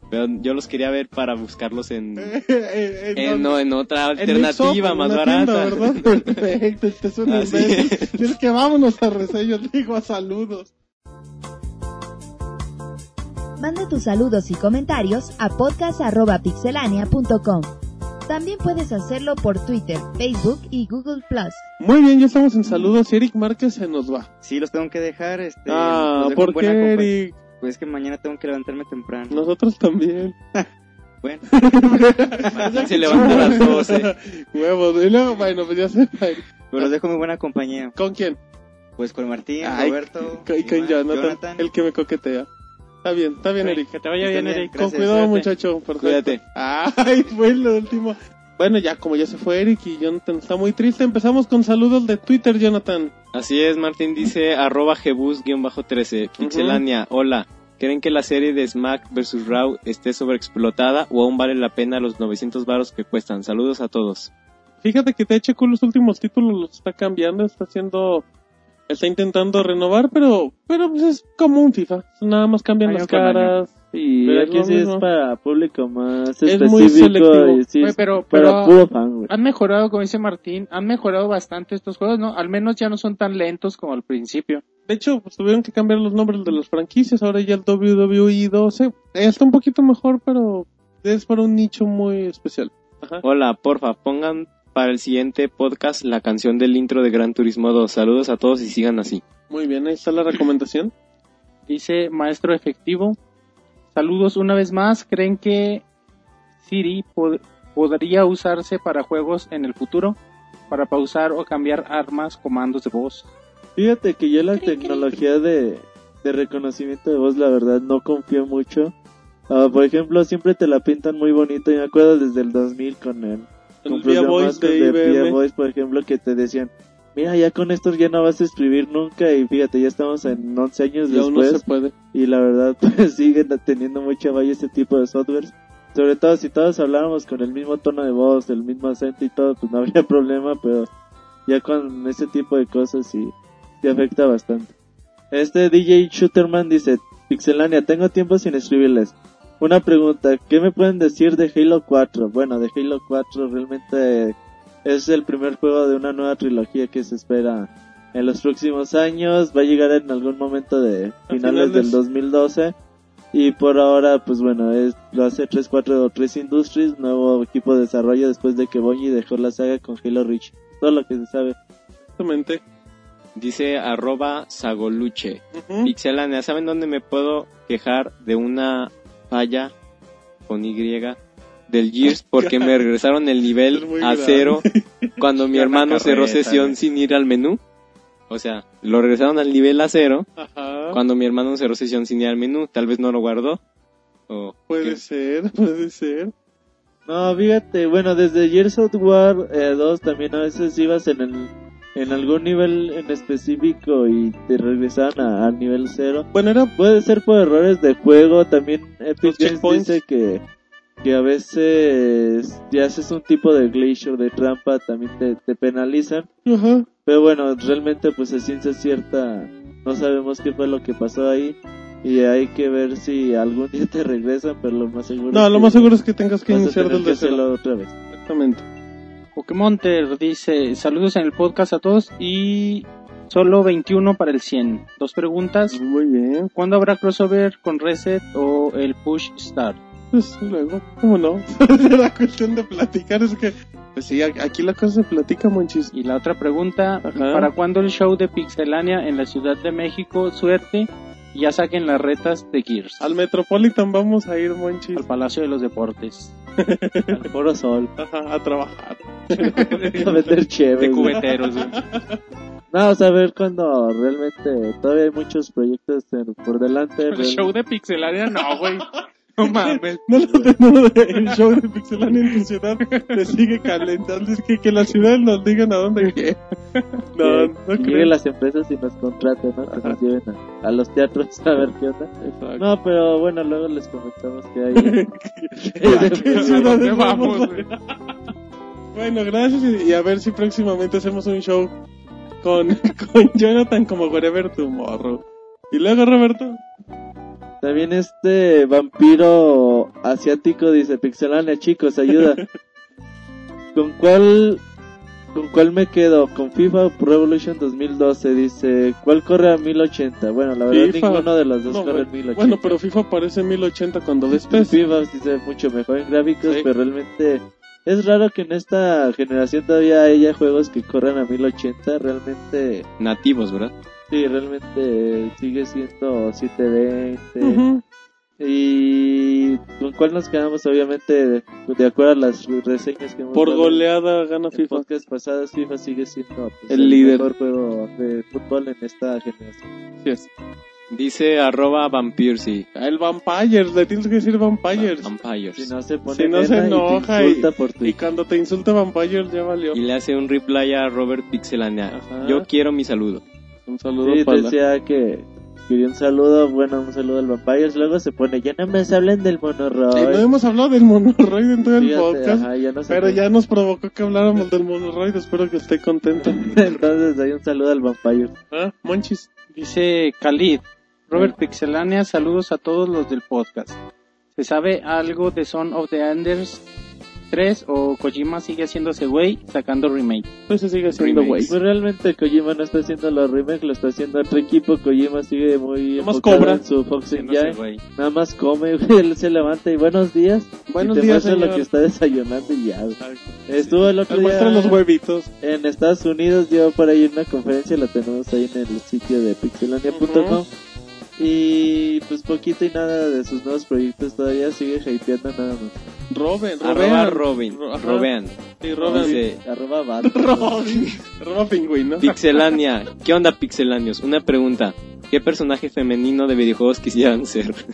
Pero yo los quería ver para buscarlos en, Eh, en, no, en otra alternativa más una barata. tienda, ¿verdad? Perfecto, este es un Así es. Tienes que vámonos a reseñas, digo a saludos. Manda tus saludos y comentarios a podcast.pixelania.com. También puedes hacerlo por Twitter, Facebook y Google Plus. Muy bien, ya estamos en saludos Eric Márquez se nos va. Sí, los tengo que dejar. Este, Ah, los dejo en ¿por buena qué, Eric? Pues es que mañana tengo que levantarme temprano. Nosotros también. Bueno, Se levanta a las 12. Huevos, y luego, bueno, pues ya se va. pero los dejo en muy buena compañía. ¿Con quién? Pues con Martín, Ay, Roberto, Y con Iván, Jonathan, el que me coquetea. Está bien, está bien, Eric. Que te vaya bien. Eric. Con cuidado, cuídate. muchacho. Perfecto. Cuídate. Ay, fue lo último. Bueno, ya como ya se fue Eric y Jonathan está muy triste, empezamos con saludos de Twitter, Jonathan. Así es, Martín dice arroba jebus-13, pixelania, hola. ¿Creen que la serie de Smack vs. Raw esté sobreexplotada o aún vale la pena los 900 varos que cuestan? Saludos a todos. Fíjate que THQ los últimos títulos los está cambiando, está haciendo, está intentando renovar, pero, pero pues es como un FIFA. Nada más cambian Año las caras, Y Pero es aquí sí mismo. es para público más Es muy específico selectivo. y sí pero- pero- puro fan. Han mejorado, como dice Martín, han mejorado bastante estos juegos, ¿no? Al menos ya no son tan lentos como al principio. De hecho, pues, tuvieron que cambiar los nombres de las franquicias. Ahora ya el WWE 12 eh, está un poquito mejor, pero es para un nicho muy especial. Ajá. Hola, porfa, pongan para el siguiente podcast la canción del intro de Gran Turismo 2. Saludos a todos y sigan así. Muy bien, ahí está la recomendación. Dice Maestro Efectivo. Saludos una vez más. ¿Creen que Siri pod- podría usarse para juegos en el futuro? Para pausar o cambiar armas, comandos de voz. Fíjate que yo la tecnología de, de reconocimiento de voz, la verdad, no confío mucho. Ah, por ejemplo, siempre te la pintan muy bonito. Y me acuerdo desde el 2000 con El con programas de de. Voice, por ejemplo, que te decían, mira, ya con esto ya no vas a escribir nunca. Y fíjate, ya estamos en 11 años aún no después. se puede. y la verdad pues siguen teniendo mucha valla este tipo de softwares sobre todo si todos habláramos con el mismo tono de voz el mismo acento y todo pues no habría problema pero ya con este tipo de cosas sí, sí afecta bastante este DJ Shooterman dice Pixelania tengo tiempo sin escribirles una pregunta ¿qué me pueden decir de Halo 4? bueno de Halo 4 realmente es el primer juego de una nueva trilogía que se espera en los próximos años. Va a llegar en algún momento de finales, finales. del 2012. Y por ahora, pues bueno, es, lo hace 343 Industries, nuevo equipo de desarrollo después de que Bungie dejó la saga con Halo Reach. Todo lo que se sabe. Exactamente. Dice arroba Sagoluche. Pixelania, ¿saben dónde me puedo quejar de una falla con Y del Gears? Porque me regresaron el nivel a cero cuando mi hermano cerró sesión güey. sin ir al menú. O sea, lo regresaron al nivel a cero Ajá. cuando mi hermano cerró sesión sin ir al menú. Tal vez no lo guardó. O Puede ¿qué? ser, puede ser. No, fíjate, bueno, desde Gears of War eh, 2 también a veces ibas en el, en algún nivel en específico y te regresaban a- al nivel cero. Bueno, era Puede ser por errores de juego, también Epic Games dice que, que a veces si haces un tipo de glitch o de trampa también te, te penalizan. Ajá. Pero bueno, realmente pues a ciencia cierta no sabemos qué fue lo que pasó ahí y hay que ver si algún día te regresan, pero lo más seguro No, es lo que más seguro es que tengas que iniciar desde cero. otra vez. Exactamente. Pokémonter dice, saludos en el podcast a todos y solo 21 para el 100. Dos preguntas. Muy bien. ¿Cuándo habrá crossover con Reset o el Push Start? Pues luego, ¿cómo no? Era cuestión de platicar, es que, pues sí, aquí la cosa se platica, monchis. Y la otra pregunta, Ajá. ¿para cuándo el show de Pixelania en la Ciudad de México? Suerte. Ya saquen las retas de Gears. Al Metropolitan vamos a ir, monchis. Al Palacio de los Deportes. Al Foro Sol. Ajá, a trabajar. a meter chévere. De cubeteros. güey. No, o sea, a ver cuando realmente todavía hay muchos proyectos en- por delante. El show de Pixelania no, güey. No mames. No, no, no, el show de Pixelania en tu ciudad te sigue calentando. Es que, que las ciudades nos digan a dónde que. No, que, no que creo. las empresas y nos contraten, ¿no? Que nos lleven a, a los teatros a ver qué onda. Exacto. No, pero bueno, luego les comentamos que hay. ¿A qué ciudades vamos? vamos? Bueno, gracias y, y a ver si próximamente hacemos un show con, con Jonathan como Wherever Tomorrow. Y luego, Roberto. También este vampiro asiático dice, Pixelania, chicos, ayuda. ¿Con cuál, con cuál me quedo? Con FIFA Pro Evolution 2012, dice, ¿cuál corre a 1080? Bueno, la verdad FIFA. ninguno de los dos No, corre a bueno, 1080. bueno, pero FIFA parece 1080 cuando ves PES. FIFA sí se ve mucho mejor en gráficos, Sí. pero realmente es raro que en esta generación todavía haya juegos que corran a 1080, realmente, Nativos, ¿verdad? Sí, realmente sigue siendo 720. Ujú. ¿Y con cuál nos quedamos? Obviamente, de, de acuerdo a las reseñas que hemos Por dado goleada gana en FIFA. podcast pasadas, FIFA sigue siendo pues, El líder. mejor juego de fútbol en esta generación. Sí es. Dice arroba vampirsi. El Vampires, le tienes que decir Vampires. Vampires. Si no se pone Si no se y enoja y- Y Twitter. cuando te insulta Vampires ya valió. Y le hace un reply a Robert Pixelania. Ajá. Yo quiero mi saludo. Un saludo Sí, para la- decía que quería un saludo, bueno, un saludo al Vampires. Luego se pone, ya no me hablen del Eh, no monoroid. hemos hablado del monoroid en todo el Fíjate, podcast. ajá, ya no Pero ya nos provocó que habláramos del monoroid. Espero que esté contento. Entonces hay un saludo al Vampires. ¿Ah? Monchis. Dice Khalid, Robert Pixelania, saludos a todos los del podcast. ¿Se sabe algo de Son of the Enders 3 o Kojima sigue haciéndose güey sacando remake? Pues se sigue siendo güey. Pues realmente Kojima no está haciendo los remakes, lo está haciendo otro equipo. Kojima sigue muy Nada más enfocado cobra. en su Fox güey. Nada más come, él se levanta y buenos días. Buenos y te días, muestra lo señor. que está desayunando y ya. Estuvo el otro Me día los huevitos. en Estados Unidos, dio por ahí una conferencia, la tenemos ahí en el sitio de pixelania.com. Y pues poquito y nada de sus nuevos proyectos todavía sigue hypeando nada más. Robin, Arroba Robin. Robin. Ro-. Robean. Sí, Robin. Dice, Arroba bat. Robin. Arroba pingüino. Pixelania. ¿Qué onda, Pixelanios? Una pregunta. ¿Qué personaje femenino de videojuegos quisieran ser?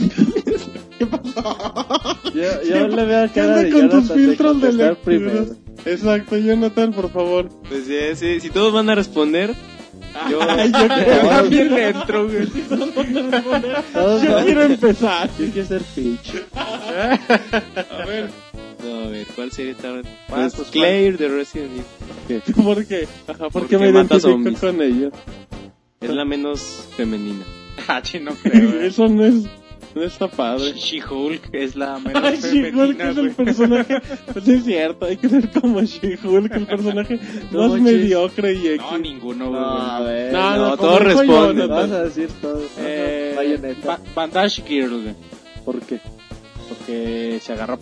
Yo, yo le veo ¿Qué cara de con tus filtros de primero. Exacto, Jonathan, por favor. Pues sí, sí, si todos van a responder, yo, Ay, yo Yo también le entro, güey. Yo quiero empezar. Yo quiero ser Peach. A ver, No, a ver, ¿cuál sería tal? Ah, Pues pues, Claire de Resident Evil. ¿por qué? Ajá, porque Porque me identifico zombies. con ella. Es la menos femenina. Ah, no creo. Eso no es, está padre. She-Hulk es la menos Ay, She-Hulk es el güey. personaje. Pues es cierto, hay que ser como She-Hulk, el personaje No más mediocre y X. No, ninguno, No, a güey. ver. No, no, no, como dijo responden. Jonathan. Vas a decir todo. Eh, Bayonetta. Ba- Bandage Girl, güey. ¿Por qué? Porque se agarra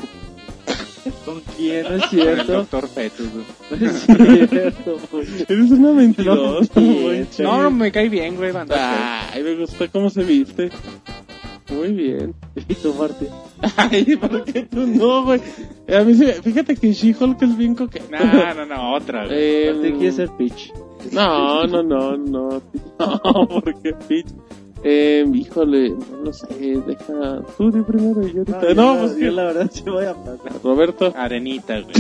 ¿Con quién? No es con el cierto. Doctor Fetus, güey. No es cierto. güey. Eres una mentirosa, No, Monchi. No, no me cae bien, güey, Bandage Ay, me gusta cómo se viste. Muy bien. Y tu Martín. Ay, ¿por qué tú no, güey? A mí sí, fíjate que She-Hulk es bien. Girl. No, no, no, otra, güey. Eh, Martín quiere ser Peach. No, no, no, no. No, porque Peach. Eh, híjole, no lo sé, deja. Tú di primero y yo ahorita. yo No, la- pues yo que. la verdad sí voy a pasar. Roberto. Arenita, güey.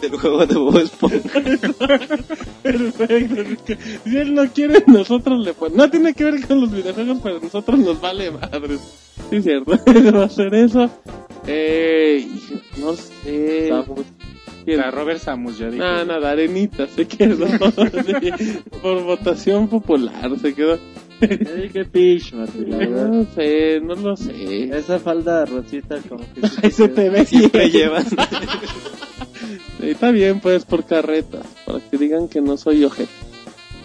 Del juego de Bob Esponja. Perfecto. si él no quiere, nosotros le ponemos. No tiene que ver con los videojuegos, pero a nosotros nos vale madres. Sí, es cierto. Va a ser eso. Eh, no sé. Samus. ¿Quién? La Robert Samus, ya dije. No, nada, arenita se quedó. Sí, por votación popular se quedó. Yo dije Peach, Martín, la verdad. No sé, no lo sé. Esa falda rosita como que... Ahí se te ve Siempre bien. llevan. Sí, está bien, pues, por carretas. Para que digan que no soy ojete.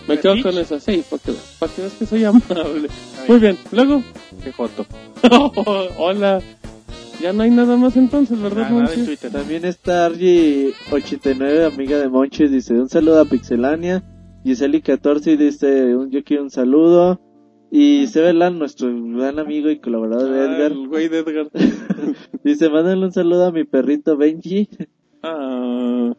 Me quedo con esa, sí, para que, para que veas que soy amable. Ay, Muy bien, luego. Qué joto. Hola. Ya no hay nada más entonces, ¿verdad, Ah, nada Monchi? en Twitter. También está Argy89, amiga de Monchis, dice un saludo a Pixelania. Giseli14 dice un, yo quiero un saludo. Y Sevelan, nuestro gran amigo y colaborador de Ah, Edgar, el güey de Edgar. dice mándale un saludo a mi perrito Benji. Ah,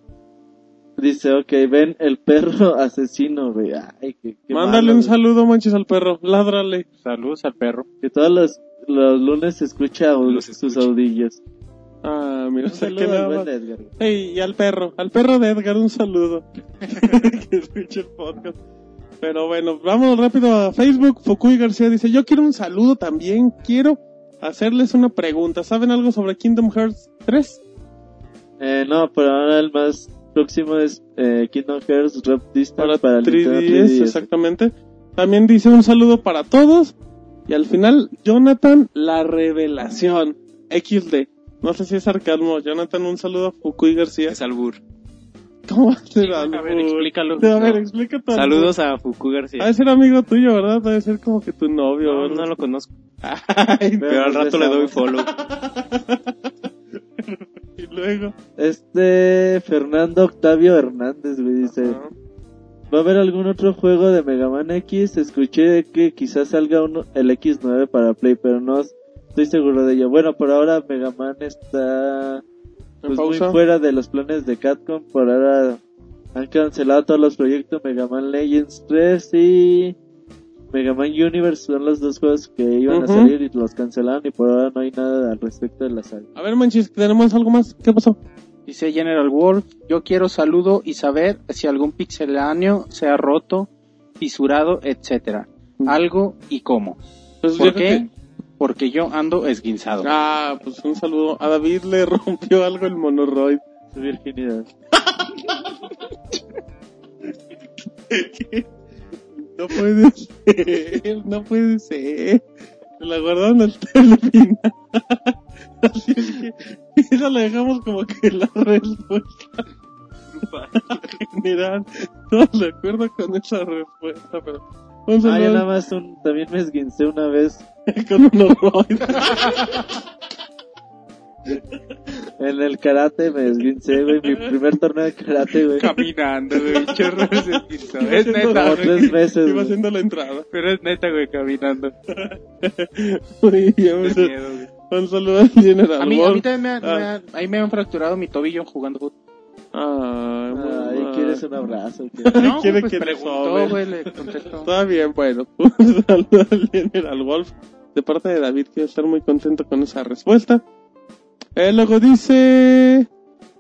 Dice, ok, ven el perro asesino, güey. Ay, qué, qué mándale malo, un güey. saludo, Monchis, al perro. Ládrale. Saludos al perro. Que todos los, los lunes se escucha Los sus escucha. audillos. Ah, mira, Un que saludo al nada buen más- de Edgar. güey. Ey, y al perro, al perro de Edgar, un saludo. que escuche el podcast. Pero bueno, vamos rápido a Facebook. Fukui García dice, yo quiero un saludo también. Quiero hacerles una pregunta. ¿Saben algo sobre Kingdom Hearts 3? Eh, no, pero ahora el más próximo es eh, Kingdom Hearts Red Distance Para, para, el Nintendo 3DS, 3DS. exactamente. También dice un saludo para todos. Y al final, Jonathan, la revelación. XD. No sé si es sarcasmo. Jonathan, un saludo a Fukui García. Es albur. ¿Cómo va a ser a ver, albur? explícalo. A ver, explica tu albur. Saludos a Fuku García. Ha de ser amigo tuyo, ¿verdad? Debe ser como que tu novio. No, lo conozco. Ay, Pero al rato le doy follow. y luego. Este Fernando Octavio Hernández, güey, dice, Ajá. ¿va a haber algún otro juego de Mega Man X? Escuché que quizás salga uno, el X9 para Play, pero no estoy seguro de ello. Bueno, por ahora Mega Man está pues, muy fuera de los planes de Capcom. Por ahora han cancelado todos los proyectos Mega Man Legends 3 y Mega Man Universe. Son los dos juegos que iban a salir y los cancelaron y por ahora no hay nada al respecto de la saga. A ver, Manchis, ¿tenemos algo más? ¿Qué pasó? Dice General Wolf, yo quiero saludo y saber si algún pixeláneo se ha roto, fisurado, etcétera. Algo y cómo. Pues ¿Por qué? que- Porque yo ando esguinzado. Ah, pues un saludo. A David le rompió algo el monoroid. Su virginidad. No puede ser, no puede ser. Se la guardaron hasta el final. Así es que esa la dejamos como que la respuesta general. No de acuerdo con esa respuesta, pero un Ah, yo nada más un, también me esguincé una vez con un en el karate, me esguincé, güey, mi primer torneo de karate, güey. Caminando, güey, chorro de piso. Es neta, güey. tres meses, Iba haciendo la entrada. Pero es neta, güey, caminando. Qué sal- miedo, güey. un saludo al General A mí, a mí también me, han- Ah. me han- ahí me han fracturado mi tobillo jugando fútbol. Ay. ¿quieres un abrazo? ¿Qué? No, Quiere pues que preguntó, güey, le contestó. Está bien, bueno. Un saludo al General Wolf. De parte de David, quiero estar muy contento con esa respuesta. Eh, luego dice...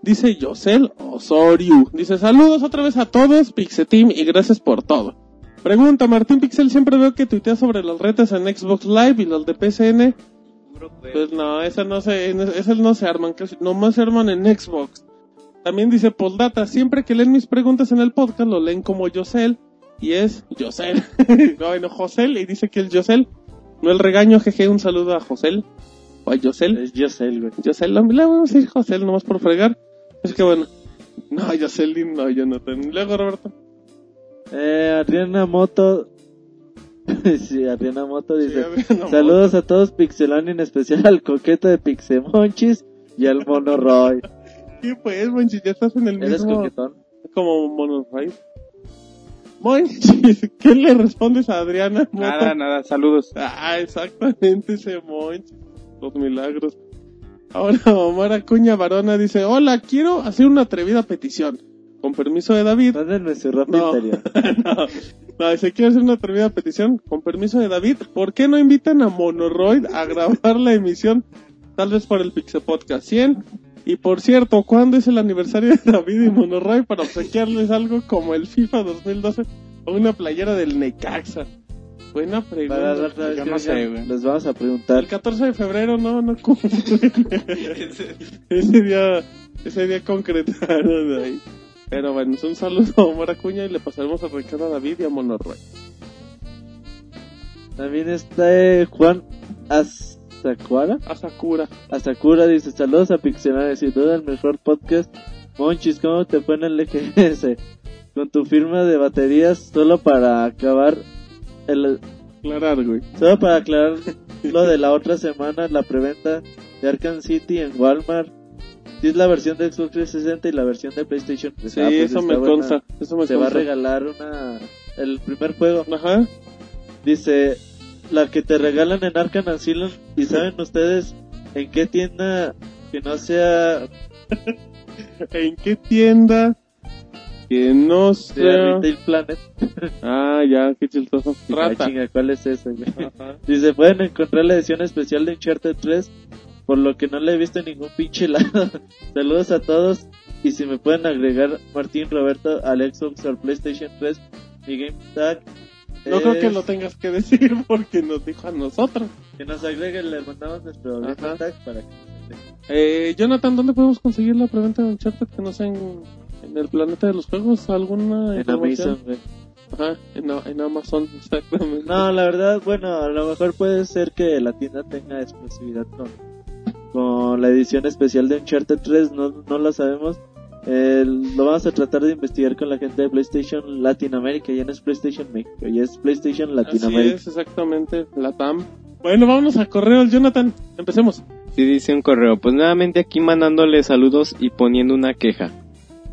Dice Yosel Osorio. Dice, saludos otra vez a todos, Pixeteam, y gracias por todo. Pregunta, Martín Pixel, siempre veo que tuitea sobre los retos en Xbox Live y los de PCN. Pues no, esa no se, esas no se arman, casi, nomás se arman en Xbox. También dice Postdata, siempre que leen mis preguntas en el podcast lo leen como Yosel y es Yosel. no, bueno, Josel y dice que el Yosel, no el regaño, jeje, un saludo a Josel o a Yosel. Es Yosel, güey. Yosel, le vamos a decir Josel nomás por fregar. Es que bueno, no, Yoselin, no, Jonathan. Luego Roberto. Eh, Adriana Moto. sí, Adriana Moto dice: Sí, Adriana Saludos a todos Pixelani, en especial al coqueto de Pixemonchis y al Mono Roy. ¿Qué pues, Monchis? Ya estás en el ¿Eres mismo... coquetón? Como Monorail. Monchis, ¿qué le respondes a Adriana? Moto? Nada, nada, saludos. Ah, exactamente ese Monchis. Los milagros. Ahora Omar Acuña Varona dice, hola, quiero hacer una atrevida petición. Con permiso de David. Su No. no, no, dice, quiero hacer una atrevida petición. Con permiso de David, ¿por qué no invitan a Monoroid a grabar la emisión? Tal vez para el Pixel Podcast 100. Y por cierto, ¿cuándo es el aniversario de David y Monoroid para obsequiarles algo como el FIFA 2012 o una playera del Necaxa? Buena pregunta. Para Yo no sé, güey. Les vamos a preguntar. El 14 de febrero no, no cumple. ese día, ese día concretaron de ahí. Pero bueno, es un saludo a Omar Acuña y le pasaremos el recado a David y a Monoroy. También está eh, Juan Azacuara. A Sakura. Dice: Saludos a Pixelani, sin duda el mejor podcast. Monchis, ¿cómo te fue en el LGS? Con tu firma de baterías, solo para acabar el, Aclarar, güey. Solo para aclarar lo de la otra semana, la preventa de Arkham City en Walmart. Sí es la versión de Xbox 360 y la versión de PlayStation 3. Sí, Ah, pues eso me consta. Eso me Se va a regalar una el primer juego. Ajá. Dice, la que te regalan en Arkham Asylum. ¿Y saben ustedes en qué tienda que no sea ¿En qué tienda? Que no sea... Retail Planet? Ah, ya, qué chistoso. Rata. chinga, ¿cuál es ese? Dice, pueden encontrar la edición especial de Uncharted 3, por lo que no le he visto en ningún pinche lado. Saludos a todos, y si me pueden agregar Martín Roberto al Xbox o PlayStation 3, mi game tag. No creo que lo tengas que decir porque nos dijo a nosotros. Que nos agregue, le mandamos nuestro tag para que... Eh, Jonathan, ¿dónde podemos conseguir la preventa de Uncharted que no sea en, en el planeta de los juegos? ¿Alguna En? Amazon, güey. Ajá, en, en Amazon, exactamente. No, la verdad, bueno, a lo mejor puede ser que la tienda tenga exclusividad con, con la edición especial de Uncharted 3, no, no lo sabemos. Eh, lo vamos a tratar de investigar con la gente de PlayStation Latinoamérica, ya no es PlayStation México, ya es PlayStation Así Latinoamérica. es, exactamente, la TAM. Bueno, vámonos a correos, Jonathan. Empecemos. Sí, dice un correo. Pues nuevamente aquí mandándole saludos y poniendo una queja.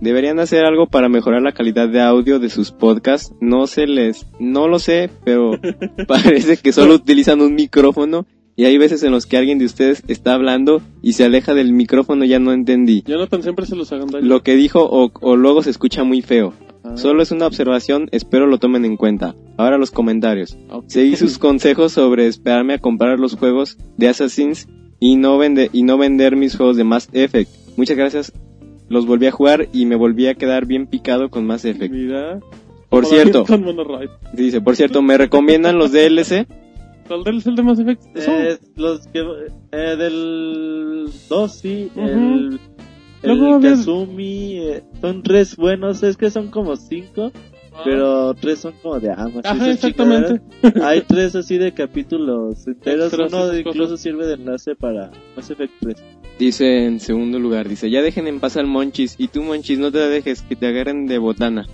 Deberían hacer algo para mejorar la calidad de audio de sus podcasts. No se les, no lo sé, pero parece que solo utilizan un micrófono y hay veces en los que alguien de ustedes está hablando y se aleja del micrófono, ya no entendí. Jonathan siempre se los agandalla. Lo que dijo o, o luego se escucha muy feo. Ah, Solo es una observación, espero lo tomen en cuenta. Ahora los comentarios. Seguí sus consejos sobre esperarme a comprar los juegos de Assassins y no, vende, y no vender mis juegos de Mass Effect. Muchas gracias. Los volví a jugar y me volví a quedar bien picado con Mass Effect. Mira. Por cierto, dice, por cierto, me recomiendan los DLC. ¿Cuál del el de Mass Effect? Eh, los que, eh, del 2, sí, el, Luego, a el ver. Kazumi, eh, son tres buenos, es que son como cinco, pero tres son como de amas. Ajá, esas exactamente. chingaderas. Hay tres así de capítulos enteros. Extras, Uno incluso cosas. sirve de enlace para Mass Effect 3. Dice en segundo lugar, dice, ya dejen en paz al Monchis. Y tú, Monchis, no te dejes que te agarren de botana.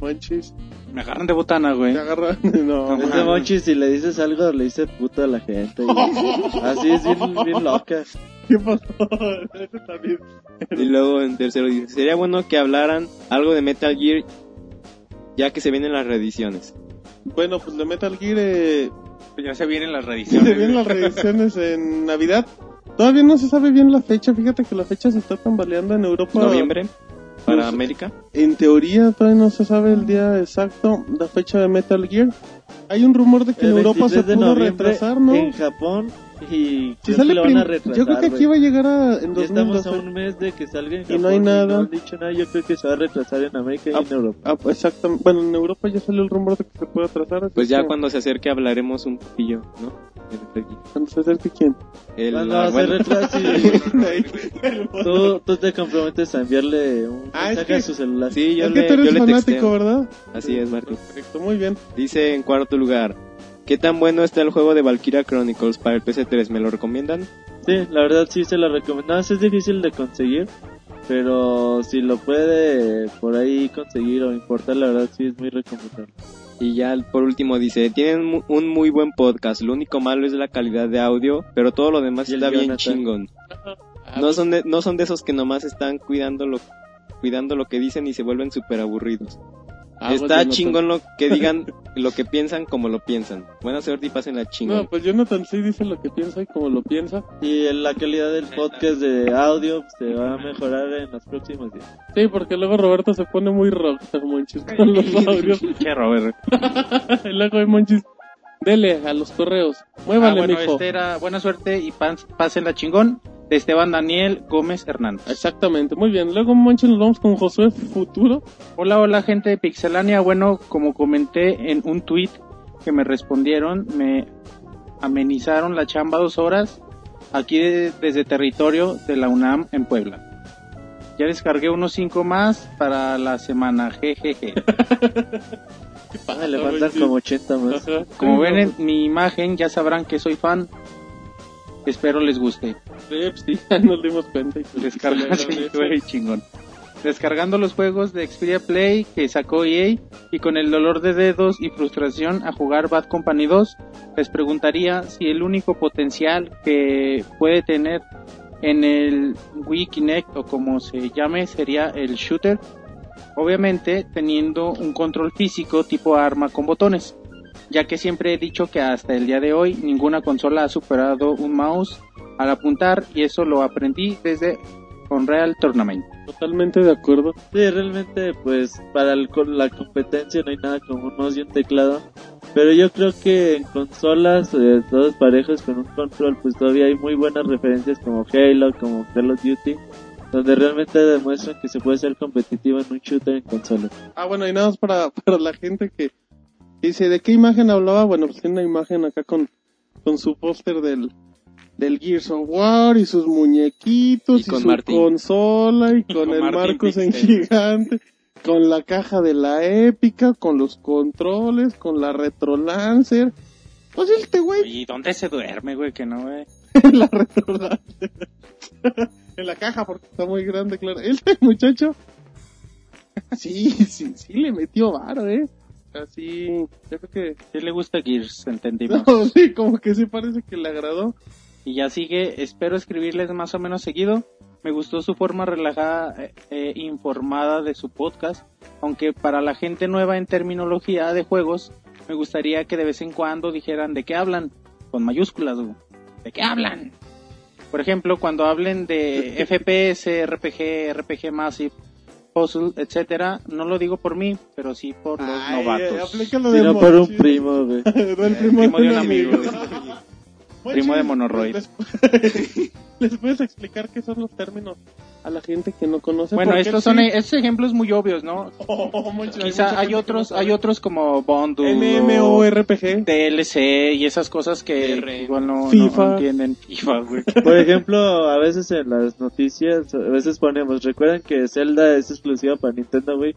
Manchis, Me agarran de botana, güey. te agarran. No, No, Es de Monchi, si le dices algo, le dice puta a la gente. y- así es bien, bien loca. ¿qué pasó? Ese también. Y luego en tercero dice, sería bueno que hablaran algo de Metal Gear ya que se vienen las reediciones. Bueno, pues de Metal Gear eh, Ya se vienen las se reediciones. vienen las reediciones en Navidad. Todavía no se sabe bien la fecha. Fíjate que la fecha se está tambaleando en Europa. Noviembre para Pues, América. En teoría todavía no se sabe el día exacto, la fecha de Metal Gear. Hay un rumor de que El en Europa se 23 de pudo retrasar, ¿no? En Japón y Si creo sale que lo van a retrasar. Yo creo que aquí güey. va a llegar a, en Ya estamos 2012. a un mes de que salga en Y Japón. no hay nada. No han dicho nada. Yo creo que se va a retrasar en América y Ah, en Europa. Ah, pues, exactamente. Bueno, en Europa ya salió el rumor de que se puede atrasar. Pues ya que cuando se acerque hablaremos un poquillo, ¿no? Cuando se acerque quién. El, Cuando ah, se bueno, retrase, tú, tú te comprometes a enviarle un Ah, es que- a su celular. sí, yo es que le, tú yo eres le fanático, texteo. ¿verdad? Así es, Martín. Perfecto, muy bien. Dice en cuarto lugar, ¿qué tan bueno está el juego de Valkyria Chronicles para el PC3? ¿Me lo recomiendan? Sí, la verdad sí se lo recomendamos. Es difícil de conseguir, pero si lo puede por ahí conseguir o importar, la verdad sí es muy recomendable. Y ya por último dice, tienen un muy buen podcast, lo único malo es la calidad de audio, pero todo lo demás está bien Jonathan. chingón. No son de, no son de esos que nomás están cuidando lo, cuidando lo que dicen y se vuelven súper aburridos. Ah, está chingón lo que digan, lo que piensan como lo piensan. Buena suerte y pasen la chingón. No, pues Jonathan sí dice lo que piensa y como lo piensa. Y la calidad del podcast de audio pues, se va a mejorar en los próximos días. Sí, porque luego Roberto se pone muy rockstar, Monchis, con los audios. Che, Robert. y luego hay Monchis, dele a los correos. Muévale, Ah, bueno, mijo. este era buena suerte y pan- pasen la chingón de Esteban Daniel Gómez Hernández. Exactamente, muy bien. Luego, Monchis, nos vamos con Josué Futuro. Hola, hola gente de Pixelania. Bueno, como comenté en un tweet que me respondieron, me amenizaron la chamba dos horas aquí de- desde territorio de la UNAM en Puebla. Ya descargué unos cinco más para la semana, jejeje. Ah, le faltan como 80 más. Ajá. Como Sí, ven no, en mi imagen, ya sabrán que soy fan. Espero les guste. Sí, pues ya nos dimos cuenta. Descargando, sí, güey, chingón. Descargando los juegos de Xperia Play que sacó EA y con el dolor de dedos y frustración a jugar Bad Company 2, les preguntaría si el único potencial que puede tener en el Wii Kinect o como se llame sería el shooter, obviamente teniendo un control físico tipo arma con botones, ya que siempre he dicho que hasta el día de hoy ninguna consola ha superado un mouse al apuntar y eso lo aprendí desde Unreal Tournament. Totalmente de acuerdo. Sí, realmente, pues para el- con la competencia no hay nada como un mouse y un teclado. Pero yo creo que en consolas, eh, todos parejos con un control, pues todavía hay muy buenas referencias como Halo, como Call of Duty, donde realmente demuestran que se puede ser competitivo en un shooter en consolas. Ah, bueno, y nada más para, para la gente que dice, ¿de qué imagen hablaba? Bueno, pues tiene una imagen acá con, con su póster del, del Gears of War y sus muñequitos Y y, con su Martín. consola y con, con el Martín Marcos en gigante, con la caja de la épica, con los controles, con la Retro Lancer. Pues este güey ¿Y dónde se duerme, güey? Que no, güey. en la Retro Lancer. en la caja porque está muy grande, claro. Este muchacho sí, sí, sí le metió varo, eh. Así, yo creo que Si le gusta Gears, entendimos. no, sí, como que sí parece que le agradó. Y ya sigue, espero escribirles más o menos seguido. Me gustó su forma relajada e informada de su podcast, aunque para la gente nueva en terminología de juegos, me gustaría que de vez en cuando dijeran de qué hablan, con mayúsculas. ¿De qué hablan? Por ejemplo, cuando hablen de FPS, RPG, RPG Massive, Puzzle, etcétera, no lo digo por mí, pero sí por los Ay, novatos. aplícalo de Sino por un primo, güey. Del primo, Primo de un amigo. Amigo. Primo de Monchis, Monoroid. ¿Les, les puedes explicar qué son los términos a la gente que no conoce? Bueno, estos sí- son estos ejemplos muy obvios, ¿no? Oh, Monchis, mucha Quizá hay otros, no hay otros como Bundle, MMORPG. DLC y esas cosas que R. igual no, no- FIFA. no entienden. FIFA, güey. Por ejemplo, a veces en las noticias, a veces ponemos, recuerden que Zelda es exclusiva para Nintendo, güey.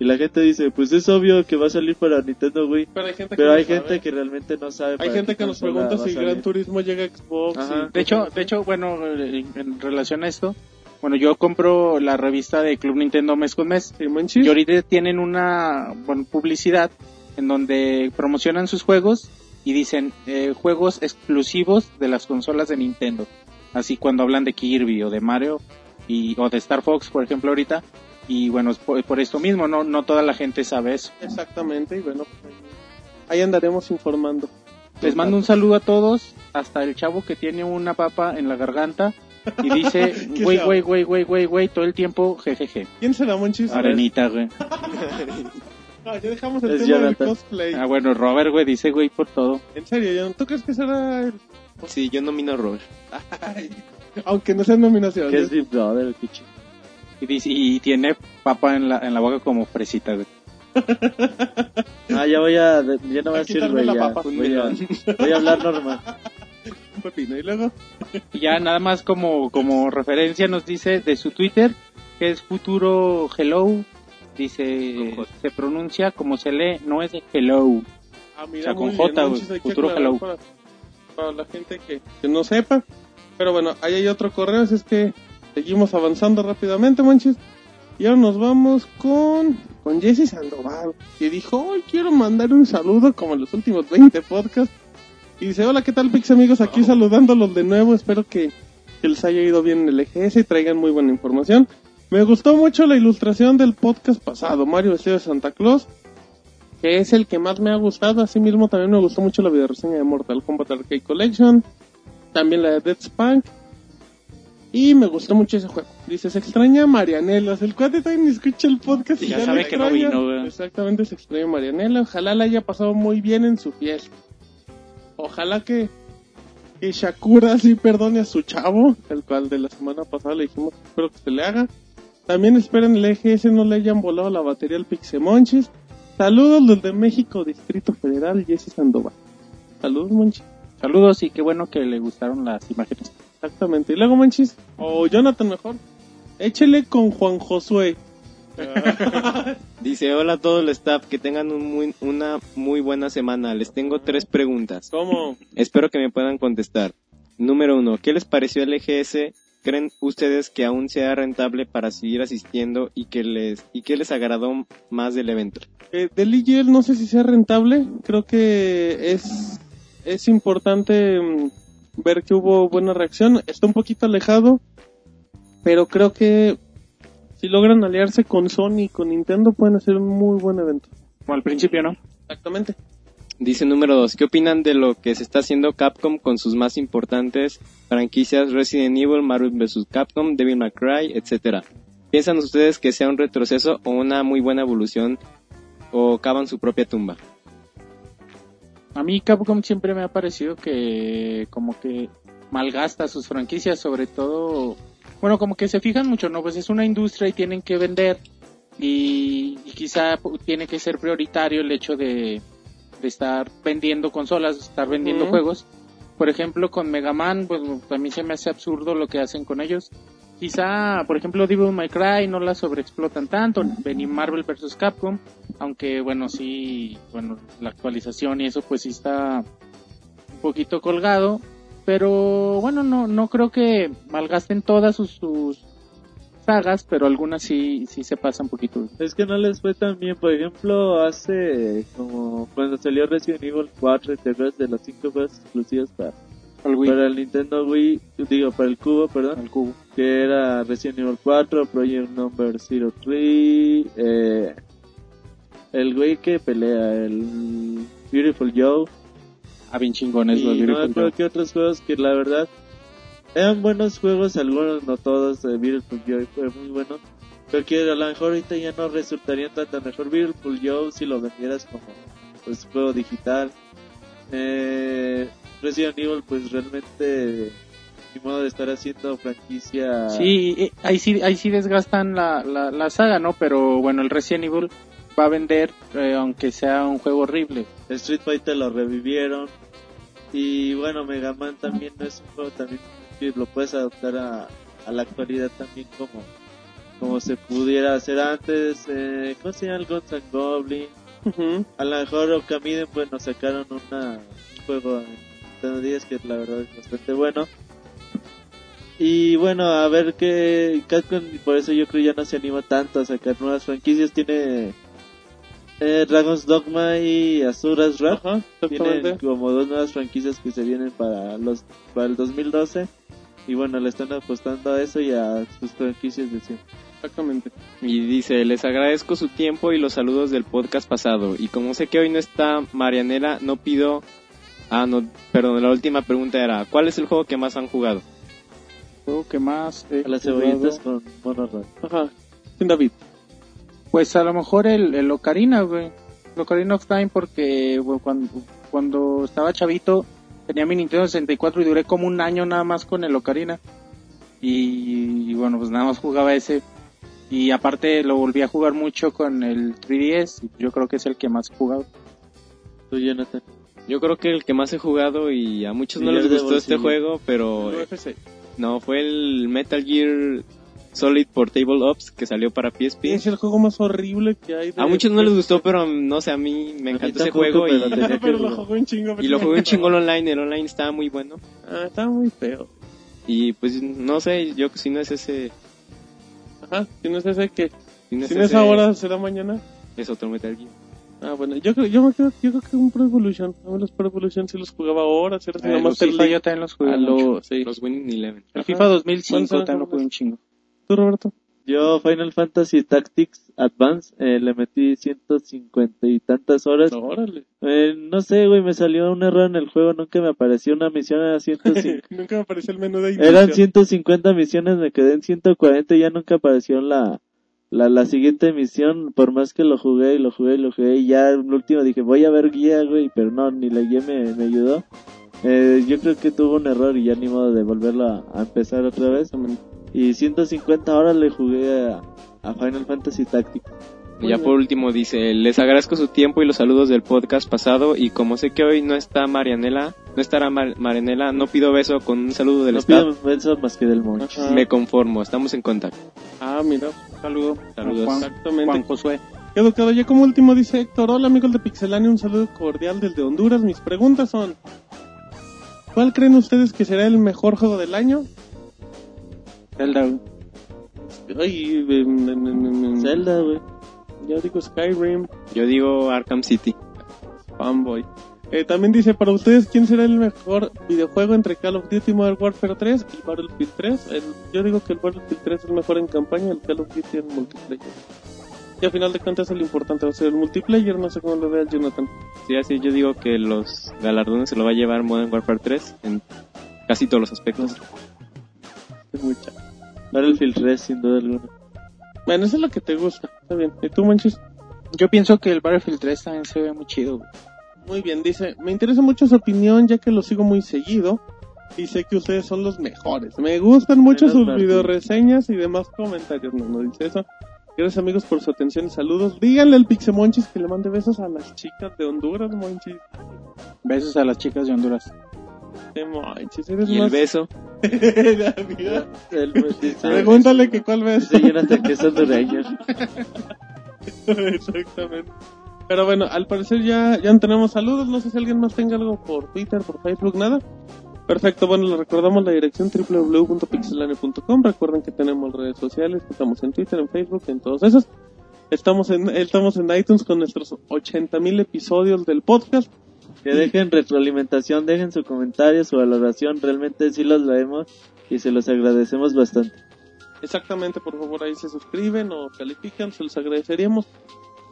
Y la gente dice, pues es obvio que va a salir para Nintendo Wii. Pero hay gente que, Pero no hay sabe. gente que realmente no sabe. Hay gente que nos pregunta si. Gran Turismo llega a Xbox. Ajá. y De hecho, de hecho, bueno, en, en relación a esto, bueno, yo compro la revista de Club Nintendo mes con mes. Sí. Y ahorita tienen una bueno, publicidad en donde promocionan sus juegos y dicen eh, juegos exclusivos de las consolas de Nintendo. Así cuando hablan de Kirby o de Mario y, o de Star Fox, por ejemplo, ahorita. Y bueno, es por, por esto mismo, no, no toda la gente sabe eso. Exactamente, y bueno, pues ahí, andaremos informando. Les mando un saludo a todos, hasta el chavo que tiene una papa en la garganta y dice, ¿Qué güey, güey, güey, güey, güey, güey, todo el tiempo, jejeje. ¿Quién será, Monchis? Arenita, güey. Ah, ya dejamos el Es tema del cosplay. Ah, bueno, Robert, güey, dice, güey, por todo. En serio, ¿tú crees que será el... Sí, yo nomino a Robert. Aunque no sean nominaciones. Que es Big Brother, qué chido. Y, dice, y tiene papa en la, en la boca como fresita, güey. Ah, ya voy a, ya no voy a decir, güey, la ya. Voy a, melón. voy a hablar normal. Un pepino, y luego... Y ya nada más como, como referencia nos dice de su Twitter, que es futuro hello, dice, se pronuncia como se lee, no es de hello. Ah, mira, O sea, con J, hay que futuro hello. Para, para la gente que, que no sepa. Pero bueno, ahí hay otro correo, así es que seguimos avanzando rápidamente, Monchis. Y ahora nos vamos con, con Jesse Sandoval, que dijo, hoy quiero mandar un saludo como en los últimos 20 podcasts. Y dice, hola, ¿qué tal, Pix amigos? Aquí saludándolos de nuevo, espero que, que les haya ido bien en el EGS y traigan muy buena información. Me gustó mucho la ilustración del podcast pasado, Mario vestido de Santa Claus que es el que más me ha gustado. Asimismo, también me gustó mucho la videoreseña de Mortal Kombat Arcade Collection. También la de Dead Spunk. Y me gustó mucho ese juego. Dice, se extraña a Marianelas. El cuate también escucha el podcast y Ya le sabe que no vino, güey. Exactamente, se extraña a Marianela. Ojalá la haya pasado muy bien en su fiesta. Ojalá que, que Shakura sí perdone a su chavo, el cual de la semana pasada le dijimos que espero que se le haga. También esperen el EGS no le hayan volado la batería al Pixemonchis. Saludos desde México, Distrito Federal, Jesse Sandoval. Saludos, Monchis. Saludos y qué bueno que le gustaron las imágenes. Exactamente. Y luego, Monchis, o Jonathan mejor, échele con Juan Josué. Dice, hola a todo el staff, que tengan un muy- una muy buena semana. Les tengo tres preguntas. ¿Cómo? Espero que me puedan contestar. Número uno, ¿qué les pareció el EGS? ¿Creen ustedes que aún sea rentable para seguir asistiendo y que les, y qué les agradó más del evento? Eh, del IGL no sé si sea rentable. Creo que es, es importante mm, ver que hubo buena reacción. Está un poquito alejado, pero creo que si logran aliarse con Sony y con Nintendo pueden hacer un muy buen evento. Como al principio, ¿no? Exactamente. Dice número dos, ¿qué opinan de lo que se está haciendo Capcom con sus más importantes franquicias Resident Evil, Marvel vs. Capcom, Devil May Cry, etcétera? ¿Piensan ustedes que sea un retroceso o una muy buena evolución o cavan su propia tumba? A mí Capcom siempre me ha parecido que como que malgasta sus franquicias, sobre todo, bueno, como que se fijan mucho, ¿no? Pues es una industria y tienen que vender y, y quizá tiene que ser prioritario el hecho de, de estar vendiendo consolas, estar vendiendo juegos. Por ejemplo, con Mega Man, pues a mí se me hace absurdo lo que hacen con ellos. Quizá, por ejemplo, Devil May Cry no la sobreexplotan tanto, ni Marvel vs. Capcom, aunque bueno, sí, bueno, la actualización y eso pues sí está un poquito colgado, pero bueno, no, no creo que malgasten todas sus, sus sagas, pero algunas sí, sí se pasan un poquito. Es que no les fue tan bien. Por ejemplo, hace como cuando salió Resident Evil 4, ¿te acuerdas de las 5 juegos exclusivas para, Wii, para el Nintendo Wii? Digo, para el cubo, perdón. al cubo. Que era Resident Evil 4, Project Number 03, eh, el güey que pelea, el Beautiful Joe. Ah, bien chingones los no Beautiful acuerdo Joe. que otros juegos que la verdad eran buenos juegos, algunos no todos, eh, Beautiful Joe fue muy bueno, pero que a lo mejor ahorita ya no resultarían tanto mejor Beautiful Joe si lo vendieras como pues juego digital. Eh, Resident Evil pues realmente mi modo de estar haciendo franquicia Sí, eh, ahí sí, ahí sí desgastan la, la, la saga, ¿no? Pero bueno, el Resident Evil va a vender, eh, aunque sea un juego horrible. Street Fighter lo revivieron y bueno Mega Man también no es un juego también que lo puedes adaptar a, a la actualidad también como como se pudiera hacer antes. Eh, ¿Cómo se llama el Guns N' Goblin? Ujú. A lo mejor Okamiden, pues nos sacaron una, un juego en Nintendo 10 que la verdad es bastante bueno. Y bueno, a ver qué Capcom, y por eso yo creo ya no se anima tanto a sacar nuevas franquicias. Tiene eh, Dragon's Dogma y Azura's Wrath. Tienen como dos nuevas franquicias que se vienen para los para el 2012. Y bueno, le están apostando a eso y a sus franquicias de siempre. Exactamente. Y dice, les agradezco su tiempo y los saludos del podcast pasado. Y como sé que hoy no está Marianela, no pido... Ah, no, perdón, la última pregunta era, ¿cuál es el juego que más han jugado? Juego que más he A las cebollitas con Mono. Ajá. Sin David. Pues a lo mejor el, el Ocarina, güey. El Ocarina of Time porque güey, cuando, cuando estaba chavito tenía mi Nintendo 64 y duré como un año nada más con el Ocarina. Y, y bueno, pues nada más jugaba ese. Y aparte lo volví a jugar mucho con el 3DS. y Yo creo que es el que más he jugado. Tú, Jonathan. Yo creo que el que más he jugado y a muchos no les gustó este juego, pero El UFC. No, fue el Metal Gear Solid Portable Ops que salió para PSP. Es el juego más horrible que hay. de- A muchos no les gustó, pero no sé, a mí me encantó ese juego y, pero lo jugó un chingo. y lo jugué un chingo online, el online estaba muy bueno. Ah, estaba muy feo. Y pues no sé, yo si no es ese... Ajá, si no es ese que... Si no es, Si no es ese, ahora, será mañana. Es otro Metal Gear. Ah, bueno, yo creo, yo me quedo, yo creo que un Pro Evolution. A ver, los Pro Evolution sí los jugaba ahora, Eh, nada los más FIFA yo también los jugué a mucho. lo, sí. Los Winning Eleven. El Ajá. FIFA 2005 ¿Cuántos también lo jugué un chingo. ¿Tú, Roberto? Yo Final Fantasy Tactics Advance eh, le metí 150 y tantas horas. No, órale. Eh, no sé, güey, me salió un error en el juego, nunca me apareció una misión, era 150. Nunca me apareció el menú de Eran inicio. 150 misiones, me quedé en 140 y ya nunca apareció la, la, la siguiente misión, por más que lo jugué y lo jugué y lo jugué y ya el último dije, voy a ver guía, güey, pero no, ni la guía me, me ayudó. Eh, yo creo que tuvo un error y ya ni modo de volverlo a, a empezar otra vez. Y 150 horas le jugué a, a Final Fantasy Tactics. Y ya por último dice, les agradezco su tiempo y los saludos del podcast pasado y como sé que hoy no está Marianela, no estará Mar- Marianela, no pido beso con un saludo del No staff, pido besos más que del moncho. Ajá. me conformo, estamos en contacto. Ah, mira. Saludo. Saludos. Juan, Exactamente. Juan Josué. Ya como último dice Héctor, hola amigos de Pixelania, un saludo cordial desde Honduras. Mis preguntas son, ¿cuál creen ustedes que será el mejor juego del año? Zelda, güey. Ay, em, em, em, Zelda, güey. Ya digo Skyrim, Yo digo Arkham City. fanboy. Eh, también dice, para ustedes, ¿quién será el mejor videojuego entre Call of Duty Modern Warfare 3 y Battlefield 3? El- yo digo que el Battlefield 3 es mejor en campaña, el Call of Duty en multiplayer. Y a final de cuentas, el importante va a ser el multiplayer, no sé cómo lo vea Jonathan. Sí, así yo digo que los galardones se lo va a llevar Modern Warfare 3 en casi todos los aspectos. Es muy chato. Battlefield 3, sin duda alguna. Bueno, eso es lo que te gusta. Está bien. ¿Y tú, Manches? Yo pienso que el Battlefield 3 también se ve muy chido, güey. Muy bien, dice, me interesa mucho su opinión ya que lo sigo muy seguido y sé que ustedes son los mejores. Me gustan mucho Menos sus Martín. videoreseñas y demás comentarios. No, no dice eso. Gracias amigos por su atención y saludos. Díganle al Pixemonchis que le mande besos a las chicas de Honduras, Monchis. Besos a las chicas de Honduras. Eh, Monchis, eres Y el más... beso, Ya, mira. El, dice, Pregúntale que cuál beso. dice Jonathan que es hondureño. Exactamente. Pero bueno, al parecer ya, ya tenemos saludos. No sé si alguien más tenga algo por Twitter, por Facebook, nada. Perfecto, bueno, les recordamos la dirección www.pixelane.com. Recuerden que tenemos redes sociales, que estamos en Twitter, en Facebook, en todos esos. Estamos en, estamos en iTunes con nuestros 80.000 episodios del podcast. Que dejen retroalimentación, dejen su comentario, su valoración. Realmente sí los leemos y se los agradecemos bastante. Exactamente, por favor, ahí se suscriben o califican, se los agradeceríamos.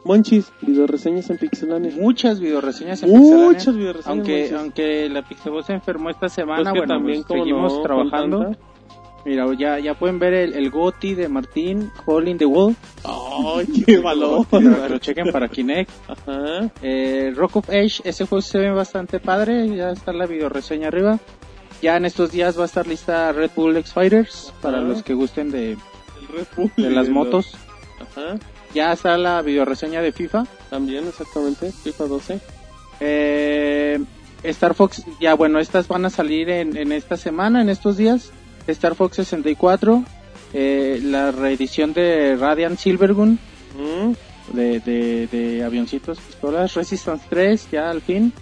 Monchis, video reseñas en Pixelane. Muchas videoreseñas en Pixelania. Muchas videoreseñas. Aunque, Monchis. aunque la Pixelbox se enfermó esta Pues semana, bueno, también, pues seguimos no, con trabajando. tanta- Mira, ya, ya pueden ver el, el GOTI de Martín, Hall in the Wall. Ay, qué valor. Para que lo chequen para Kinect. Ajá. Eh, Rock of Age, ese juego se ve bastante padre. Ya está la videoreseña arriba. Ya en estos días va a estar lista Red Bull X Fighters para los que gusten de, Bull las motos. Ajá. Ya está la videoreseña de FIFA. También, exactamente. FIFA 12. Eh, Star Fox, ya bueno, estas van a salir en, en esta semana, en estos días. Star Fox 64. eh, la reedición de Radiant Silvergun, Mm, de, de, de avioncitos, pistolas, Resistance 3, ya al fin.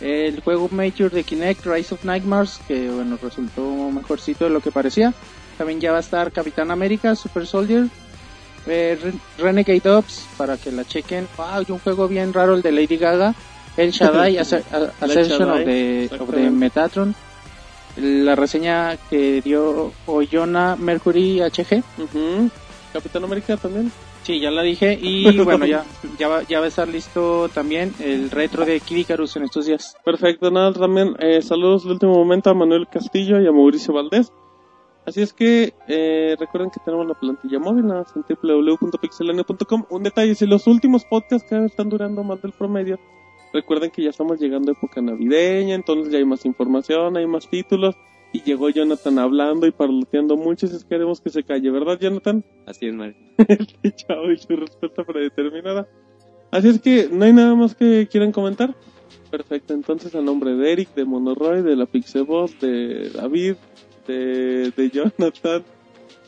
El juego Major de Kinect, Rise of Nightmares, que bueno, resultó mejorcito de lo que parecía. También ya va a estar Capitán América, Super Soldier, eh, Re- Renegade Ops, para que la chequen. Wow, y un juego bien raro, el de Lady Gaga. El Shaddai, Ascension of the, of the. Metatron. La reseña que dio Oyona Mercury HG. ujú. Capitán América también. Sí, ya la dije. Y bueno, ya, ya, va, ya va a estar listo también el retro de Kid Icarus en estos días. Perfecto, nada, también eh, saludos de último momento a Manuel Castillo y a Mauricio Valdés. Así es que eh, recuerden que tenemos la plantilla móvil más en www.pixelania.com. Un detalle, si los últimos podcasts cada vez están durando más del promedio, recuerden que ya estamos llegando a época navideña, entonces ya hay más información, hay más títulos. Y llegó Jonathan hablando y parloteando mucho, que queremos que se calle, ¿verdad Jonathan? Así es, Mario. Chavo y su respuesta predeterminada. Así es que no hay nada más que quieran comentar. Perfecto, entonces a nombre de Eric, de Monoroy, de la Pixeboss, de David, de, de Jonathan,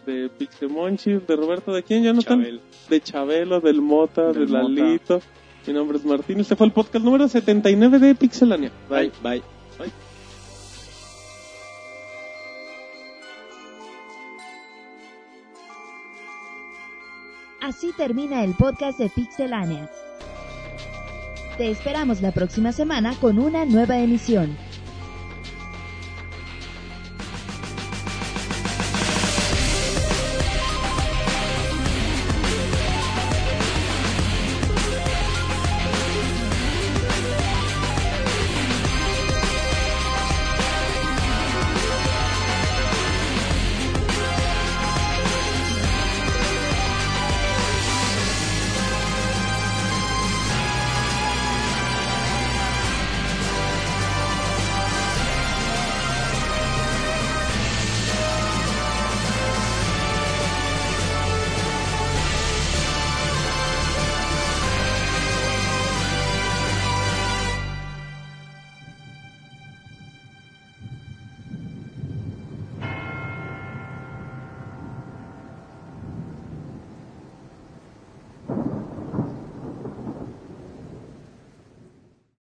de Pixemonchis, de Roberto, ¿de quién Jonathan? Chabel. De Chabelo, del Mota, Del de Mota. Mi nombre es Martín, este fue el podcast número 79 de Pixelania. Bye, bye. Así termina el podcast de Pixelania. Te esperamos la próxima semana con una nueva emisión.